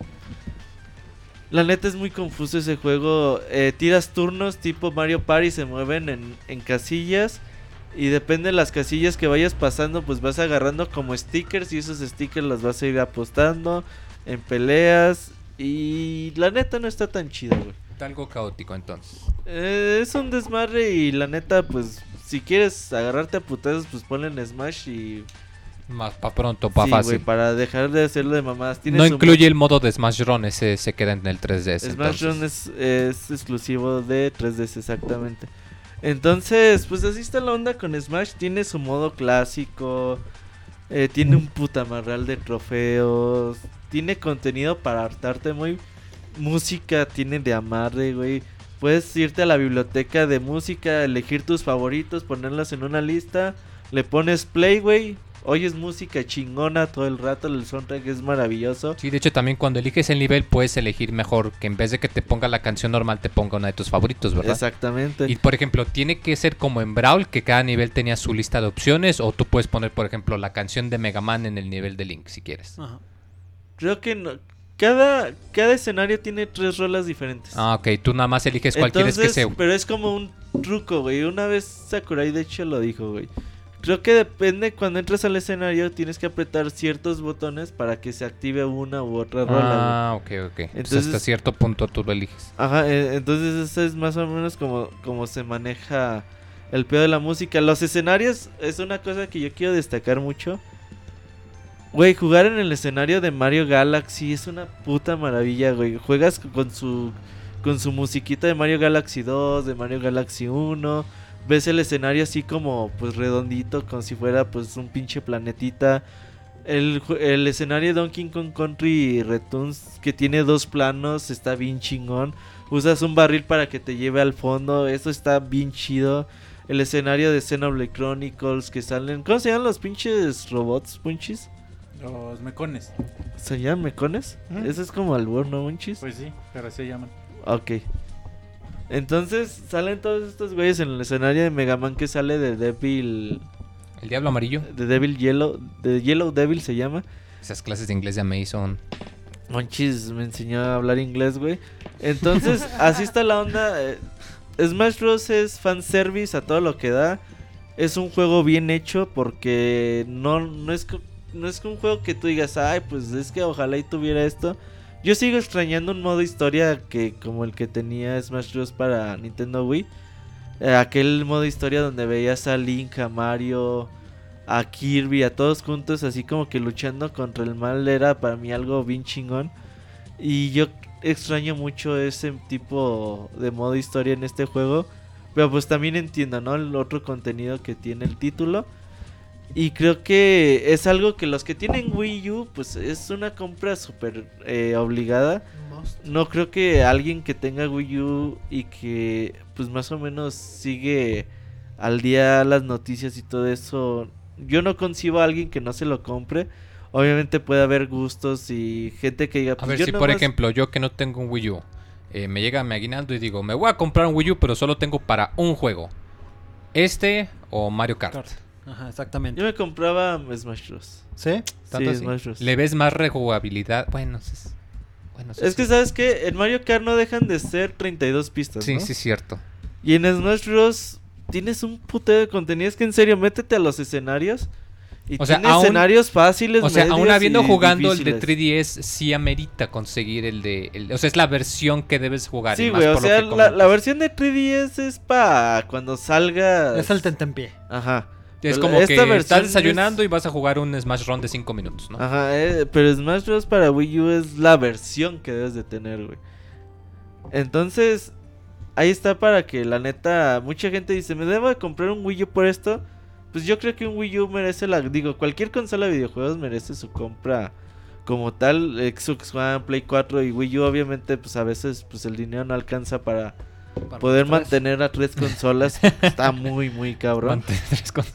La neta es muy confuso ese juego. Eh, tiras turnos tipo Mario Party, se mueven en, en casillas. Y depende de las casillas que vayas pasando, pues vas agarrando como stickers y esos stickers los vas a ir apostando en peleas. Y la neta no está tan chido, güey. Está algo caótico entonces. Eh, es un desmadre y la neta, pues si quieres agarrarte a putazos, pues ponle en Smash y... Más para pronto, para sí, fácil. para dejar de hacerlo de mamadas. No incluye el modo de Smash Run, ese se queda en el 3DS. Smash entonces. Run es, es exclusivo de 3DS exactamente. Entonces, pues así está la onda con Smash. Tiene su modo clásico. eh, tiene un puta marral de trofeos. Tiene contenido para hartarte muy. Música tiene de amarre, güey. Puedes irte a la biblioteca de música, elegir tus favoritos, ponerlos en una lista. Le pones play, güey. Oyes música chingona todo el rato. El soundtrack es maravilloso. Sí, de hecho también cuando eliges el nivel puedes elegir mejor que en vez de que te ponga la canción normal te ponga una de tus favoritos, ¿verdad? Exactamente. Y por ejemplo, tiene que ser como en Brawl, que cada nivel tenía su lista de opciones, o tú puedes poner, por ejemplo, la canción de Mega Man en el nivel de Link, si quieres. Ajá. Creo que no. Cada, cada escenario tiene tres rolas diferentes. Ah, ok, tú nada más eliges cuál quieres que sea. pero es como un truco, güey. Una vez Sakurai de hecho lo dijo, güey. Creo que depende cuando entras al escenario tienes que apretar ciertos botones para que se active una u otra rola. güey. Ah, ok, ok. Entonces, hasta cierto punto tú lo eliges. Ajá, eh, entonces eso es más o menos como, como se maneja el pedo de la música. Los escenarios es una cosa que yo quiero destacar mucho. Güey, jugar en el escenario de Mario Galaxy es una puta maravilla, güey. Juegas con su con su musiquita de Mario Galaxy 2, de Mario Galaxy 1. Ves el escenario así como pues redondito, como si fuera pues un pinche planetita. El, el escenario de Donkey Kong Country Returns que tiene dos planos está bien chingón. Usas un barril para que te lleve al fondo. Eso está bien chido. El escenario de Xenoblade Chronicles que salen. ¿Cómo se llaman los pinches robots, punchis? Los mecones. ¿Se llaman mecones? Ujú. Ese es como albur, ¿no, punchis? Pues sí, pero así se llaman. Ok. Entonces salen todos estos güeyes en el escenario de Mega Man que sale de Devil. El Diablo Amarillo, De Devil Yellow. De Yellow Devil se llama. esas clases de inglés de Mason. Monchis me enseñó a hablar inglés, güey. Entonces, así está la onda. eh, Smash Bros. es fanservice a todo lo que da. Es un juego bien hecho porque no, no, es, no es un juego que tú digas, ay, pues es que ojalá y tuviera esto. Yo sigo extrañando un modo historia que como el que tenía Smash Bros. para Nintendo Wii. Eh, aquel modo historia donde veías a Link, a Mario, a Kirby, a todos juntos, así como que luchando contra el mal era para mí algo bien chingón. Y yo extraño mucho ese tipo de modo historia en este juego. Pero pues también entiendo, ¿no? El otro contenido que tiene el título. Y creo que es algo que los que tienen Wii U, pues es una compra súper eh, obligada. No creo que alguien que tenga Wii U y que pues más o menos sigue al día las noticias y todo eso, yo no concibo a alguien que no se lo compre. Obviamente puede haber gustos y gente que diga... A pues, ver, yo si por ejemplo yo que no tengo un Wii U, eh, me llega mi aguinaldo y digo, me voy a comprar un Wii U, pero solo tengo para un juego. Este o Mario Kart. Kart. Ajá, exactamente. Yo me compraba Smash Bros. ¿Sí? ¿Tanto Sí, así? Smash Bros. ¿Le ves más rejugabilidad? Bueno, es, bueno, sí, Es que sí. sabes que en Mario Kart no dejan de ser 32 pistas, Sí, ¿no? sí, cierto. Y en Smash Bros. tienes un putero de contenido. Es que en serio, métete a los escenarios. Y O sea, tiene aún- escenarios fáciles. O sea, aún habiendo jugando el de difíciles. 3DS, sí amerita conseguir el de... el- o sea, es la versión que debes jugar. Sí, güey. O sea, la versión de 3DS es para cuando salga. Es el tentempié. Ajá. Es como esta que estás desayunando es- y vas a jugar un Smash Run de 5 minutos, ¿no? Ajá, eh, pero Smash Bros. para Wii U es la versión que debes de tener, güey. Entonces, ahí está para que la neta, mucha gente dice, ¿me debo de comprar un Wii U por esto? Pues yo creo que un Wii U merece la... Digo, cualquier consola de videojuegos merece su compra como tal. Xbox One, Play 4 y Wii U, obviamente, pues a veces pues el dinero no alcanza Para poder mantener a tres consolas. está muy, muy cabrón.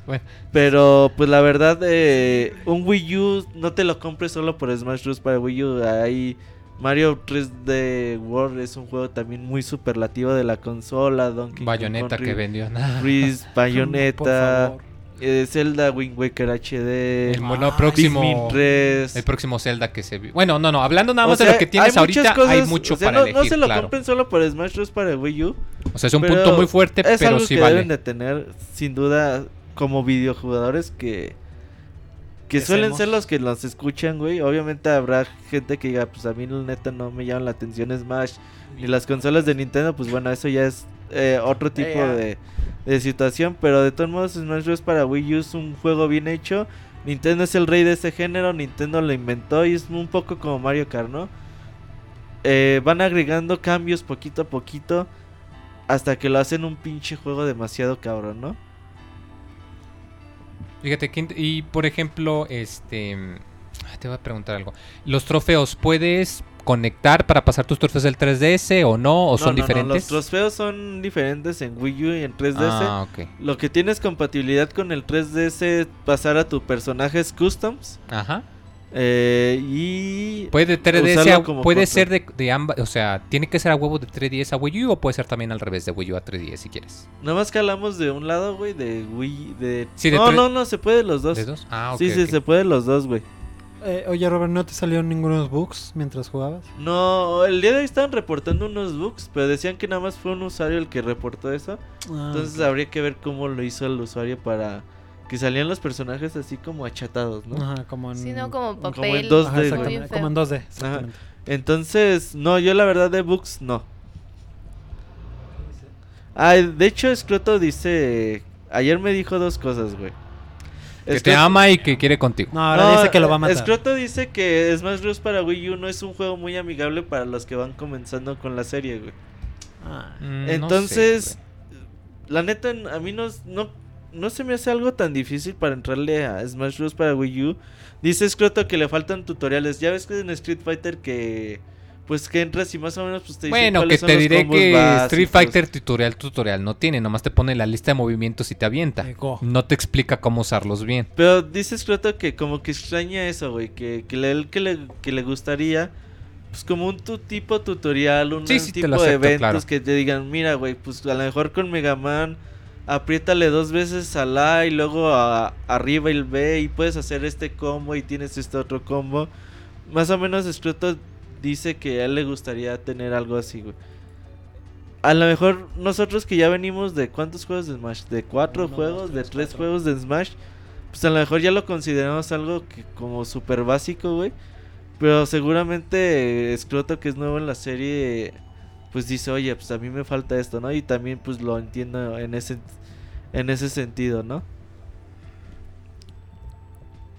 Bueno. Pero pues la verdad, eh, un Wii U no te lo compres solo por Smash Bros. para Wii U. Hay Mario 3D World es un juego también muy superlativo de la consola. Donkey Bayonetta Country, que vendió. Freeze, Por Bayonetta. Eh, Zelda Wind Waker HD, El próximo... Pikmin 3. El próximo Zelda que se vi- Bueno, no, no, hablando nada O más de lo que tienes hay ahorita, hay mucho o sea, para no, elegir, no se lo claro. compren solo por Smash Bros. para Wii U. O sea, es un punto muy fuerte, es pero algo sí que vale. deben de tener, sin duda, como videojugadores que... Que suelen ser los que los escuchan, güey. Obviamente habrá gente que diga, pues a mí neta no me llaman la atención Smash. Ni las consolas de Nintendo, pues bueno, eso ya es eh, otro tipo ya. de, de situación. Pero de todos modos, Smash Bros. para Wii U es un juego bien hecho. Nintendo es el rey de ese género. Nintendo lo inventó y es un poco como Mario Kart, ¿no? Eh, van agregando cambios poquito a poquito. Hasta que lo hacen un pinche juego demasiado cabrón, ¿no? Fíjate, que y por ejemplo, este... ah, Te voy a preguntar algo. ¿Los trofeos puedes conectar para pasar tus trofeos del 3DS o no? ¿O No, son no, no, diferentes? Los trofeos son diferentes en Wii U y en 3DS. Ah. Lo que tienes compatibilidad con el 3DS pasar a tu personaje es customs. Ajá. eh, y Puede de 3DS Usarlo a- como puede control. ser de, de ambas, o sea, tiene que ser a huevo de 3DS a Wii U o puede ser también al revés de Wii U a 3DS si quieres. nada más que hablamos de un lado, güey, de Wii. De... Sí, de no, no, no, se puede los dos. ¿De dos? Ah, ok. sí, sí, se puede los dos, güey. Eh, oye, Robert, ¿no te salieron ningunos bugs mientras jugabas? No, el día de hoy estaban reportando unos bugs, pero decían que nada más fue un usuario el que reportó eso. Ah, Entonces habría que ver cómo lo hizo el usuario para que salían los personajes así como achatados, ¿no? Ajá, como en... Sí, no, como Como en papel. 2D, Ajá, güey. exactamente, como en 2D, exactamente. Entonces, no, yo la verdad de bugs no. Ah, de hecho, Scroto dice. Ayer me dijo dos cosas, güey. Que te ama y que quiere contigo. No, ahora dice que lo va a matar. Scroto dice que Smash Bros. para Wii U no es un juego muy amigable para los que van comenzando con la serie, güey. Ah, Mm, no Entonces, sé, la neta, a mí no, no, no se me hace algo tan difícil para entrarle a Smash Bros. para Wii U. Dice Scroto que le faltan tutoriales. Ya ves que en Street Fighter que... Pues que entras y más o menos pues te Bueno, que te diré que Street básicos. Fighter tutorial tutorial no tiene, nomás te pone la lista de movimientos y te avienta. No te explica cómo usarlos bien. Pero dice Scroto que como que extraña eso, güey. Que, que, le, él que, le, que le gustaría... Pues como un tu, tipo tutorial, un Sí, sí, te tipo de eventos claro. que te digan, mira, güey, pues a lo mejor con Mega Man apriétale dos veces al A y luego a, arriba el B y puedes hacer este combo y tienes este otro combo. Más o menos Scroto dice que a él le gustaría tener algo así, güey. A lo mejor nosotros que ya venimos de cuántos juegos de Smash, de cuatro Uno, juegos, dos, de tres, tres cuatro. juegos de Smash, pues a lo mejor ya lo consideramos algo que como súper básico, güey. Pero seguramente eh, Scroto que es nuevo en la serie, pues dice, oye, pues a mí me falta esto, ¿no? Y también pues lo entiendo en ese, en ese sentido, ¿no?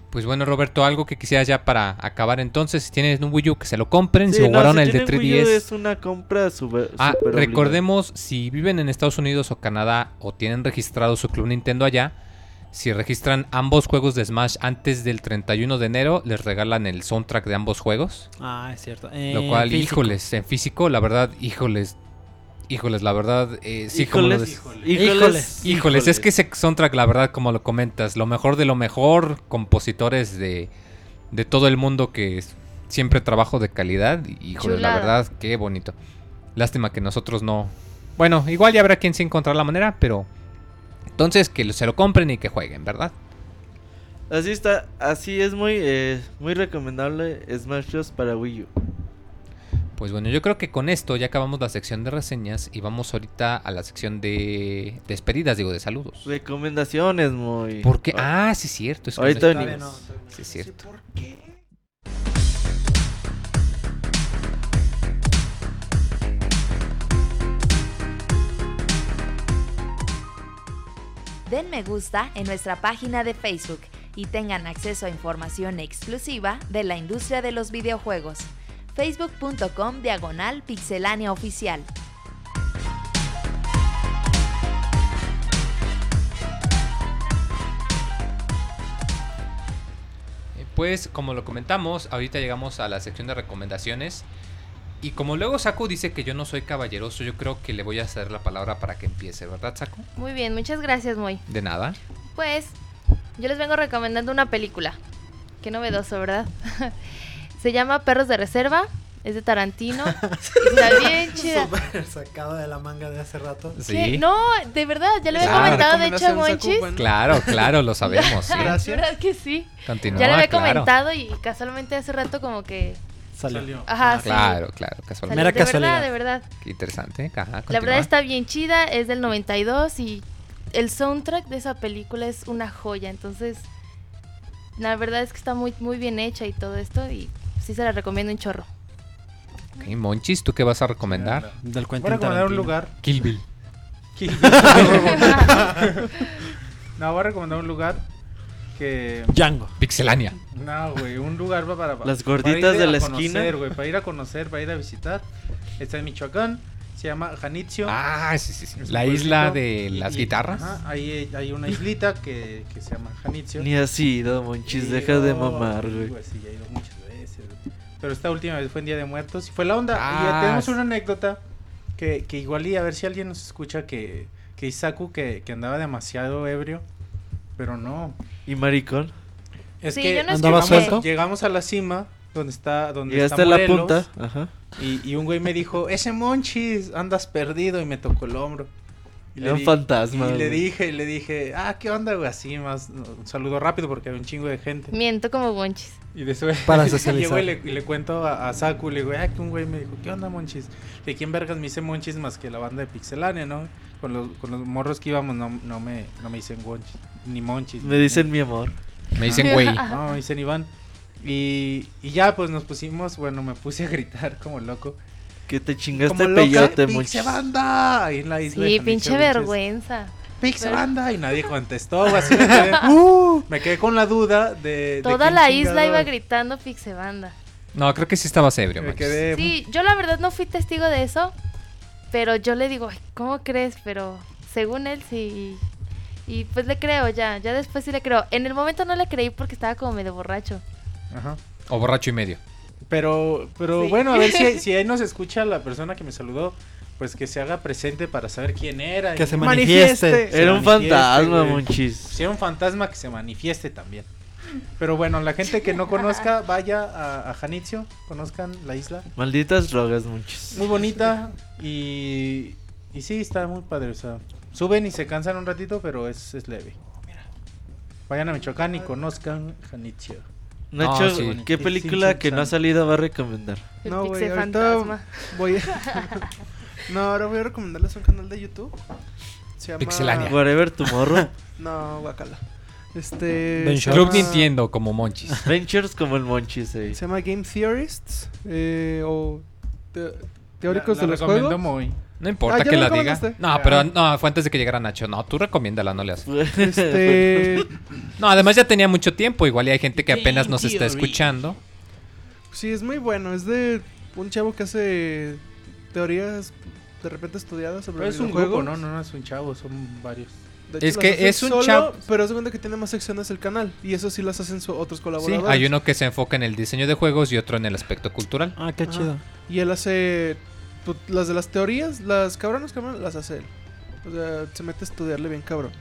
Pues bueno, Roberto, algo que quisieras ya para acabar entonces. Si tienes un Wii U, que se lo compren. si Sí, no, jugaron si el de tienen Wii U 3DS. es una compra súper Ah, recordemos, si viven en Estados Unidos o Canadá o tienen registrado su club Nintendo allá, Si registran ambos juegos de Smash antes del 31 de enero, les regalan el soundtrack de ambos juegos. Ah, es cierto. Lo cual, físico. híjoles, en físico, la verdad, híjoles. Híjoles, la verdad, eh, sí, como lo Híjoles, des- híjoles, Híjoles. Híjoles, es que ese soundtrack, la verdad, como lo comentas, lo mejor de lo mejor, compositores de, de todo el mundo que es- siempre trabajo de calidad. y, Híjole, la Chulada. verdad, qué bonito. Lástima que nosotros no. Bueno, igual ya habrá quien sí encontrar la manera, pero. Entonces que se lo compren y que jueguen, ¿verdad? Así está, así es muy, eh, muy recomendable Smash Bros. para Wii U. Pues bueno, yo creo que con esto ya acabamos la sección de reseñas y vamos ahorita a la sección de despedidas, digo, de saludos. Recomendaciones muy. Porque, ah, sí es cierto. es Ahorita no- venimos. No. Sí es cierto. Den me gusta en nuestra página de Facebook y tengan acceso a información exclusiva de la industria de los videojuegos. facebook.com diagonal pixelánea oficial. Eh, Pues como lo comentamos, ahorita llegamos a la sección de recomendaciones. Y como luego Saku dice que yo no soy caballeroso, yo creo que le voy a hacer la palabra para que empiece, ¿verdad, Saku? Muy bien, muchas gracias, Moy. De nada. Pues, yo les vengo recomendando una película. Qué novedoso, ¿verdad? Se llama Perros de Reserva. Es de Tarantino. Está bien chida. Súper sacado de la manga de hace rato. ¿Qué? Sí. No, de verdad, ya le había Claro. comentado, de hecho, a Monchis. bueno. Claro, claro, lo sabemos. sí. Gracias. ¿Verdad que sí? Continúa, ya le había claro. comentado y casualmente hace rato como que... Salió. Ajá, Ah, sí. Claro, claro, casualmente. Mera de casualidad. verdad, de verdad. Qué interesante. Ajá, La verdad está bien chida, es del 92 y el soundtrack de esa película es una joya, entonces la verdad es que está muy muy bien hecha y todo esto y sí se la recomiendo un chorro. Ok, Monchis, ¿tú qué vas a recomendar? Del Voy Quentin a recomendar un lugar. Kill Bill. No, voy a recomendar un lugar que. Django. Pixelania. No, güey, un lugar pa- para, para Las para gorditas ir de la conocer, esquina. güey, para ir a conocer, para ir a visitar. Está en Michoacán, se llama Janitzio. Ah, sí, sí, sí. La isla de las y- guitarras. ajá, ahí hay, una islita que, que se llama Janitzio. Ni así, no, Monchis, Y- deja de oh, mamar, güey. Sí, ya he ido muchas. Pero esta última vez fue en Día de Muertos y fue la onda. y Ah, ya tenemos una anécdota que, que igual y a ver si alguien nos escucha que, que Isaku que, que andaba demasiado ebrio. Pero no. ¿Y maricón? Es Sí, que yo no ¿Andaba llegamos, suelto? llegamos a la cima donde está donde Llegaste está a la Morelos, punta. Ajá. y, y un güey me dijo, ese Monchis, andas perdido y me tocó el hombro. Y Era un fantasma, Y le dije, le dije, ah, ¿qué onda, güey? Así más, un saludo rápido porque había un chingo de gente. Miento como bonchis. Y después Para llego socializar. y le, y le cuento a, a Saku, le digo, ah, que un güey me dijo, ¿qué onda, Monchis? ¿De quién vergas me hice Monchis más que la banda de Pixelania, no? Con los, con los morros que íbamos no, no, me, no me dicen Monchis, ni Monchis. Me dicen mi amor. Me dicen, güey. No, me dicen Iván. Y, y ya, pues nos pusimos, bueno, me puse a gritar como loco. Que te chingaste Como el loca, peyote, ¡Pixe Monchis. banda! Ahí en la isla. Sí, pinche vergüenza. ¡Pixe Pero- banda! Y nadie contestó, güey, así me quedé, ¡Uh! me quedé con la duda de... Toda la isla iba gritando Pixebanda. No, creo que sí estabas ebrio, Me quedé... Sí, yo la verdad no fui testigo de eso, pero yo le digo, "Ay, ¿cómo crees? Pero según él sí. Y pues le creo ya, ya después sí le creo. En el momento no le creí porque estaba como medio borracho. Ajá. O borracho y medio. Pero, pero Sí. bueno, a ver si, si ahí nos escucha la persona que me saludó, pues que se haga presente para saber quién era. Que y- se manifieste. Era un manifieste, fantasma, güey. Monchis. Si era un fantasma, que se manifieste también. Pero bueno, la gente que no conozca, vaya a, a Janitzio, conozcan la isla. Malditas drogas, Monchis. Muy bonita y, y sí, está muy padre. O sea, suben y se cansan un ratito, pero es, es leve. Vayan a Michoacán y conozcan Janitzio. Nacho, sí. ¿qué Sí, película sí, que no ha salido va a recomendar? El No, güey, fantasma. voy a... no, ahora voy a recomendarles un canal de YouTube. Se llama... Pixelania. Whatever Tomorrow. No, guacala. Este... Club Nintendo como Monchis. Ventures como el Monchis ahí. Se llama Game Theorists. eh, o te- teóricos La- de la los recomiendo juegos. muy. No importa Ah, ¿ya que la diga. No, pero no, fue antes de que llegara Nacho. No, tú recomiéndala, no le haces. Este... No, además ya tenía mucho tiempo. Igual y hay gente que apenas nos está escuchando. Sí, es muy bueno. Es de un chavo que hace teorías de repente estudiadas sobre Pero es un grupo, ¿no? No, no es un chavo, son varios. Hecho, Es que es un chap- Pero es cuenta que tiene más secciones el canal. Y eso sí las hacen su- otros Sí, colaboradores. hay uno que se enfoca en el diseño de juegos y otro en el aspecto cultural. Ah, qué Ajá. chido. Y él hace. Pu- Las de las teorías, las cabronas, cabronas, las hace él. O sea, se mete a estudiarle bien cabrón.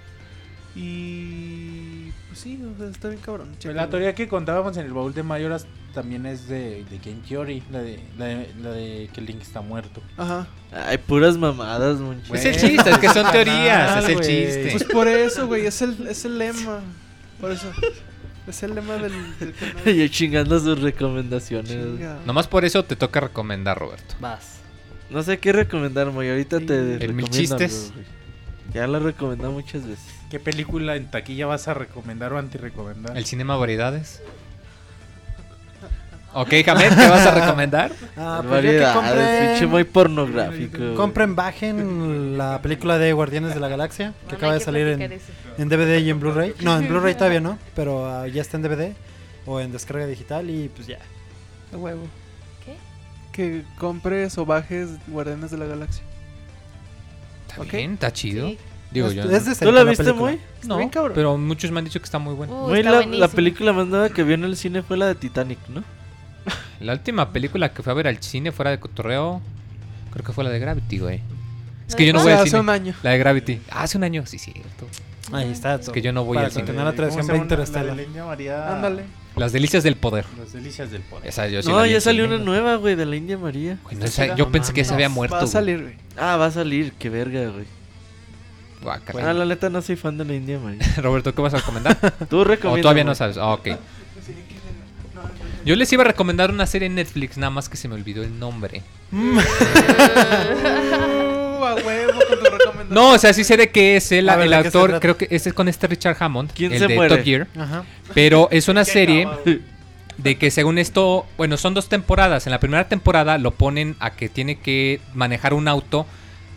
Y. Pues sí, o sea, está bien cabrón. La chéquenlo. teoría que contábamos en el baúl de Mayoras también es de, de Game Theory, la de, la, de, la de que Link está muerto. Ajá. Ay, puras mamadas, mucho. Es el chiste, es que son teorías, Ah, es el chiste. Pues por eso, güey, es el, es el lema. Por eso. Es el lema del, del canal. Yo chingando sus recomendaciones. Chinga. Nomás por eso te toca recomendar, Roberto. Vas. No sé qué recomendar, muy ahorita te El recomiendo chistes. algo. Ya lo he recomendado muchas veces. ¿Qué película en taquilla vas a recomendar o anti-recomendar? El cinema variedades. Ok, Jamet, ¿qué vas a recomendar? Ah, pues yo que Variedades, pinche muy pornográfico. compren, bajen la película de Guardianes de la Galaxia, que Bueno, acaba de salir en, en DVD y en Blu-ray. No, en Blu-ray todavía no, pero ah, ya está en DVD o en descarga digital y pues ya. A huevo. Que compres o bajes Guardianes de la Galaxia. Está Ok. bien, está chido. Sí. Digo yo. no- ¿Tú la la viste, película. muy? Está bien cabrón. pero muchos me han dicho que está muy buena. Uh, Muy está la, la película más nueva que vi en el cine fue la de Titanic, ¿no? La última película que fui a ver al cine fuera de cotorreo, creo que fue la de Gravity, güey. Es que yo no voy al hace cine. un año. La de Gravity. Ah, hace un año, sí, cierto. Ahí está. Es que yo no voy al cine. continuar la. Ándale. Las delicias del poder. Las delicias del poder. Esa yo sí no, la vi ya en salió cine, una güey. nueva, güey, de la India María. Güey, no, esa- yo No pensé que se había muerto. Va a güey. salir, güey. Ah, va a salir, qué verga, güey. Guácala. Ah, la neta no soy fan de la India María. Roberto, ¿qué vas a recomendar? Tú o recomiendas. todavía no sabes. Ah, ok. Yo les iba a recomendar una serie en Netflix, nada más que se me olvidó el nombre. A huevo con tu recomendación. No, o sea, sí sé de qué es el, ver, el ¿de qué se actor, creo que ese es con este Richard Hammond, ¿Quién el se de muere? Top Gear, Ajá. pero es una serie de que según esto, bueno, son dos temporadas. En la primera temporada lo ponen a que tiene que manejar un auto,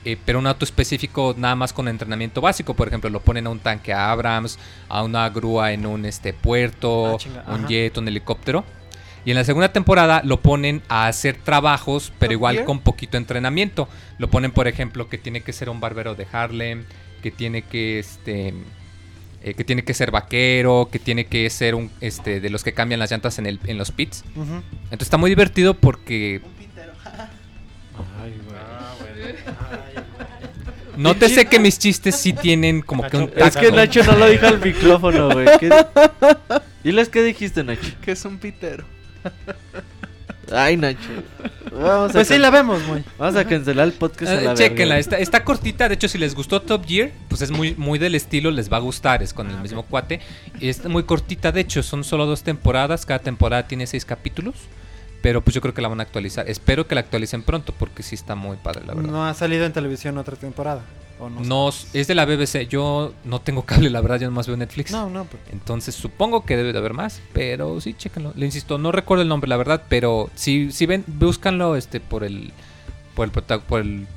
eh, pero un auto específico nada más con entrenamiento básico. Por ejemplo, lo ponen a un tanque a Abrams, a una grúa en un este puerto, Ah, chinga, un ajá. jet, un helicóptero. Y en la segunda temporada lo ponen a hacer trabajos, pero igual con poquito entrenamiento. Lo ponen, por ejemplo, que tiene que ser un barbero de Harlem, que tiene que este eh, que tiene que ser vaquero, que tiene que ser un este de los que cambian las llantas en el en los pits. Entonces está muy divertido porque Nótese que mis chistes sí tienen como que un Es que. Nacho no lo dijo al micrófono, güey. ¿Qué... Diles qué dijiste, Nacho. Que es un pitero. Ay, Nacho. Vamos a, Pues sí, la vemos, muy. Vamos a cancelar el podcast. a Eh, la Chéquenla, verga. está, está cortita. De hecho, si les gustó Top Gear, pues es muy, muy del estilo, les va a gustar. Es con el mismo cuate. Y está muy cortita, de hecho, son solo dos temporadas. Cada temporada tiene seis capítulos. Pero pues yo creo que la van a actualizar. Espero que la actualicen pronto porque sí está muy padre, la verdad. No ha salido en televisión otra temporada. ¿O no? No, es de la BBC. Yo no tengo cable, la verdad, yo nomás veo Netflix. No, no. pues, Entonces supongo que debe de haber más, pero sí, chéquenlo. Le insisto, no recuerdo el nombre, la verdad, pero si, si ven, búscanlo este por el, por el por el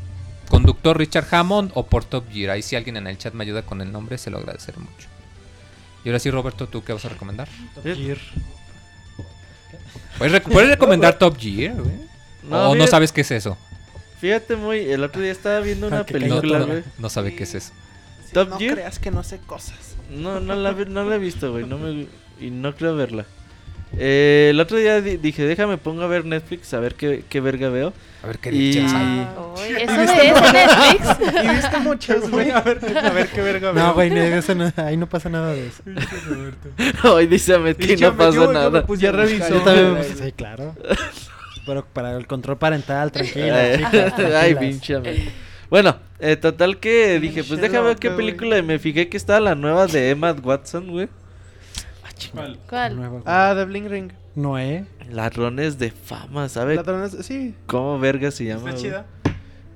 conductor Richard Hammond o por Top Gear. Ahí si alguien en el chat me ayuda con el nombre, se lo agradeceré mucho. Y ahora sí, Roberto, ¿tú qué vas a recomendar? ¿Eh? ¿Puedes, rec- puedes recomendar Top Gear? No, ¿O no sabes qué es eso? Fíjate muy. El otro día estaba viendo una Ah, película, güey. No sabe qué es eso. Top no Gear. creas que no sé cosas. No, no la, no la he visto, güey. No me, y no creo verla. Eh, el otro día di- dije, déjame pongo a ver Netflix a ver qué, qué verga veo. A ver qué Y- le echas ahí. Ah. Ay, ¿Eso de es Netflix? Y viste muchas, güey. a ver, a ver qué verga veo. No, güey, eso no- ahí no pasa nada de eso. Hoy dice Ahmed que Y ya no pasa yo me nada. puse a. Yo también me puse, sí, claro. Pero para el control parental, tranquila. Ay, chicas, Ay, pinche. Bueno, eh, total que dije, pues déjame ver qué película. Y me fijé que estaba la nueva de Emma Watson, güey. ¿Cuál? ¿Cuál? Nueva. Ah, de Bling Ring. Noé. Ladrones de fama, ¿sabes? Ladrones, sí. ¿Cómo verga se llama? ¿Está chida?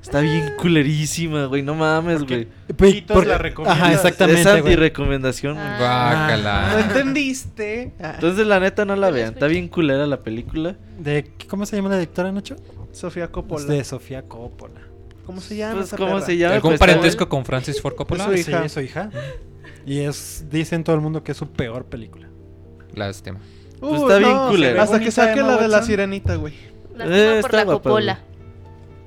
Está bien culerísima, güey. No mames, güey. Quitos la recomiendas. Ajá, Es exactamente, güey. anti-recomendación, güey. Ah. ¿No entendiste? Ah, Entonces, la neta, no la vean. Está bien culera la película. De, ¿Cómo se llama la directora, Nacho? Sofía Coppola. Es de Sofía Coppola. ¿Cómo se llama? Pues, esa ¿cómo perra? se llama? ¿Algún Pues, parentesco con Francis Ford Coppola? Su hija. Sí, es su hija. Y es, dicen todo el mundo que es su peor película. Lástima. Pues está bien culera. Hasta que saque la de la sirenita, güey. Eh, por está la guapa,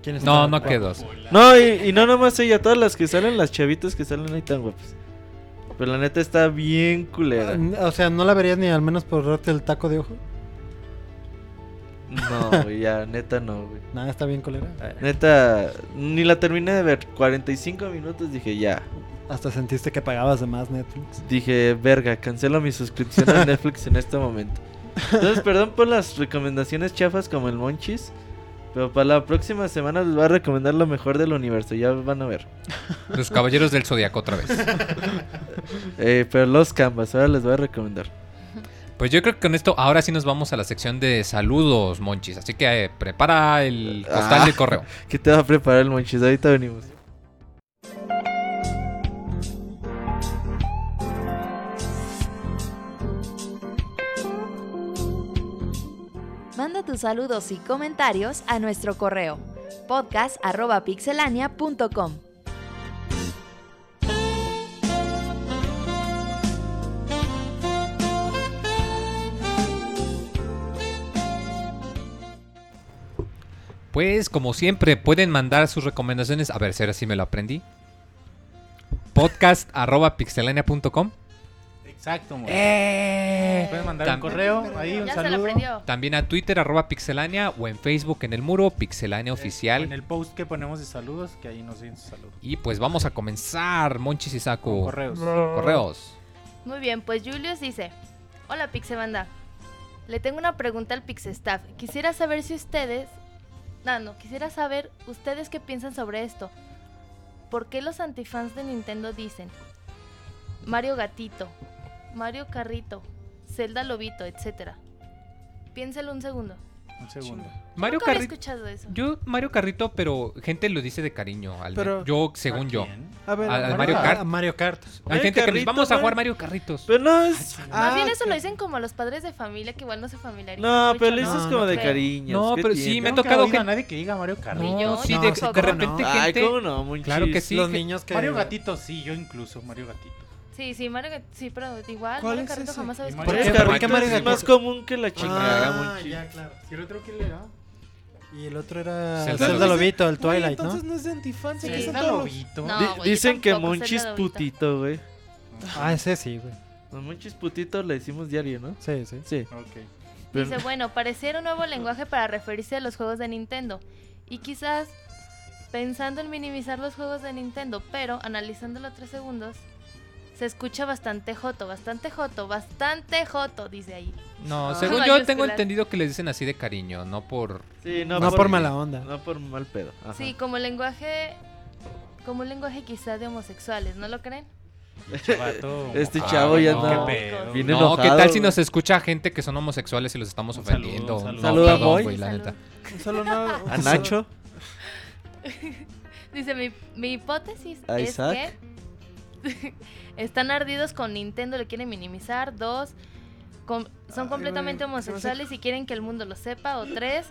cupola. ¿Quién No, no quedó. No, y, y no nomás ella, todas las que salen, las chavitas que salen ahí tan guapas. Pero la neta está bien culera. Ah, O sea, ¿no la verías ni al menos por darte el taco de ojo? No, güey, ya, neta no, güey. Nada, está bien colera. Eh, Neta, ni la terminé de ver. 45 minutos dije ya. Hasta sentiste que pagabas de más Netflix. Dije, verga, cancelo mi suscripción a Netflix en este momento. Entonces, perdón por las recomendaciones chafas como el Monchis. Pero para la próxima semana les voy a recomendar lo mejor del universo. Ya van a ver. Los Caballeros del Zodiaco otra vez. Eh, pero los Canvas, ahora les voy a recomendar. Pues yo creo que con esto ahora sí nos vamos a la sección de saludos, Monchis. Así que eh, prepara el costal Ah. de correo. ¿Qué te va a preparar el Monchis? Ahorita venimos. Tus saludos y comentarios a nuestro correo podcast.pixelania.com. Pues como siempre pueden mandar sus recomendaciones. A ver, si ahora sí me lo aprendí. Podcast arroba pixelania.com. Exacto, mo. ¡Eh! Pueden mandar un correo, ahí un Ya se lo saludo. aprendió. También a Twitter arroba pixelania o en Facebook en el muro pixelania oficial. En el post que ponemos de saludos, que ahí nos den sus saludos. Y pues vamos a comenzar, Monchis y Saco. Correos. Correos. Muy bien, pues Julius dice: Hola Pixebanda. Le tengo una pregunta al Pixestaff. Quisiera saber si ustedes. No, no, quisiera saber ustedes qué piensan sobre esto. ¿Por qué los antifans de Nintendo dicen Mario Gatito, Mario Carrito, Zelda Lobito, etcétera? Piénselo un segundo. Un segundo. Mario Nunca Carrito. escuchado eso. Yo, Mario Carrito, pero gente lo dice de cariño. al- Pero- yo, según ¿A yo. A ver, Al- Mario Ah, Kart. a Mario Kart. Hay Mario gente que Carrito, vamos a jugar Mario Carritos. Pero no es. Más Ah, bien eso que- lo dicen como los padres de familia que igual no se familiarizan. No, mucho, pero ¿no? dices No, como no de creo. cariño. No, ¿qué pero sí, tiene? me ha tocado gente- nadie que diga Mario Carrito. Ni yo, sí, de, de repente Ay, gente. ¿cómo no? Claro que sí. Los que- niños que... Mario Gatito, sí, yo incluso, Mario Gatito. Sí, sí, Mario sí, pero igual ¿Cuál Mario es Carrito ese? jamás escuchado. Mario ¿Por qué? Mario ¿Por qué Mario es más común que la chingada, Ah, Monchis. ya, claro. ¿Y el otro quién le era? Y el otro era Zelda Zelda, Lobito. Lobito, el Twilight, ¿no? entonces no es de antifans, Sí. que son Zelda todos Lobito. No. Güey, yo dicen que tampoco, Monchis Lobito. putito, güey. Ah, ese sí, güey. A Monchis putito le decimos diario, ¿no? Sí, sí. Sí. Ok. Pero- Dice, bueno, pareciera un nuevo lenguaje para referirse a los juegos de Nintendo. Y quizás pensando en minimizar los juegos de Nintendo, pero analizándolo tres segundos, se escucha bastante joto, bastante joto, bastante joto, dice ahí. No, Ah. según yo tengo entendido que les dicen así de cariño, no por. Sí, no, No por mala onda. No por mal pedo. Ajá. Sí, como lenguaje, como un lenguaje quizá de homosexuales, ¿no lo creen? Vato Este mojado, chavo ya ¿no? Qué No, enojado, ¿qué tal si nos escucha gente que son homosexuales y los estamos Un saludo, ofendiendo? un saludo. No, Saluda a perdón, la neta. Solo no- A Nacho. Dice, mi, mi hipótesis ¿A es que están ardidos con Nintendo, le quieren minimizar. Dos, com- son Ay, completamente homosexuales y quieren que el mundo lo sepa. O tres,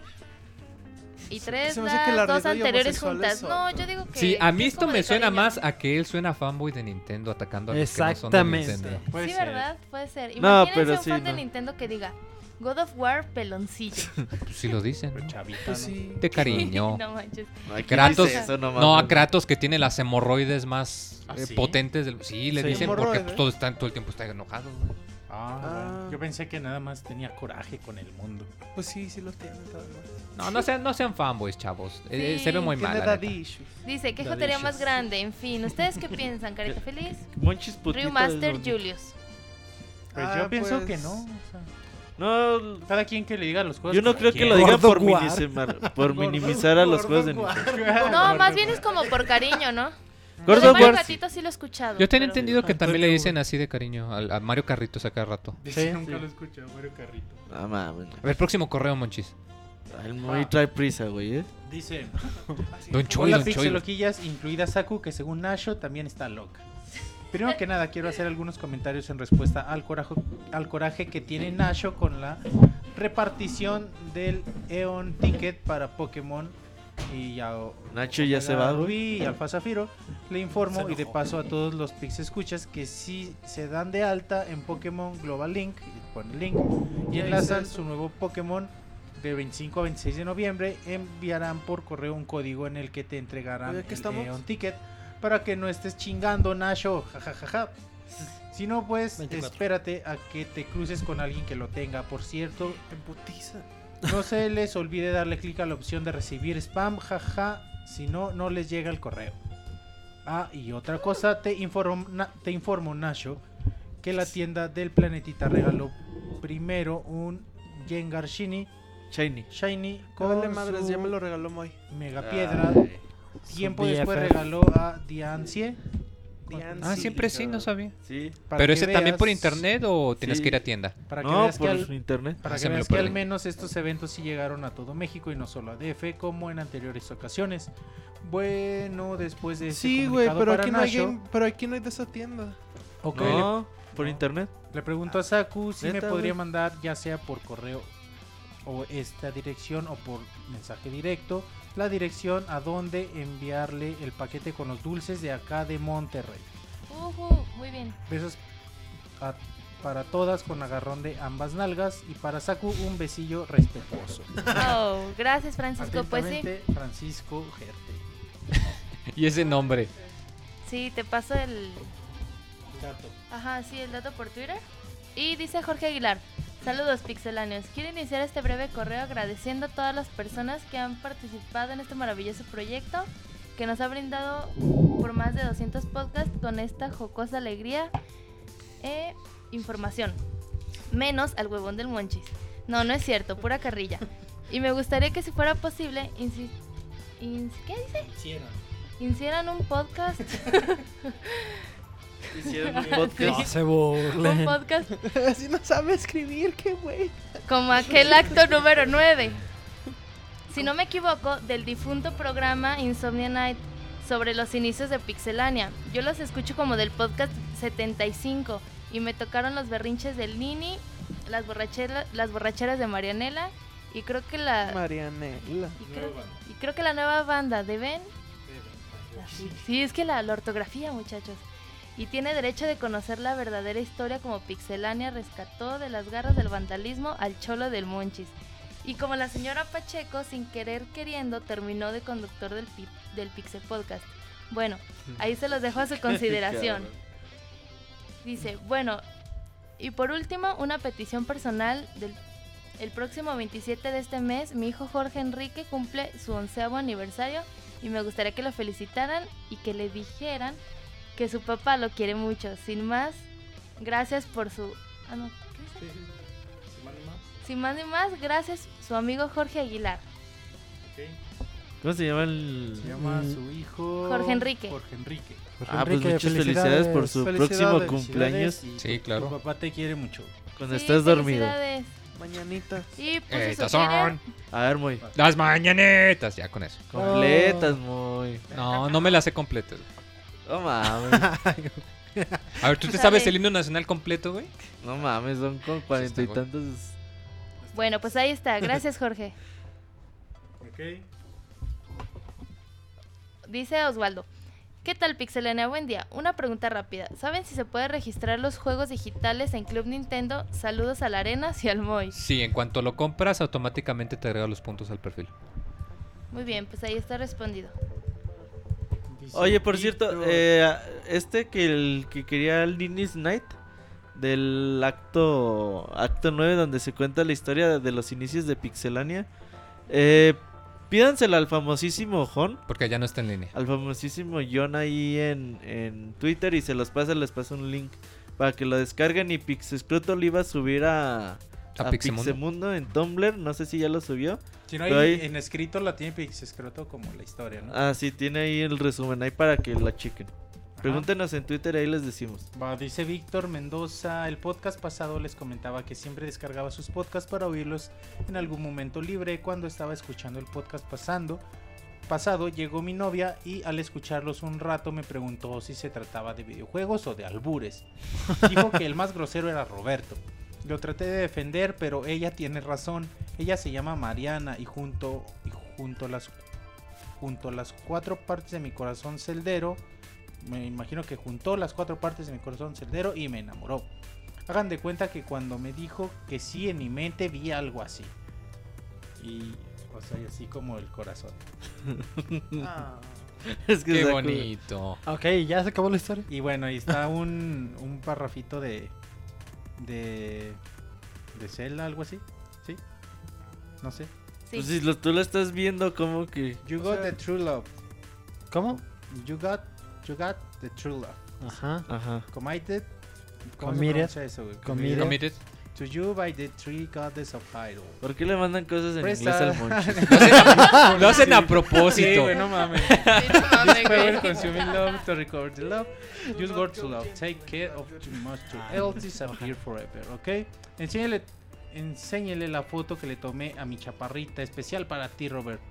y tres, las dos anteriores juntas. No, yo digo que... Sí, a mí es esto me suena cariño. más a que él suena fanboy de Nintendo atacando a los que no son de Exactamente. Nintendo. Sí. ¿verdad? Puede ser. No, Imagínense pero un sí, fan de no. Nintendo que diga God of War peloncillo. Pues sí lo dicen. Pero ¿no? chavita, Pues ¿no? sí. De cariño. no manches. Ay, ¿quién Kratos- eso? No, No, a. Kratos que tiene las hemorroides más ¿Ah, eh, sí? potentes del... Sí, le Sí. dicen porque pues, todo, está, todo el tiempo está enojado. güey. Ah, Ah. bueno. Yo pensé que nada más tenía coraje con el mundo. Pues sí, sí los tienen todavía. No, no sean, no sean fanboys, chavos. Eh, se ve muy mal. Tiene la. Dice, ¿qué jotería más grande? En fin, ¿ustedes qué piensan, Carita Feliz? Monchis putito. Ryu Master es bonito. Julius. Pues Ah, yo pienso pues- que no. o sea, No, cada quien que le diga los juegos. yo no creo que lo Gordo por, minimizar, por minimizar a los juegos de Nintendo. No, más bien es como por cariño, ¿no? Gordo de Mario Gatito sí lo he escuchado. Yo tenía pero- entendido que también le dicen así de cariño al- a, Mario Carritos a cada rato. Dice, Sí, nunca sí. lo escuché, Mario Carrito. Ah, mames. A ver, próximo correo, Monchis. El muy trae prisa, güey, ¿eh? Dice, Don Choy, hola Don Choy. incluida Saku, que según Nasho también está loca. Primero que nada, quiero hacer algunos comentarios en respuesta al coraje, al coraje que tiene Nasho con la repartición del Eon Ticket para Pokémon y ya Nacho ya se va. Rubí y Alfa Zafiro. Le informo y de paso a todos los Pix escuchas que si se dan de alta en Pokémon Global Link, y ponen link y enlazan su nuevo Pokémon de 25 a 26 de noviembre, enviarán por correo un código en el que te entregarán. Eon Ticket para que no estés chingando Nasho, jajajaja. Si no, pues 24. espérate a que te cruces con alguien que lo tenga. Por cierto, no se les olvide darle clic a la opción de recibir spam, jaja. Si no, no les llega el correo. Ah, y otra cosa, te informo, na- te informo Nacho, que la tienda del planetita regaló primero un Gengar Shiny, Shiny. Shiny con Vale madres, su ya me lo regaló Moy. Mega Piedra. Ay. Tiempo después regaló a Diancie. Dian- Ah, siempre sí, no sabía. Sí. para ¿Pero que ese también por internet o tienes Sí. que ir a tienda? Para que No, veas que por al- internet. Para Ah, que se me veas que al menos estos eventos sí llegaron a todo México y no solo a DF como en anteriores ocasiones. Bueno, después de Sí, güey, pero para aquí, no hay game- pero aquí no hay de esa tienda. ok, le- No, por No. internet. le, pregunto a Saku si me ¿Neta, podría mandar ya sea por correo o esta dirección o por mensaje directo la dirección a donde enviarle el paquete con los dulces de acá de Monterrey. Ujú, muy bien. Besos a- para todas con agarrón de ambas nalgas y para Saku un besillo respetuoso. Oh, gracias Francisco. Pues sí, Francisco Gerte. Y ese nombre. sí, te paso el... Ajá, sí, el dato por Twitter. Y dice Jorge Aguilar. Saludos pixeláneos. Quiero iniciar este breve correo agradeciendo a todas las personas que han participado en este maravilloso proyecto que nos ha brindado por más de 200 podcasts con esta jocosa alegría e información. Menos al huevón del Monchis. No, no es cierto, pura carrilla. Y me gustaría que si fuera posible, insi- ins- ¿qué dice? Hicieran un podcast, Hicieron un podcast. se un burlen. podcast Así no sabe escribir, qué güey. como aquel acto número 9. Si no me equivoco, del difunto programa Insomnia Night sobre los inicios de Pixelania. Yo los escucho como del podcast 75 y me tocaron los berrinches del Nini, las borracheras, las borracheras de Marianela y creo que la Marianela. y creo, y creo que la nueva banda de Ben. Sí, es que la, la ortografía, muchachos. Y tiene derecho de conocer la verdadera historia como Pixelania rescató de las garras del vandalismo al cholo del Monchis. Y como la señora Pacheco, sin querer queriendo, terminó de conductor del, pi- del Pixel Podcast. Bueno, ahí se los dejo a su consideración. Dice, bueno, y por último, una petición personal del el próximo 27 de este mes, mi hijo Jorge Enrique cumple su onceavo aniversario y me gustaría que lo felicitaran y que le dijeran que su papá lo quiere mucho. Sin más, gracias por su... Ah, no, ¿qué dice? Sin más ni más, gracias su amigo Jorge Aguilar. ¿Cómo se llama el...? Se llama Mm. su hijo Jorge Enrique. Jorge Enrique. Jorge Ah, pues muchas felicidades por su próximo cumpleaños. Sí, claro. Tu papá te quiere mucho. Cuando Sí, estés dormido. felicidades. Mañanita. Y pues Estas Twitter, son A ver, muy. las mañanetas. Ya con eso. Completas, muy. No, no me las sé completas. No mames. A ver, ¿tú te sabes el himno nacional completo, güey? No mames, son con cuarenta y tantos. Bueno, pues ahí está. Gracias, Jorge. Ok. Dice Osvaldo. ¿Qué tal Pixelania? Buen día. Una pregunta rápida. ¿Saben si se puede registrar los juegos digitales en Club Nintendo? Saludos al Arenas y al Moy. Sí, en cuanto lo compras, automáticamente te agrega los puntos al perfil. Muy bien, pues ahí está respondido. Oye, por cierto, eh, este que el que quería el Ninis Night del acto acto 9 donde se cuenta la historia de los inicios de Pixelania. Eh, pídansela al famosísimo Jon, Porque ya no está en línea. al famosísimo Jon ahí en, en Twitter y se los pasa, les pasa un link para que lo descarguen y Pixescroto lo iba a subir a, A a Pixemundo. Pixemundo en Tumblr, no sé si ya lo subió. Si no ahí- en escrito la tiene Pixescroto como la historia, ¿no? Ah, sí, tiene ahí el resumen ahí para que la chequen. Ajá. Pregúntenos en Twitter, ahí les decimos. Va, dice Víctor Mendoza, el podcast pasado les comentaba que siempre descargaba sus podcasts para oírlos en algún momento libre. Cuando estaba escuchando el podcast pasando, pasado llegó mi novia y al escucharlos un rato me preguntó si se trataba de videojuegos o de albures. Dijo que el más grosero era Roberto. Lo traté de defender, pero ella tiene razón. Ella se llama Mariana y junto, y junto, a las, junto a las cuatro partes de mi corazón celdero, me imagino que juntó las cuatro partes de mi corazón celdero y me enamoró. Hagan de cuenta que cuando me dijo que sí en mi mente vi algo así. Y, o sea, así como el corazón. Ah. Es que Qué cool. bonito. Ok, ya se acabó la historia. Y bueno, ahí está un, un parrafito de. De. de Zelda, algo así. ¿Sí? No sé. Sí. Pues si lo, tú lo estás viendo, como que. You O got sea- the true love. ¿Cómo? You got, you got the true love. Ajá. Ajá. Committed. ¿Cómo se Committed. Committed. To you by the three goddess of Hyrule. ¿Por qué le mandan cosas en Presta- inglés al Monchis? Lo hacen a, lo hacen a Sí, propósito. güey, no mames. Sí, no mames, This power consuming love to recover the love. Use word to love. Take care of too much to else disappear forever. ¿Ok? Enséñale, enséñale la foto que le tomé a mi chaparrita especial para ti, Robert.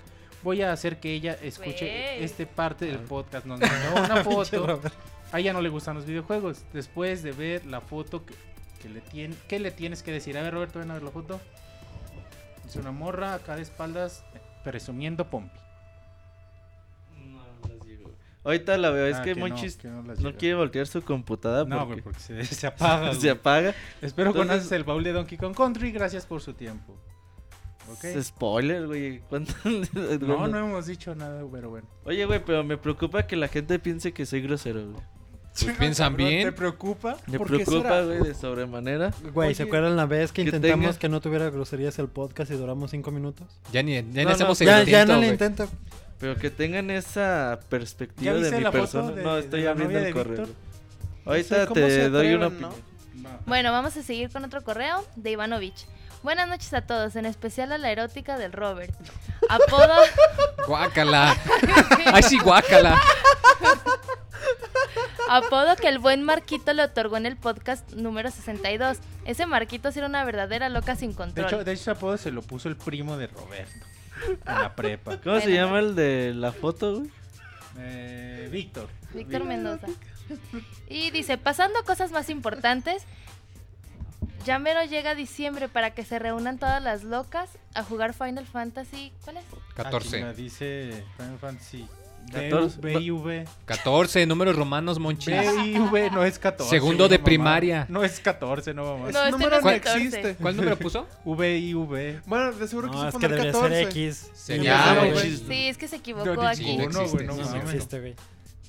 Voy a hacer que ella escuche Güey. este parte del podcast. Nos mandó una foto. A ella no le gustan los videojuegos. Después de ver la foto que, que le tiene, ¿qué le tienes que decir? A ver, Roberto, ven a ver la foto. Es una morra acá de espaldas presumiendo Pompi. Ahorita la veo, es Ah, que, no, Monchis que no no, quiere voltear su computadora No, porque güey, porque se, se apaga. se apaga. Espero Entonces- conoces el baúl de Donkey Kong Country. Gracias por su tiempo. ¿Ok? Es spoiler, güey. ¿Cuánto- No, no hemos dicho nada, pero bueno. Oye, güey, pero me preocupa que la gente piense que soy grosero, güey. Pues piensan ¿Te bien. preocupa? Me ¿Por qué preocupa, güey, de sobremanera. Güey, ¿se acuerdan la vez que que intentamos tenga- que no tuviera groserías el podcast y duramos cinco minutos? Ya ni, ya ni No, hacemos el Ya, ya no le intento. Pero que tengan esa ¿Ya perspectiva de mi la foto persona. de- no, estoy abriendo el correo. Víctor? Ahorita ¿cómo se te doy una no? Bueno, vamos a seguir con otro correo de Ivanovich. Buenas noches a todos, en especial a la erótica del Robert. Apodo, Guácala. Ay, sí, guácala. apodo que el buen Marquito le otorgó en el podcast número 62. Ese Marquito sí era una verdadera loca sin De control. hecho, de hecho, ese apodo se lo puso el primo de Roberto. En la prepa. ¿Cómo se Bueno. llama el de la foto, güey? Eh, Víctor. Víctor Mendoza. Y dice, pasando a cosas más importantes, ya mero llega diciembre para que se reúnan todas las locas a jugar Final Fantasy. ¿Cuál es? Ah, 14. chinga, dice Final Fantasy. 14. BIV. 14, números romanos, monchis. BIV no es 14. Segundo de no, mamá. primaria. No es 14, no mamá. No, este número no es no 14. existe. ¿Cuál número puso? VIV. Bueno, de seguro No, quiso es que poner debería 14. ser X. Güey. Sí, es que se equivocó No, aquí. Sí, no Ninguno, güey, no existe, No, existe, güey.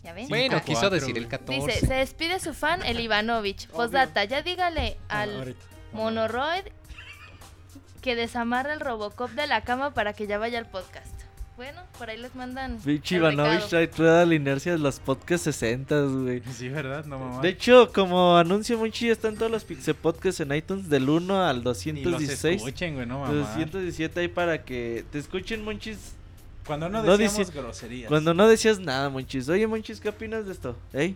¿Ya ven? Bueno, quiso cuatro, decir el güey. 14. Dice, se despide su fan, el Ivanovich. Postdata, ya dígale al. Monoroid que desamarre el Robocop de la cama para que ya vaya al podcast. Bueno, por ahí les mandan. Pinche Ivanovich trae toda la inercia de los podcasts 60, güey. Sí, ¿verdad? No mamá. De hecho, como anuncio muy chido, están todos los Pixel Podcasts en iTunes del 1 al Ni los 216. escuchen, güey, no mamá. 217 ahí para que te escuchen, Monchis. Cuando no No decíamos dice- groserías. Cuando no decías nada, Monchis. Oye, Monchis, ¿qué opinas de esto? ¿Eh?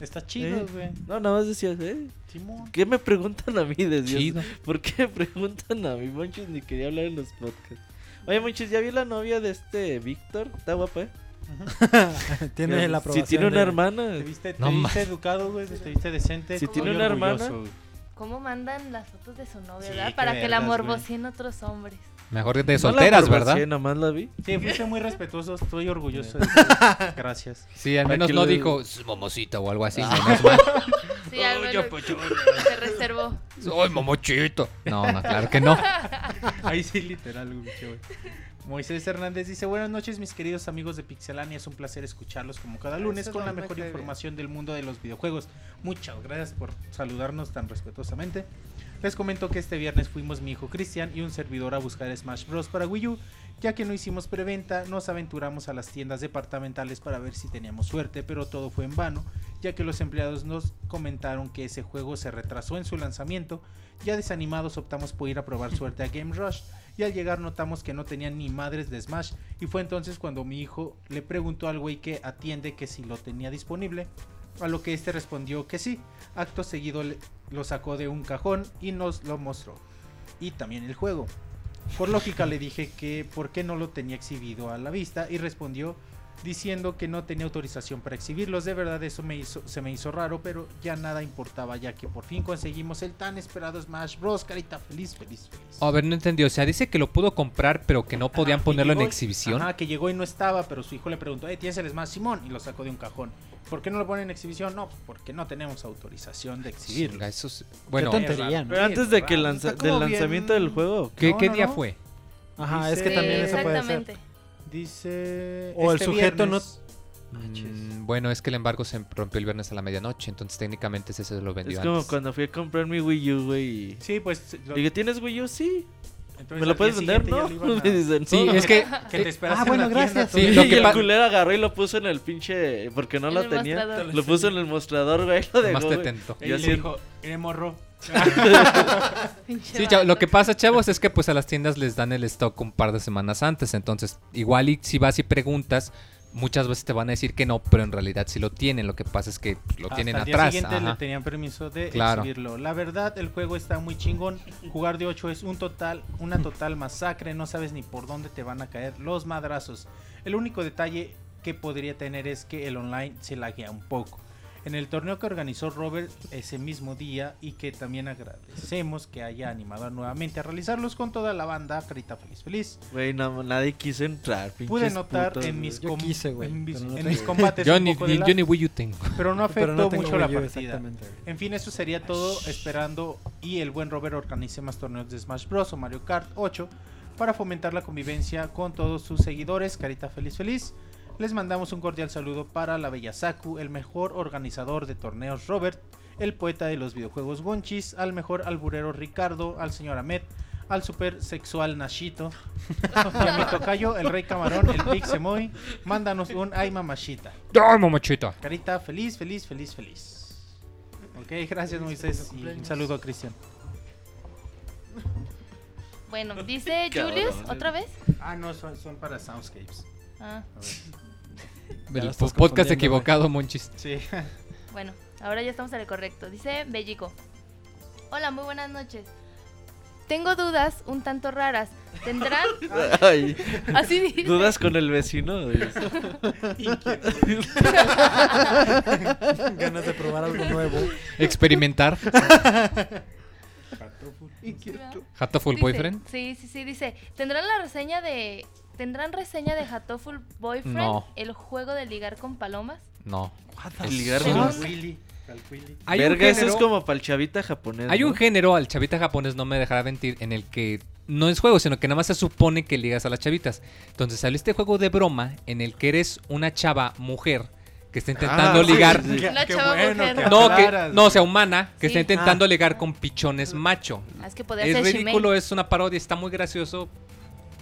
Está chido, ¿Eh? güey. No, nada más decías, ¿eh? Simón. ¿Qué me preguntan a mí? Decías. Chido. ¿Por qué me preguntan a mí, Monchis? Ni quería hablar en los podcasts. Oye, Monchis, ¿ya vi la novia de este Víctor? Está guapa, ¿eh? Tiene la Si aprobación. tiene una de- hermana. Te viste, te No viste ma- educado, güey. Te viste decente. Si tiene una orgulloso, hermana. güey. ¿Cómo mandan las fotos de su novia, Sí, verdad? Para que la vergas, güey. morboseen otros hombres. Mejor de No la solteras, morbosé, ¿verdad? Nomás la vi. Sí, fuiste muy respetuoso. Estoy orgulloso de ti. Gracias. Sí, al menos Aquí no le- dijo "S- momosita o algo así. menos mal. Sí, al menos se reservó. Soy momochito. No, no, claro que no. Ahí sí, literal, güey. Moisés Hernández dice, buenas noches mis queridos amigos de Pixelania, es un placer escucharlos como cada lunes Eso con la no me mejor información del mundo de los videojuegos. Muchas gracias por saludarnos tan respetuosamente. Les comento que este viernes fuimos mi hijo Cristian y un servidor a buscar Smash Bros. para Wii U. Ya que no hicimos preventa, nos aventuramos a las tiendas departamentales para ver si teníamos suerte, pero todo fue en vano, ya que los empleados nos comentaron que ese juego se retrasó en su lanzamiento. Ya desanimados optamos por ir a probar suerte a Game Rush y al llegar notamos que no tenían ni madres de Smash y fue entonces cuando mi hijo le preguntó al güey que atiende que si lo tenía disponible, a lo que este respondió que sí. Acto seguido lo sacó de un cajón y nos lo mostró. Y también el juego. Por lógica le dije que por qué no lo tenía exhibido a la vista y respondió diciendo que no tenía autorización para exhibirlos. De verdad eso me hizo, se me hizo raro, pero ya nada importaba ya que por fin conseguimos el tan esperado Smash Bros. Carita feliz, feliz, feliz. A ver, no entendió. O sea, dice que lo pudo comprar, pero que no podían ponerlo en exhibición. Ajá, que llegó y no estaba, pero su hijo le preguntó, "Eh, ¿tienes el Smash Simón? Y lo sacó de un cajón. ¿Por qué no lo ponen en exhibición? No, pues porque no tenemos autorización de exhibirlo. Chinga, eso es- Bueno, Qué tontería, ¿no? Pero antes de que lanza del lanzamiento bien- del juego. ¿qué, No, qué no, día no. Ajá, Dice- es que también Sí, eso puede ser. Dice... O el este sujeto no- viernes- Mm, bueno, es que el embargo se rompió el viernes a la medianoche, entonces técnicamente ese se lo vendió Es como antes. cuando fui a comprar mi Wii U, güey. Sí, pues. lo- Dije, ¿tienes Wii U? Sí. entonces ¿Me lo puedes vender? No. a- Me dicen, Sí, "No". es que Que te esperas Ah, en bueno, la tienda gracias. Sí, lo y que el culero agarró y lo puso en el pinche. Porque no lo tenía. mostrador. Lo puso en el mostrador, güey. Lo dejó, Más te tentó. Y así- dijo, "Eh, morro. Pinche Sí, chavo, lo que pasa, chavos, es que pues a las tiendas les dan el stock un par de semanas antes. Entonces, igual y si vas y preguntas, muchas veces te van a decir que no, pero en realidad sí lo tienen. Lo que pasa es que lo Hasta tienen el día atrás. siguiente ajá. le tenían permiso de Claro. exhibirlo. La verdad, el juego está muy chingón. Jugar de 8 es un total, una total masacre. No sabes ni por dónde te van a caer los madrazos. El único detalle que podría tener es que el online se laguea un poco. En el torneo que organizó Robert ese mismo día y que también agradecemos que haya animado nuevamente a realizarlos con toda la banda, Carita Feliz Feliz. Güey, no, nadie quiso entrar. Pude notar putos, en mis, Yo com- quise, güey, en mis- pero no en tengo. mis combates Yo un ni, poco ni- lag, yo ni Wii U tengo. pero no afectó Pero no tengo mucho la Wii U, partida. En fin, eso sería todo esperando y el buen Robert organice más torneos de Smash Bros. o Mario Kart 8 para fomentar la convivencia con todos sus seguidores. Carita feliz feliz. Les mandamos un cordial saludo para la bella Saku, el mejor organizador de torneos Robert, el poeta de los videojuegos Gonchis, al mejor alburero Ricardo, al señor Ahmed, al super sexual Nashito, y a mi tocayo, el rey camarón, el Pixemoy. Mándanos un ay mamachita. ¡Ay, mamachita! Carita, feliz, feliz, feliz, feliz. Ok, gracias Moisés y un saludo a Cristian. Bueno, dice Julius, eh. ¿otra vez? Ah, no, son, son para Soundscapes. Ah, Ya El podcast equivocado, Monchis. Sí. bueno, ahora ya estamos en el correcto. Dice Bellico. Hola, muy buenas noches. Tengo dudas un tanto raras. ¿Tendrán? Ay, Así dice. ¿Dudas con el vecino? Ganas de probar algo nuevo. Experimentar. Hatoful Boyfriend. Sí, sí, sí, dice. ¿Tendrán la reseña de... ¿Tendrán reseña de Hatoful Boyfriend? No. El juego de ligar con palomas. No. El ligar con- Willy. Hay un Verga, eso es como para el chavita japonés. Hay ¿no? un género, al chavita japonés no me dejará mentir, en el que no es juego, sino que nada más se supone que ligas a las chavitas. Entonces salió este juego de broma en el que eres una chava mujer que está intentando Ah, sí, ligar. sí, sí. Una Qué chava bueno mujer. que No, que, aclaras, no, o sea, humana, que Sí. está intentando Ah. ligar con pichones macho. Ah, Es que podría Es ser ridículo, Shimei. es una parodia, está muy gracioso.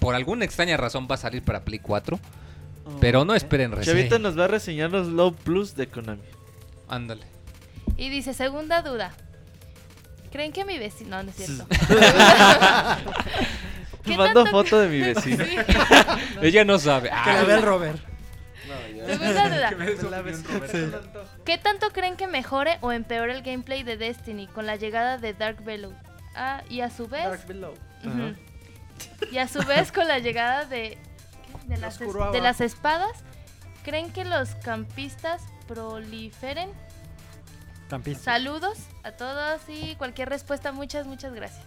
Por alguna extraña razón va a salir para Play 4. Pero no esperen reseña. Chavita nos va a reseñar los Low Plus de Konami. Ándale. Y dice, segunda duda. ¿Creen que mi vecino... No, no es cierto. ¿Qué Mando tanto- foto de mi vecino. Sí. Ella no sabe. Que Ah, la vea el Robert. Segunda duda. Que me des opinión, Roberto. ¿Qué tanto creen que mejore o empeore el gameplay de Destiny con la llegada de Dark Below? Ah, y a su vez... Dark Below. Ujú. Y a su vez con la llegada de, de, las, es- de las espadas, ¿creen que los campistas proliferen? Campista. Saludos a todos y cualquier respuesta, muchas, muchas gracias.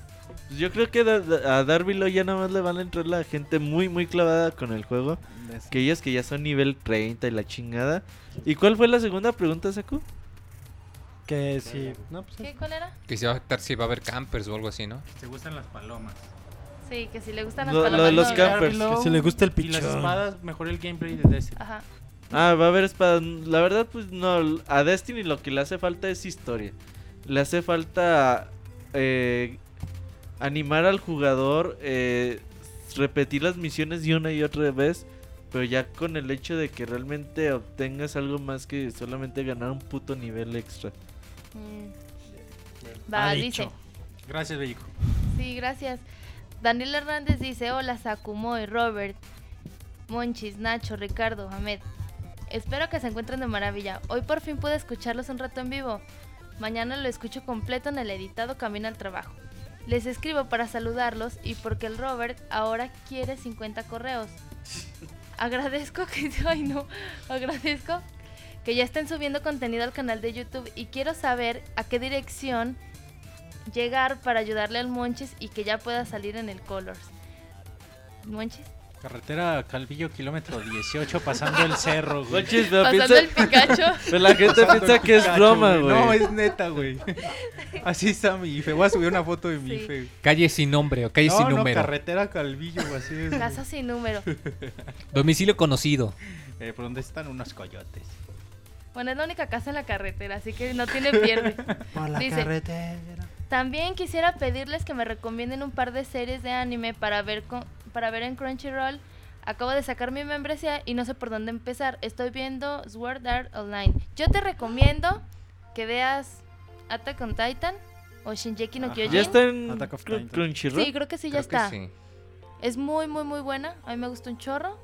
Pues Yo creo que a Darbylo ya nada más le van a entrar la gente muy, muy clavada con el juego. Que ellos que ya son nivel 30 y la chingada. ¿Y cuál fue la segunda pregunta, Saku? Que sí. No, pues ¿Qué, ¿Cuál era? que se va a afectar si va a haber campers o algo así, ¿no? Te gustan las palomas. Sí, que si le gustan las Lo- lo palomas. de los no, campers. Que si le gusta el Y las pichón. espadas, mejor el gameplay de Destiny. Ajá. Ah, va a haber espadas. La verdad, pues no. A Destiny lo que le hace falta es historia. Le hace falta eh, animar al jugador, eh, repetir las misiones de una y otra vez. Pero ya con el hecho de que realmente obtengas algo más que solamente ganar un puto nivel extra. Mm. Va, Ha dice. dicho. Gracias, Bellico. Sí, gracias. Daniel Hernández dice, hola Sakumoy, Robert, Monchis, Nacho, Ricardo, Ahmed. Espero que se encuentren de maravilla. Hoy por fin pude escucharlos un rato en vivo. Mañana lo escucho completo en el editado Camino al Trabajo. Les escribo para saludarlos y porque el Robert ahora quiere 50 correos. Agradezco que... Ay no, agradezco que ya estén subiendo contenido al canal de YouTube y quiero saber a qué dirección llegar para ayudarle al Monchis y que ya pueda salir en el Colors. Monchis, Carretera Calvillo, kilómetro 18, pasando el cerro, güey. Pero, Pasando piensa- el Pikachu. pero la gente Pasando piensa el que es Pikachu, broma, güey. No, es neta, güey. Así está mi IFE. Voy a subir una foto de mi Sí. IFE. güey. Calle sin nombre o calle no, sin no, número. carretera Calvillo, güey, así es. güey. Casa sin número. Domicilio conocido. Eh, ¿Por dónde están unos coyotes? Bueno, es la única casa en la carretera, así que no tiene pierde. Por la Dice- carretera. También quisiera pedirles que me recomienden un par de series de anime para ver con- para ver en Crunchyroll. Acabo de sacar mi membresía y no sé por dónde empezar. Estoy viendo Sword Art Online. Yo te recomiendo que veas Attack on Titan o Shinjeki no Ajá. Kyojin. Ya está en. Crunchyroll. Sí, creo que sí, ya Creo que está. sí. Es muy, muy, muy buena. A mí me gusta un chorro.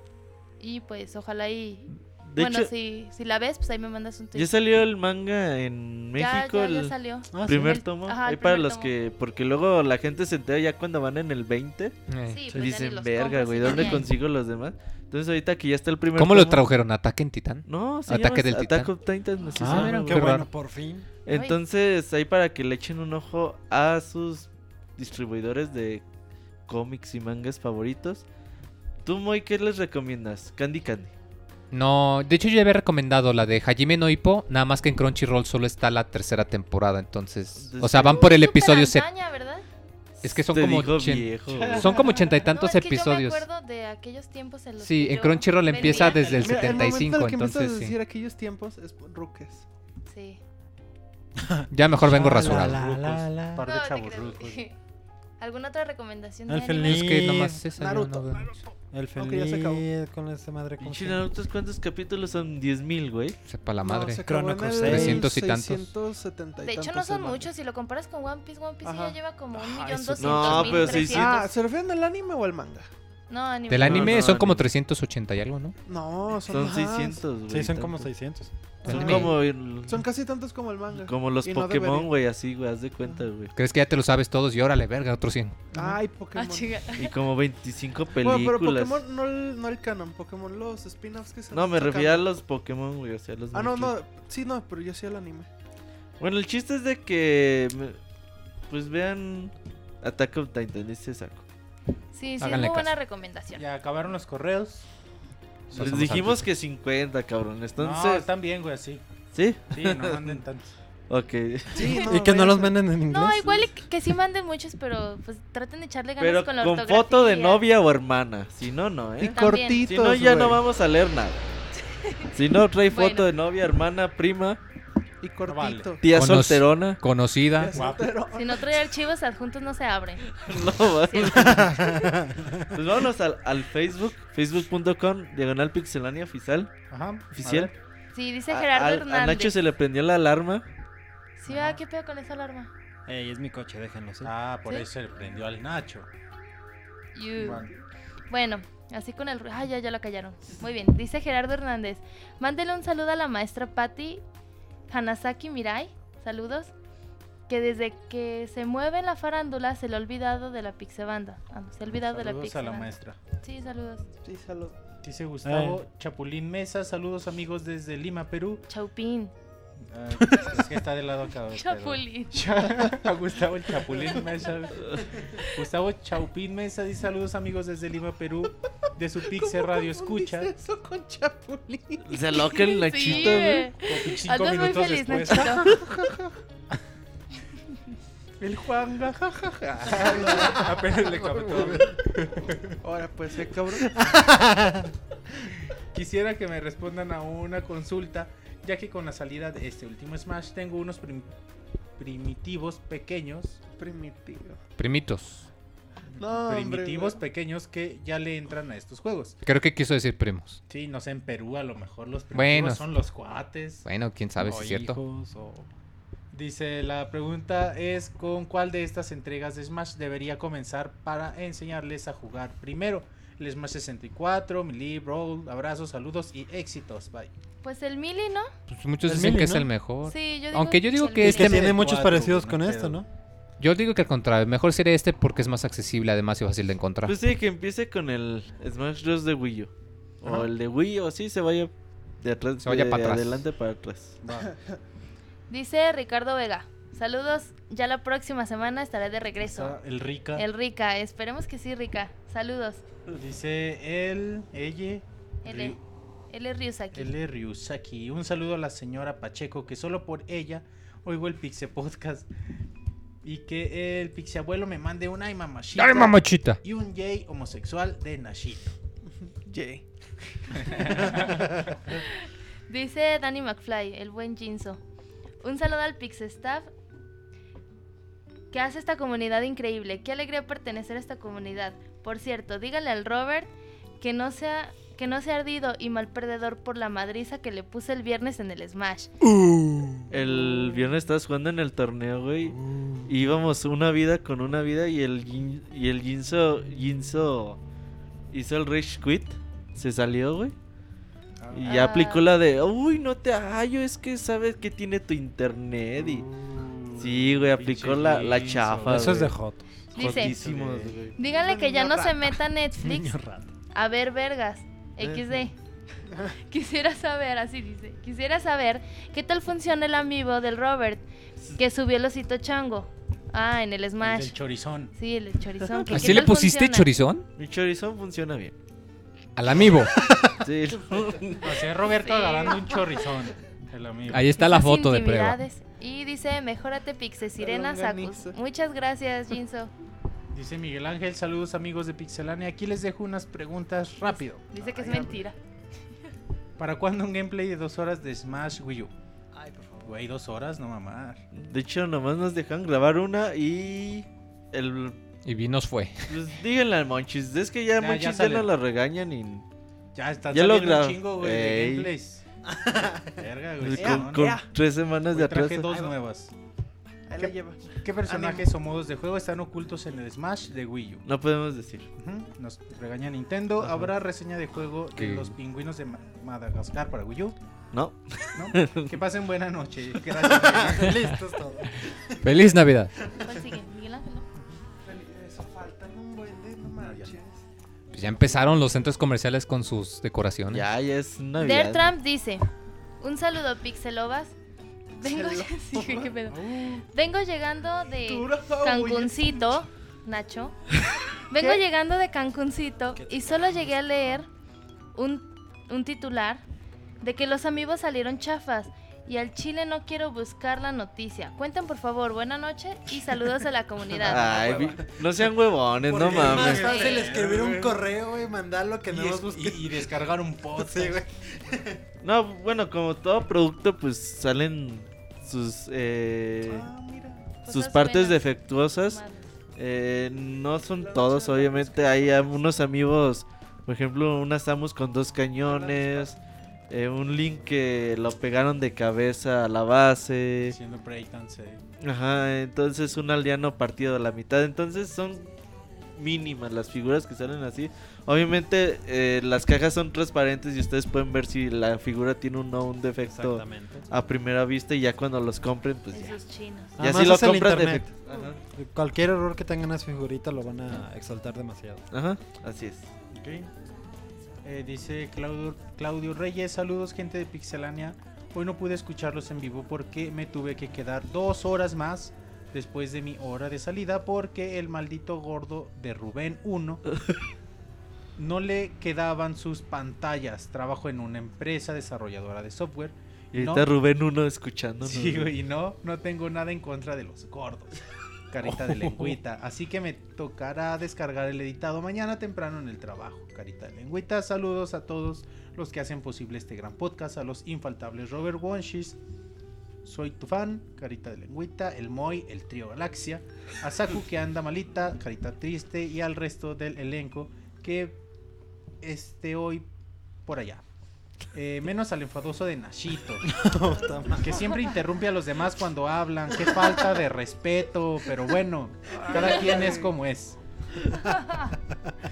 Y pues ojalá y... De bueno, hecho, si, si la ves, pues ahí me mandas un tweet. ya salió el manga en México. ya, ya el salió. Ah, primer tomo. ajá, para los tomo. que. Porque luego la gente se entera ya cuando van en el 20. Eh. Sí, pues dicen, verga, güey, ¿dónde ni hay". consigo los demás? Entonces, ahorita que ya está el primer ¿Cómo lo tomo- tradujeron? ¿Ataque en Titán? No, se Ataque llama del Attack Titán. of Titan. Ah, llama, mira, güey. Qué bueno, por fin. Entonces, ahí para que le echen un ojo a sus distribuidores de cómics y mangas favoritos. ¿Tú, Moy, qué les recomiendas? Candy Candy. No, de hecho yo ya había recomendado la de Hajime no Ippo, nada más que en Crunchyroll solo está la tercera temporada, entonces, o sea, van por el episodio ¿verdad? Es que son Te como dijo ochen- viejo, son como ochenta y tantos no, es que episodios. Yo me acuerdo de aquellos tiempos en los Sí, que en Crunchyroll empieza desde el Mira, el momento en 75, el que entonces a sí. decir aquellos tiempos es Ruques. Sí. Ya mejor vengo La, rasurado. la, la, la. par de No, chavos creas. ¿Alguna otra recomendación de El feliz. Es que nomás esa Naruto, no. El Aunque ya se acabó. feliz con esa madre. ¿cómo Pinche? Naruto, ¿cuántos capítulos son? 10.000, güey. Sepa la No, madre. el Cross 300 y tantos. 670 y De hecho, no son muchos. Si lo comparas con One Piece, One Piece Ajá. ya lleva como un Ah, millón eso- doscientos No, mil, pero sí, sí. trescientos. Ah, ¿se refieren al anime o al manga? No, anime. Del No, anime no, son como anime. 380 y algo, ¿no? No, son, Son más. 600, güey. Sí, son como tantos. 600. Son Anime. como, el- Son casi tantos como el manga. como los Y no Pokémon, güey, así, güey, haz de cuenta, güey. ¿Crees que ya te lo sabes todos y órale, verga, otros 100? Ay, Ah, Pokémon. Y como 25 bueno, pero películas. Pokémon no el, no el canon, Pokémon los spin-offs que se No, me refería a los Pokémon, güey, o sea, los Ah, no, no, sí, no, pero yo sí el anime. Bueno, el chiste es de que. me- Pues vean. Attack of Titan, dice saco. Sí, sí, es muy buena caso. recomendación. Ya acabaron los correos. Somos Les dijimos que 50, cabrón. no, Entonces. están bien, güey, así. ¿Sí? Sí, no manden tantos. Ok. Sí, y que no los venden en inglés. No, igual y que, que sí manden muchos, pero pues traten de echarle ganas Pero con la con ortografía. foto de novia o hermana. Si no, no, Y ¿eh? También. cortitos, Si no, ya no güey. vamos a leer nada. Si no, trae Bueno. foto de novia, hermana, prima, Y cortito. tía Conoc- solterona. Conocida. Guapo. Pero- Si no trae archivos adjuntos, no se abren. No, va. Sí. Pues vámonos al, al Facebook, facebook.com, diagonal pixelania oficial. Ajá. oficial. Sí, dice A- Gerardo al- Hernández. a Nacho se le prendió la alarma. Sí, va, ¿qué pedo con esa alarma? Ey, es mi coche, déjenlo, ¿sí? Ah, por ¿Sí? eso le prendió al Nacho. You. Bueno. Bueno, así con el... Ah, ya, ya la callaron. Muy bien. Dice Gerardo Hernández. Mándele un saludo a la maestra Patti Hanasaki Mirai. Saludos. Que desde que se mueve en la farándula se le ha olvidado de la pixebanda. Ah, no, se ha olvidado de la Saludos a la pixebanda. maestra. Sí, saludos. Sí, salud. Dice Gustavo Eh. Chapulín Mesa. Saludos amigos desde Lima, Perú. Chaupín. Ah, es que está del lado acá. Chapulín. a Gustavo el Chapulín Mesa. Gustavo Chaupín Mesa dice saludos amigos desde Lima, Perú. De su Pixel Radio Escucha. eso con Chapulín? Se loca el Sí, Nachito, güey. Andas muy minutos feliz, después. Nachito. El Juan, jajaja. Apenas le captó. Ahora pues, eh, cabrón. Quisiera que me respondan a una consulta, ya que con la salida de este último Smash tengo unos prim- primitivos pequeños, Primitivo. Primitos. No, primitivos pequeños que ya le entran a estos juegos. Creo que quiso decir primos. Sí, no sé, en Perú a lo mejor los primitivos Bueno. son los cuates. Bueno, quién sabe o si es cierto. hijos, o- Dice, la pregunta es con cuál de estas entregas de Smash debería comenzar para enseñarles a jugar primero. El Smash 64, Melee, Brawl, abrazos, saludos y éxitos. Bye. Pues el Mili, ¿no? Pues muchos El dicen Mili, que es ¿no? el mejor. Sí, yo digo Aunque yo digo que Mili. este que me- tiene muchos cuatro, parecidos con esto, ¿no? Yo digo que al contrario, mejor sería este porque es más accesible además y fácil de encontrar. Pues sí, que empiece con el Smash Bros. de Wii U. O Ajá. el de Wii o así se vaya de atrás. Se vaya de para atrás. adelante para atrás. Va. Dice Ricardo Vega. Saludos, ya la próxima semana estaré de regreso. Está el Rica. El Rica, esperemos que sí, Rica. Saludos. Dice él, ella. L. L. Ryusaki. L. Ryusaki. Un saludo a la señora Pacheco, que solo por ella oigo el Pixe Podcast. Y que el Pixe Abuelo me mande una ay mamachita. ¡Ay, mamachita! Y un yay homosexual de Nashito. Yay. Dice Danny McFly, el buen Jinso. Un saludo al Pixestaff que hace esta comunidad increíble. Qué alegría pertenecer a esta comunidad. Por cierto, dígale al Robert que no sea que no sea ardido y mal perdedor por la madriza que le puse el viernes en el Smash. El viernes estabas jugando en el torneo, güey. Y íbamos una vida con una vida y el Jin- y el Jinso Jinso hizo el rage quit. Se salió, güey. Y ya Ah. aplicó la de, "Uy, no te hallo, es que sabes que tiene tu internet." Y Sí, güey, aplicó la, la chafa. Eso es de. Joto. Dice, Jotísimos, güey. díganle que ya no se meta a Netflix a ver vergas. XD. Quisiera saber, así dice. Quisiera saber qué tal funciona el amiibo del Robert que subió el osito chango. Ah, en el El Smash. del chorizón. Sí, el chorizón. ¿Así qué le pusiste funciona. chorizón? Mi chorizón funciona bien. Al amiibo. Sí. O sea, Roberto Sí. agarrando un chorizón. El amigo. Ahí está la foto de prueba. Y dice, mejórate Pixe Sirena longaniza. Muchas gracias, Jinso. Dice Miguel Ángel, saludos amigos de Pixelania. Aquí les dejo unas preguntas rápido. Dice que es mentira. ¿Para cuándo un gameplay de dos horas de Smash Wii U? Güey, dos horas, no mamar. De hecho, nomás nos dejan grabar una y. El. Y Vinos fue. Pues díganle al Monchis. Es que ya, Monchis ya, no la regañan y. Ya están Ya lo saliendo un grabo. chingo, güey, de gameplays. Verga, güey. con, no, con tres semanas de atrás. traje dos nuevas. Ahí ¿Qué? la lleva. ¿Qué personajes o modos de juego están ocultos en el Smash de Wii U? No podemos decir. Nos regaña Nintendo. Ajá. ¿Habrá reseña de juego de los pingüinos de Ma- Madagascar para Wii U? No. ¿No? que pasen buena noche. Gracias. Listo, es todo. ¡Feliz Navidad! ¿Cuál sigue? Miguel Ángel. Eso faltan un buen de no manches. Pues ya empezaron los centros comerciales con sus decoraciones. Ya, ya es Navidad. Trump dice: Un saludo, Pixelovas. Vengo, Sí, ¿qué pedo? Vengo llegando de Cancuncito, Nacho. Vengo llegando de Cancuncito y solo llegué a leer un, un titular de que los amigos salieron chafas y al chile no quiero buscar la noticia. Cuenten por favor, buena noche y saludos a la comunidad. Ay, vi- no sean huevones, no Porque es más mames. fácil escribir un correo y mandarlo que Y, no y- y descargar un. Sí, güey. No, bueno, como todo producto, pues salen sus eh, Ah, mira. sus partes buenas. defectuosas. Eh, no son todos, obviamente. Hay unos amigos, por ejemplo, una Samus con dos cañones. eh, un Link que lo pegaron de cabeza a la base. Haciendo breakdance. Ajá, entonces un aldeano partido a la mitad. Entonces son mínimas las figuras que salen así. Obviamente eh, las cajas son transparentes y ustedes pueden ver si la figura tiene un, no, un defecto a primera vista y ya cuando los compren pues ya. Esos chinos. Ya Además si lo es el compran internet. defecto. Ajá. Cualquier error que tengan en esa figurita lo van a exaltar demasiado. Ajá, así es. Eh, dice Claudio, Claudio Reyes, saludos gente de Pixelania. Hoy no pude escucharlos en vivo porque me tuve que quedar dos horas más después de mi hora de salida porque el maldito gordo de Rubén 1 no le quedaban sus pantallas. Trabajo en una empresa desarrolladora de software. Y No. ahorita Rubén uno escuchando. Sí, güey, y no, no tengo nada en contra de los gordos. Carita de lengüita. Así que me tocará descargar el editado mañana temprano en el trabajo. Carita de lengüita. Saludos a todos los que hacen posible este gran podcast. A los infaltables Robert Wonshis. Soy tu fan, Carita de lengüita, el Moy, el Trío Galaxia, a Saku que anda malita, Carita triste y al resto del elenco que esté hoy por allá. Eh, menos al enfadoso de Nashito. Que siempre interrumpe a los demás cuando hablan. Qué falta de respeto. Pero bueno, cada quien es como es.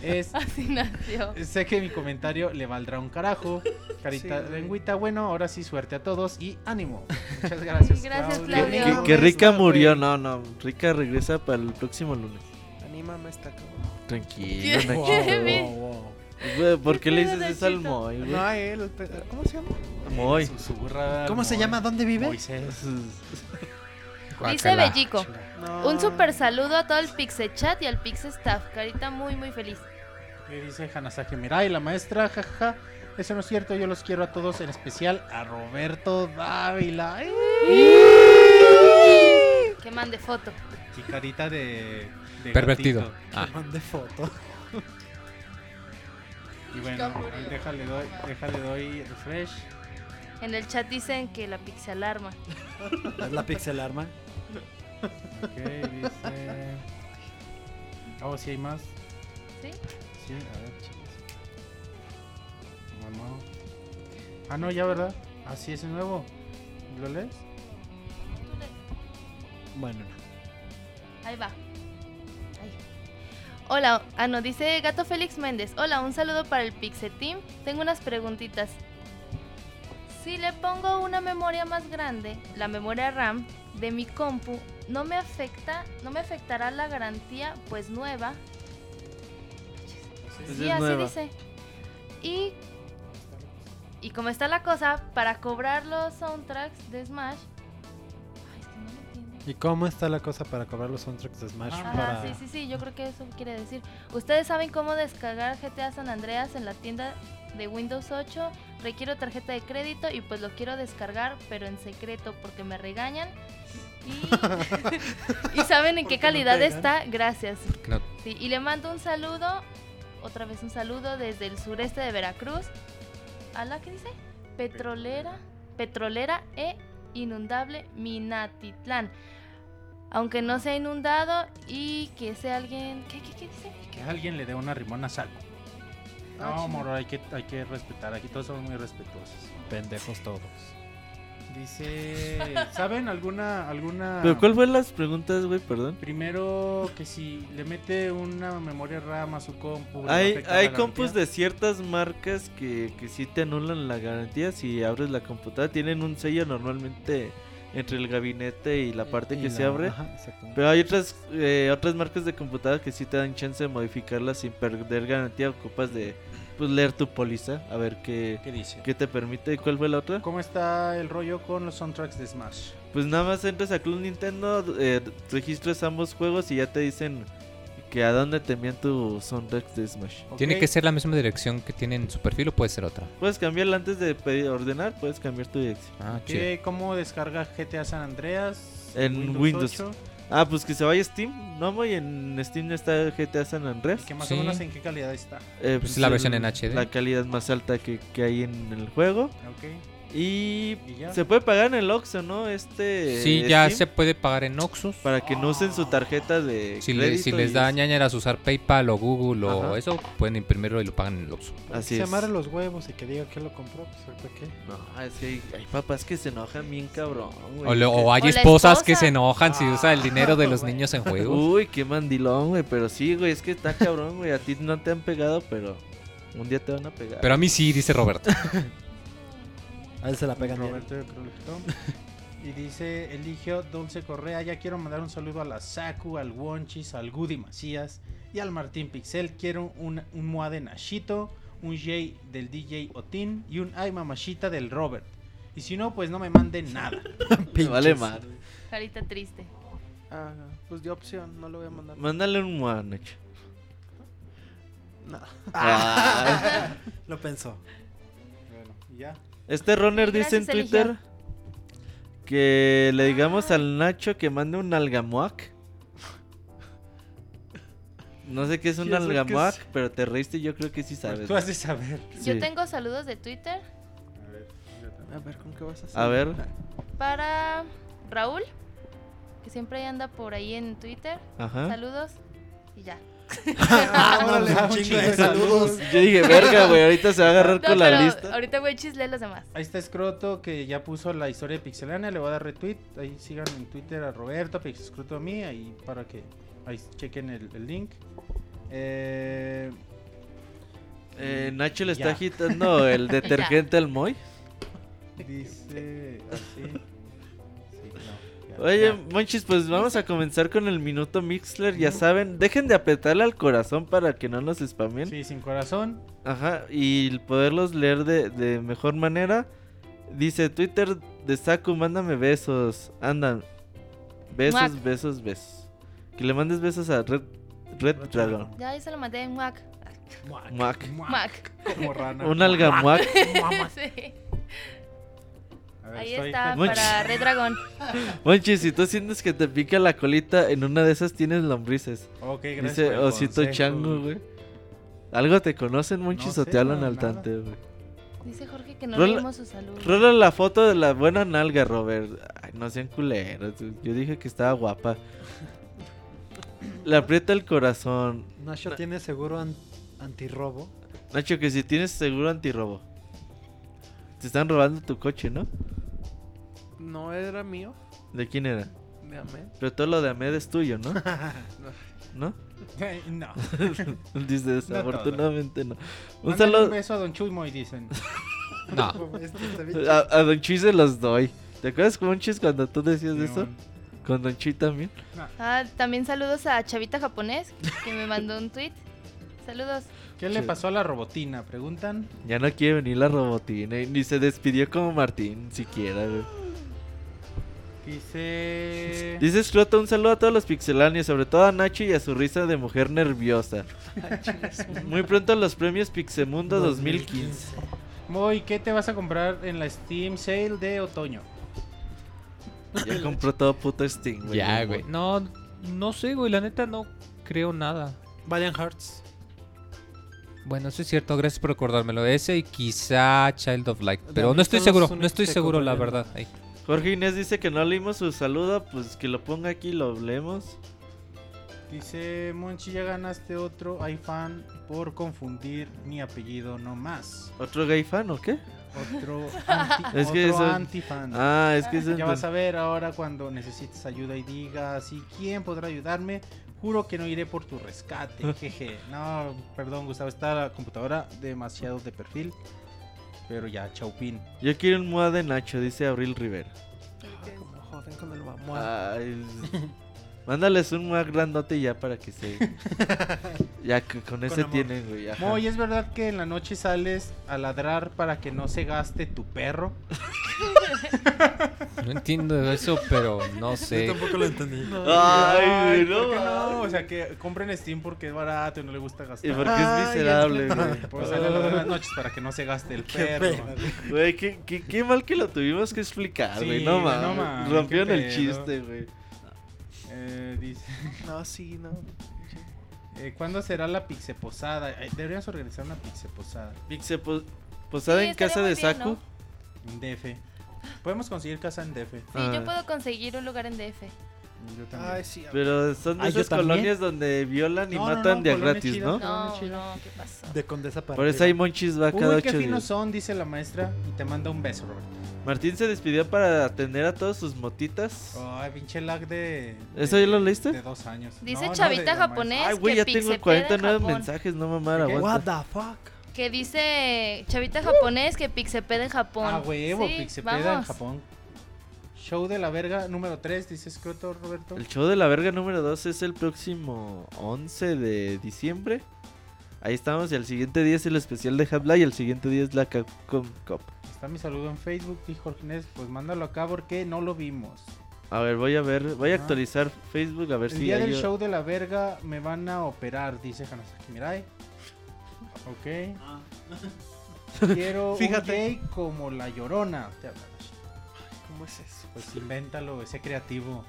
Es- Así nació. sé que mi comentario le valdrá un carajo. Carita Sí, lengüita. Bueno, ahora sí, suerte a todos y ánimo. Muchas gracias. Gracias, Que, Claudio. que- que Rica murió, no, no. Rica regresa para el próximo lunes. Anímame esta cabrón. Tranquilo, ¿Qué? Nacho. ¿Qué? ¿Por qué le dices eso al? Moy, güey? No, él. pe- ¿Cómo se llama? Moy. Susurra ¿Cómo se Moy. llama? ¿Dónde vive? Moisés. Dice Guácala. Bellico. No. Un super saludo a todo el Pixel Chat y al Pixel Staff. Carita muy, muy feliz. Y dice Hanasaki Mirai, la maestra, jajaja. Eso no es cierto, yo los quiero a todos, en especial a Roberto Dávila. Que mande foto. Y carita de. de Pervertido. gatito. Ah. Mande foto. Y bueno, déjale doy, déjale doy refresh. En el chat dicen que la Pixel Arma. Es la pixel arma. Ok, dice. Oh, sí hay más. ¿Sí? Sí, a ver, chicos. Ah, no, ya, ¿verdad? Así es el nuevo. ¿Lo lees? Bueno, no. Ahí va. Hola, ah no, dice Gato Félix Méndez. Hola, un saludo para el Pixel Team. Tengo unas preguntitas. Si le pongo una memoria más grande, la memoria RAM de mi compu, no me afecta, no me afectará la garantía, pues nueva. Sí, así nueva. dice. Y y como está la cosa, para cobrar los soundtracks de Smash. ¿Y cómo está la cosa para cobrar los soundtracks de Smash? Ajá, para... sí, sí, sí, yo creo que eso quiere decir. ¿Ustedes saben cómo descargar GTA San Andreas en la tienda de Windows 8? Requiero tarjeta de crédito y pues lo quiero descargar, pero en secreto porque me regañan. Y, ¿Y saben en qué no calidad está. Gracias. Sí, y le mando un saludo, otra vez un saludo desde el sureste de Veracruz. ¿A la que dice? Petrolera, petrolera e inundable Minatitlán. Aunque no sea inundado y que sea alguien... ¿Qué, qué, qué dice? Que alguien le dé una rimona a Saco. Ah, No, moro, hay que, hay que respetar. Aquí todos somos muy respetuosos. Pendejos todos. Dice. ¿Saben alguna. alguna ¿Pero cuál fue las preguntas, güey? Perdón. Primero, que si le mete una memoria RAM a su compu. Hay, hay compus garantía? de ciertas marcas que, que sí te anulan la garantía si abres la computadora. Tienen un sello normalmente entre el gabinete y la parte Y que la- se abre. Ajá, exactamente. Pero hay otras eh, otras marcas de computadora que sí te dan chance de modificarla sin perder garantía. Ocupas de pues leer tu póliza a ver qué, ¿Qué dice? qué te permite. ¿Cuál fue la otra? ¿Cómo está el rollo con los soundtracks de Smash? Pues nada más entras a Club Nintendo, eh, registras ambos juegos y ya te dicen que a dónde te envían tu soundtracks de Smash. ¿Tiene que ser la misma dirección que tiene en su perfil o puede ser otra? Puedes cambiarla antes de pedir, ordenar, puedes cambiar tu dirección. Ah. ¿Cómo descarga GTA San Andreas? En Windows. 8? Ah, pues que se vaya a Steam, ¿no? Y en Steam está GTA San Andreas. ¿Y que más Sí. o menos en qué calidad está? Eh, Pues la versión el- en HD. La calidad más alta que, que hay en el juego. Ok. Y se puede pagar en el Oxxo, ¿no? Este. Sí, ya Steam, se puede pagar en Oxus. Para que no usen su tarjeta de. Si, le- si crédito les da ñañaras usar PayPal o Google o Ajá. eso, pueden imprimirlo y lo pagan en el Oxxo. Así se es. amarre los huevos y que diga que lo compró, pues ¿para qué? No, es que hay, hay papás que se enojan bien cabrón, güey. O, le- o hay O esposas que se enojan si usa el dinero de los güey. niños en juegos. Uy, qué mandilón, güey. Pero sí, güey, es que está cabrón, güey. A ti no te han pegado, pero un día te van a pegar. Pero a mí sí, dice Roberto. A él se la pegan. Roberto. Y dice Eligio Dulce Correa, ya quiero mandar un saludo a la Saku, al Wonchis, al Goody Macías y al Martín Pixel. Quiero un, un Moa de Nashito, un Jay del DJ Otin y un Ay Mamashita del Robert. Y si no, pues no me manden nada. Me vale mal. Carita triste. Ah, pues de opción, no lo voy a mandar. Mándale un mua, Nacho. No. Ah. Lo pensó. Bueno, y ya. Este runner dice en. Twitter que le digamos al Nacho que mande un algamuac. No sé qué es un ¿Qué es lo que algamuac, es? pero te reíste y yo creo que sí sabes. Tú has de saber. Yo Sí. tengo saludos de Twitter A ver, A ver, ¿con qué vas a hacer? A ver. para Raúl, que siempre anda por ahí en Twitter. Ajá. Saludos y ya. Ah, un un chingo de saludos. Yo dije, verga, güey, ahorita se va a agarrar No, con la lista. ahorita voy a chislear los demás. Ahí está Scroto que ya puso la historia de Pixelania, le voy a dar retweet. Ahí sigan en Twitter a Roberto, Pixescroto a mí, ahí para que ahí chequen el, el link. Eh, Eh, Nacho le está Ya. agitando el detergente al Moy. dice así. Oye. Monchis, pues vamos a comenzar con el minuto Mixler. Ya saben, dejen de apretarle al corazón para que no nos spamen. Sí, sin corazón. Ajá, y poderlos leer de, de mejor manera. Dice Twitter de Saku, mándame besos. Andan. Besos, Muac. besos, besos. Que le mandes besos a Red, Red Dragon. Ya, yo se lo mandé en Mac. Muac. Mac. Como rana. Un algamuac. sí. Ver, Ahí estoy- está, Much- para Red Dragon. Monchi, si tú sientes que te pica la colita, en una de esas tienes lombrices. Ok, gracias. Dice Osito consejo. Chango, güey. ¿Algo te conocen, Monchis, No o te hablan no, al nada. tante, güey? Dice Jorge que no Rola- leímos su salud. Rola la foto de la buena nalga, Robert. Ay, no sean culeros. Yo dije que estaba guapa. Le aprieta el corazón. Nacho Na- tiene seguro an- antirrobo. Nacho, que si tienes seguro antirrobo. Te están robando tu coche, ¿no? No era mío. ¿De quién era? De Ahmed. Pero todo lo de Ahmed es tuyo, ¿no? ¿No? no. Dice, desafortunadamente no. Un Un saludo. Un beso a Don Chuy dicen. No. Este A, a Don Chuy se los doy. ¿Te acuerdas, Monchis, cuando tú decías eso? Con Don Chuy también. Ah, también saludos a Chavita Japonés, que me mandó un tweet. Saludos. ¿Qué le pasó a la robotina? Preguntan. Ya no quiere venir la robotina y ni se despidió como Martín siquiera, güey. Dice. Dice Scroto, un saludo a todos los pixeláneos, sobre todo a Nacho y a su risa de mujer nerviosa. Muy pronto los premios Pixemundo 2015. Moy, ¿qué te vas a comprar en la Steam Sale de otoño? Ya compró todo puto Steam, güey. Ya, güey. No, no sé, güey. La neta no creo nada. Valiant Hearts. Bueno, eso es cierto. Gracias por recordármelo. Ese y quizá Child of Light. Pero no estoy seguro. No estoy seguro, la verdad. Ahí. Jorge Inés dice que no leímos su saludo, pues que lo ponga aquí y lo leemos. Dice Monchi, ya ganaste otro iFan por confundir mi apellido no más. ¿Otro gay fan o qué? Otro anti, Es que otro eso- anti-fan. Ah, es que es Ya vas a ver ahora cuando necesites ayuda y digas, ¿y quién podrá ayudarme? Juro que no iré por tu rescate, jeje. No, perdón, Gustavo, está la computadora demasiado de perfil. Pero ya, chaupín. Yo quiero un MUA de Nacho, dice Abril Rivera. Como joden con el mamá. Ay, mándales un MUA grandote ya para que se... Ya que con ese amor. tienen, güey. ajá. Moy, ¿es verdad que en la noche sales a ladrar para que no se gaste tu perro? No entiendo eso, pero no Yo sé. tampoco lo entendí. Ay, güey, ¿por qué no. no? O sea, que compren Steam porque es barato y no le gusta gastar. Y porque es miserable, güey. Pues sale a ladrar en las noches para que no se gaste el Qué perro. Güey, qué, qué, qué mal que lo tuvimos que explicar, Sí, güey. no mames. no Rompieron el chiste, güey. Dice, No, sí, no. eh, ¿cuándo será la pixe posada? Eh, deberíamos organizar una pixe posada Pixe, po- posada Sí, en casa de bien, Saku. en DF. Podemos conseguir casa en DF. Sí, Ah. yo puedo conseguir un lugar en DF. Yo también. Ay, sí. Pero son de Ah, ¿yo esas también? colonias donde violan y No, matan no, de gratis. ¿no? No, No, ¿qué pasó? De Condesa para Por eso hay monchis va cada qué finos días. son, dice la maestra. Y te manda un beso, Robert. Martín se despidió para atender a todos sus motitas. Ay, pinche lag de. ¿Eso de- ya lo leíste? De dos años. Dice No, no, Chavita de la japonés Ay, güey, ya tengo Pixepeda en 49 Japón. mensajes, no mamar. What aguanta. the fuck? Que dice Chavita japonés que Pixepeda en Japón. Ah, huevo, Sí, Pixepeda en. Japón. Show de la verga número 3, dice Scroto Roberto. El show de la verga número 2 es el próximo 11 de diciembre. Ahí estamos y el siguiente día es el especial de Habla y el siguiente día es la Capcom Cup. Está mi saludo en Facebook, dijo Jorge Inés. Pues mándalo acá porque no lo vimos. A ver, voy a ver, voy a actualizar Facebook a ver El si día hay del show de la verga me van a operar, dice Hanasaki Mirai. Ok. Quiero Fíjate. un gay como la llorona. Te hablan. ¿Cómo es eso? Pues invéntalo, ese creativo.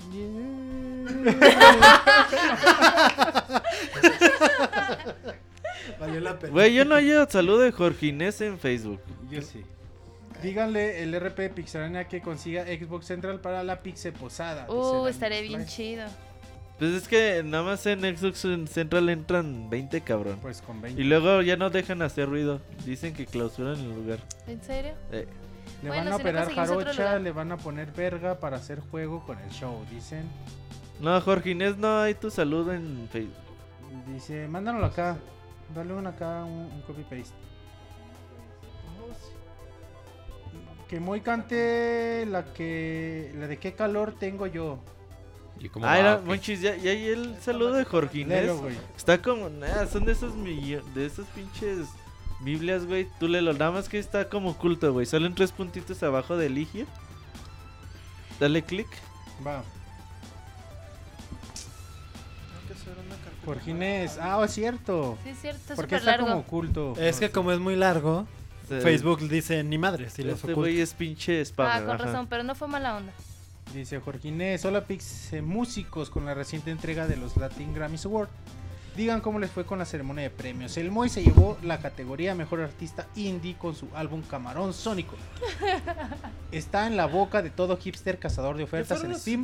Valió la pena. Güey, yo no hallo saludo de Jorge Inés en Facebook. Yo sí. Díganle el RP Pixelania que consiga Xbox Central para la Pixe Posada. Uh, estaré bien chido. Pues es que nada más en Xbox Central entran 20 cabrón. Pues con 20. Y luego ya no dejan hacer ruido. Dicen que clausuran el lugar. ¿En serio? Eh, Le Bueno, van a si operar jarocha, le van a poner verga para hacer juego con el show. Dicen. No, Jorge Inés, no hay tu saludo en Facebook. Dice, mándalo acá. Dale un acá, un, un copy paste. Que muy cante la que. La de qué calor tengo yo. Y como, Ah, era. Monchis, ya, ya hay el saludo de Jorge Inés. Léelo, güey. Está como, nada, son de esos de esos pinches Biblias, güey. Tú le lo nada más que está como oculto, güey. Salen tres puntitos abajo de Eligio. Dale clic. Va. Era una carpeta. Jorge Inés. Ah, es cierto. Sí, es cierto, está Porque está largo. como oculto. Es que como es muy largo, Sí. Facebook dice ni madre si los Este güey es pinche spam. Ah, con razón, pero no fue mala onda. Dice Jorge Inés, hola Pix eh, músicos con la reciente entrega de los Latin Grammys Award. Digan cómo les fue con la ceremonia de premios. El Moy se llevó la categoría Mejor Artista Indie con su álbum Camarón Sónico. Está en la boca de todo hipster cazador de ofertas en Steam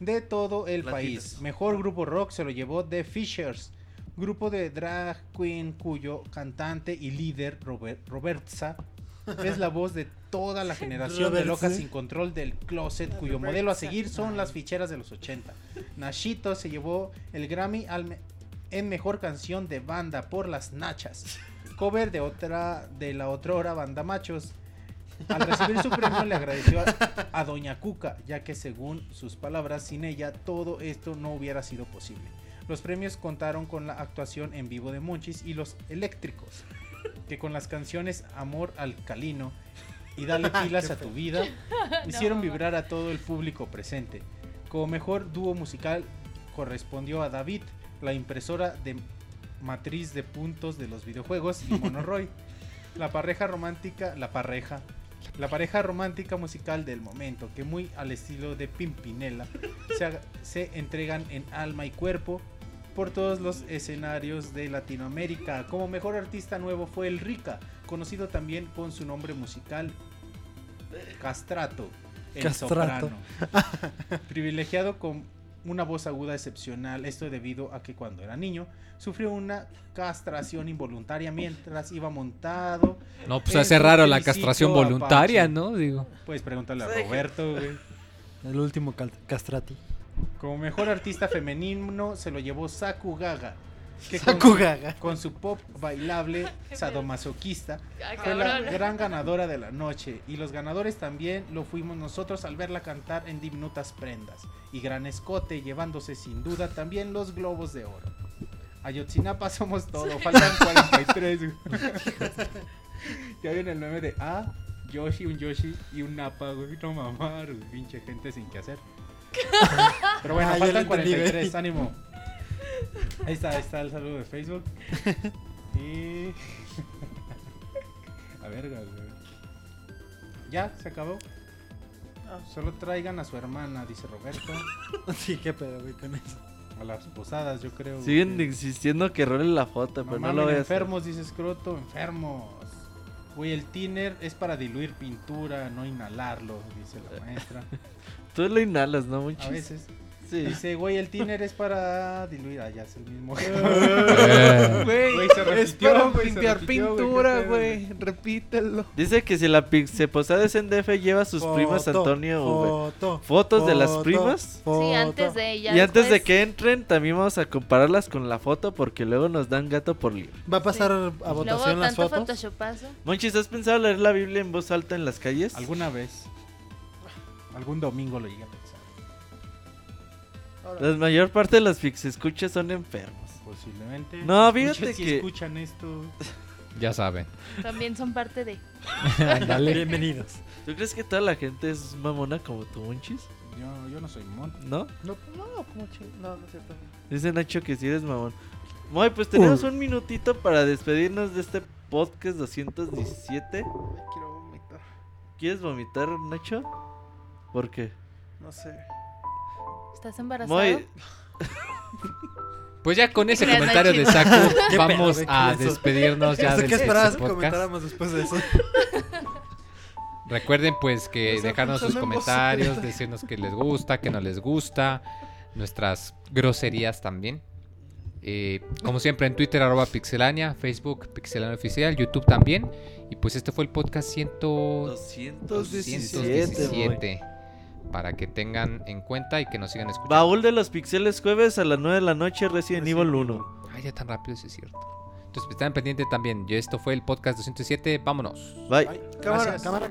de todo el país. Mejor grupo rock se lo llevó The Fishers, grupo de drag queen cuyo cantante y líder Robert, Robertsa es la voz de toda la generación de locas sin control del closet, cuyo modelo a seguir son las ficheras de los 80. Nashito se llevó el Grammy al me- en mejor canción de banda por las Nachas, cover de otra de la otrora banda Machos. Al recibir su premio le agradeció a, a Doña Cuca, ya que según sus palabras, sin ella todo esto no hubiera sido posible. Los premios contaron con la actuación en vivo de Monchis y los Eléctricos, que con las canciones Amor Alcalino y Dale pilas a tu vida hicieron vibrar a todo el público presente. Como mejor dúo musical correspondió a David, la impresora de matriz de puntos de los videojuegos y Monoroy. La pareja romántica, la pareja, la pareja romántica musical del momento, que muy al estilo de Pimpinela, se, entregan en alma y cuerpo por todos los escenarios de Latinoamérica. Como mejor artista nuevo fue el Rica, conocido también con su nombre musical Castrato, el Castrato. soprano. Privilegiado con una voz aguda excepcional, esto debido a que cuando era niño sufrió una castración involuntaria mientras iba montado. No, pues hace raro la castración voluntaria, Apache. ¿no? Digo. Puedes preguntarle a Roberto, güey. El último castrati. Como mejor artista femenino se lo llevó Saku Gaga. Que con, Saku su- Gaga. con su pop bailable sadomasoquista Ay, fue la gran ganadora de la noche. Y los ganadores también lo fuimos nosotros al verla cantar en diminutas prendas. Y gran escote, llevándose sin duda también los globos de oro. Ayotzinapa somos todo, faltan 43. güey. ya viene el meme de ah, Yoshi, un Yoshi y un Napa, güey. No mamar, pinche gente sin que hacer. Pero bueno, Ah, faltan lo entendí, 43, güey. ánimo. Ahí está, ahí está el saludo de Facebook. Y. A ver, güey. Ya, se acabó. Ah. Solo traigan a su hermana, dice Roberto. Sí, qué pedo, güey, con eso. A las posadas, yo creo. Siguen güey. insistiendo que role la foto, No pero no lo hacer. enfermos, dice Scroto, enfermos. Güey, el tiner es para diluir pintura, no inhalarlo, dice la maestra. Tú lo inhalas, ¿no? A veces. Sí. Dice, güey, el tiner es para diluir. Ah, ya es el mismo. Eh. Güey, Güey, es para limpiar pintura, güey. Repítelo. Dice que si la pixeposada es en DF, lleva a sus primas Foto, Antonio foto, ¿Fotos de las foto, primas? Sí, foto. antes de ella. y antes de que entren, también vamos a compararlas con la foto porque luego nos dan gato por libre. Va a pasar a Luego votación las tanto fotos. Monchis, ¿has pensado leer la Biblia en voz alta en las calles? Alguna vez. Algún domingo lo llegué a pensar. La mayor parte de las fix escuchas son enfermos. Posiblemente. No, fíjate si que- escuchan esto. Ya saben. También son parte de. Bienvenidos. ¿Tú crees que toda la gente es mamona como tú, Monchis? Yo, yo no soy mon. ¿No? No, no, como. No, no es cierto. Dice Nacho que si eres mamón. Muy, pues tenemos Uh. un minutito para despedirnos de este podcast 217. Ay, quiero vomitar. ¿Quieres vomitar, Nacho? ¿Por qué? No sé. ¿Estás embarazado? Muy, Pues ya con ese comentario de. Saku, vamos a despedirnos ya del qué esperabas este que comentáramos después de eso. Recuerden pues que dejarnos sus comentarios, decirnos que les gusta, que no les gusta, nuestras groserías también. Eh, como siempre en Twitter arroba pixelania, Facebook pixelania oficial, YouTube también. Y pues este fue el podcast 100 217. 217 para que tengan en cuenta y que nos sigan escuchando. Baúl de los pixeles jueves a las 9 de la noche, Resident Evil 1. Ay, ya tan rápido, eso es cierto. Entonces, estén pendientes también. Y esto fue el podcast 207. Vámonos. Bye. Cámara, Gracias. cámara.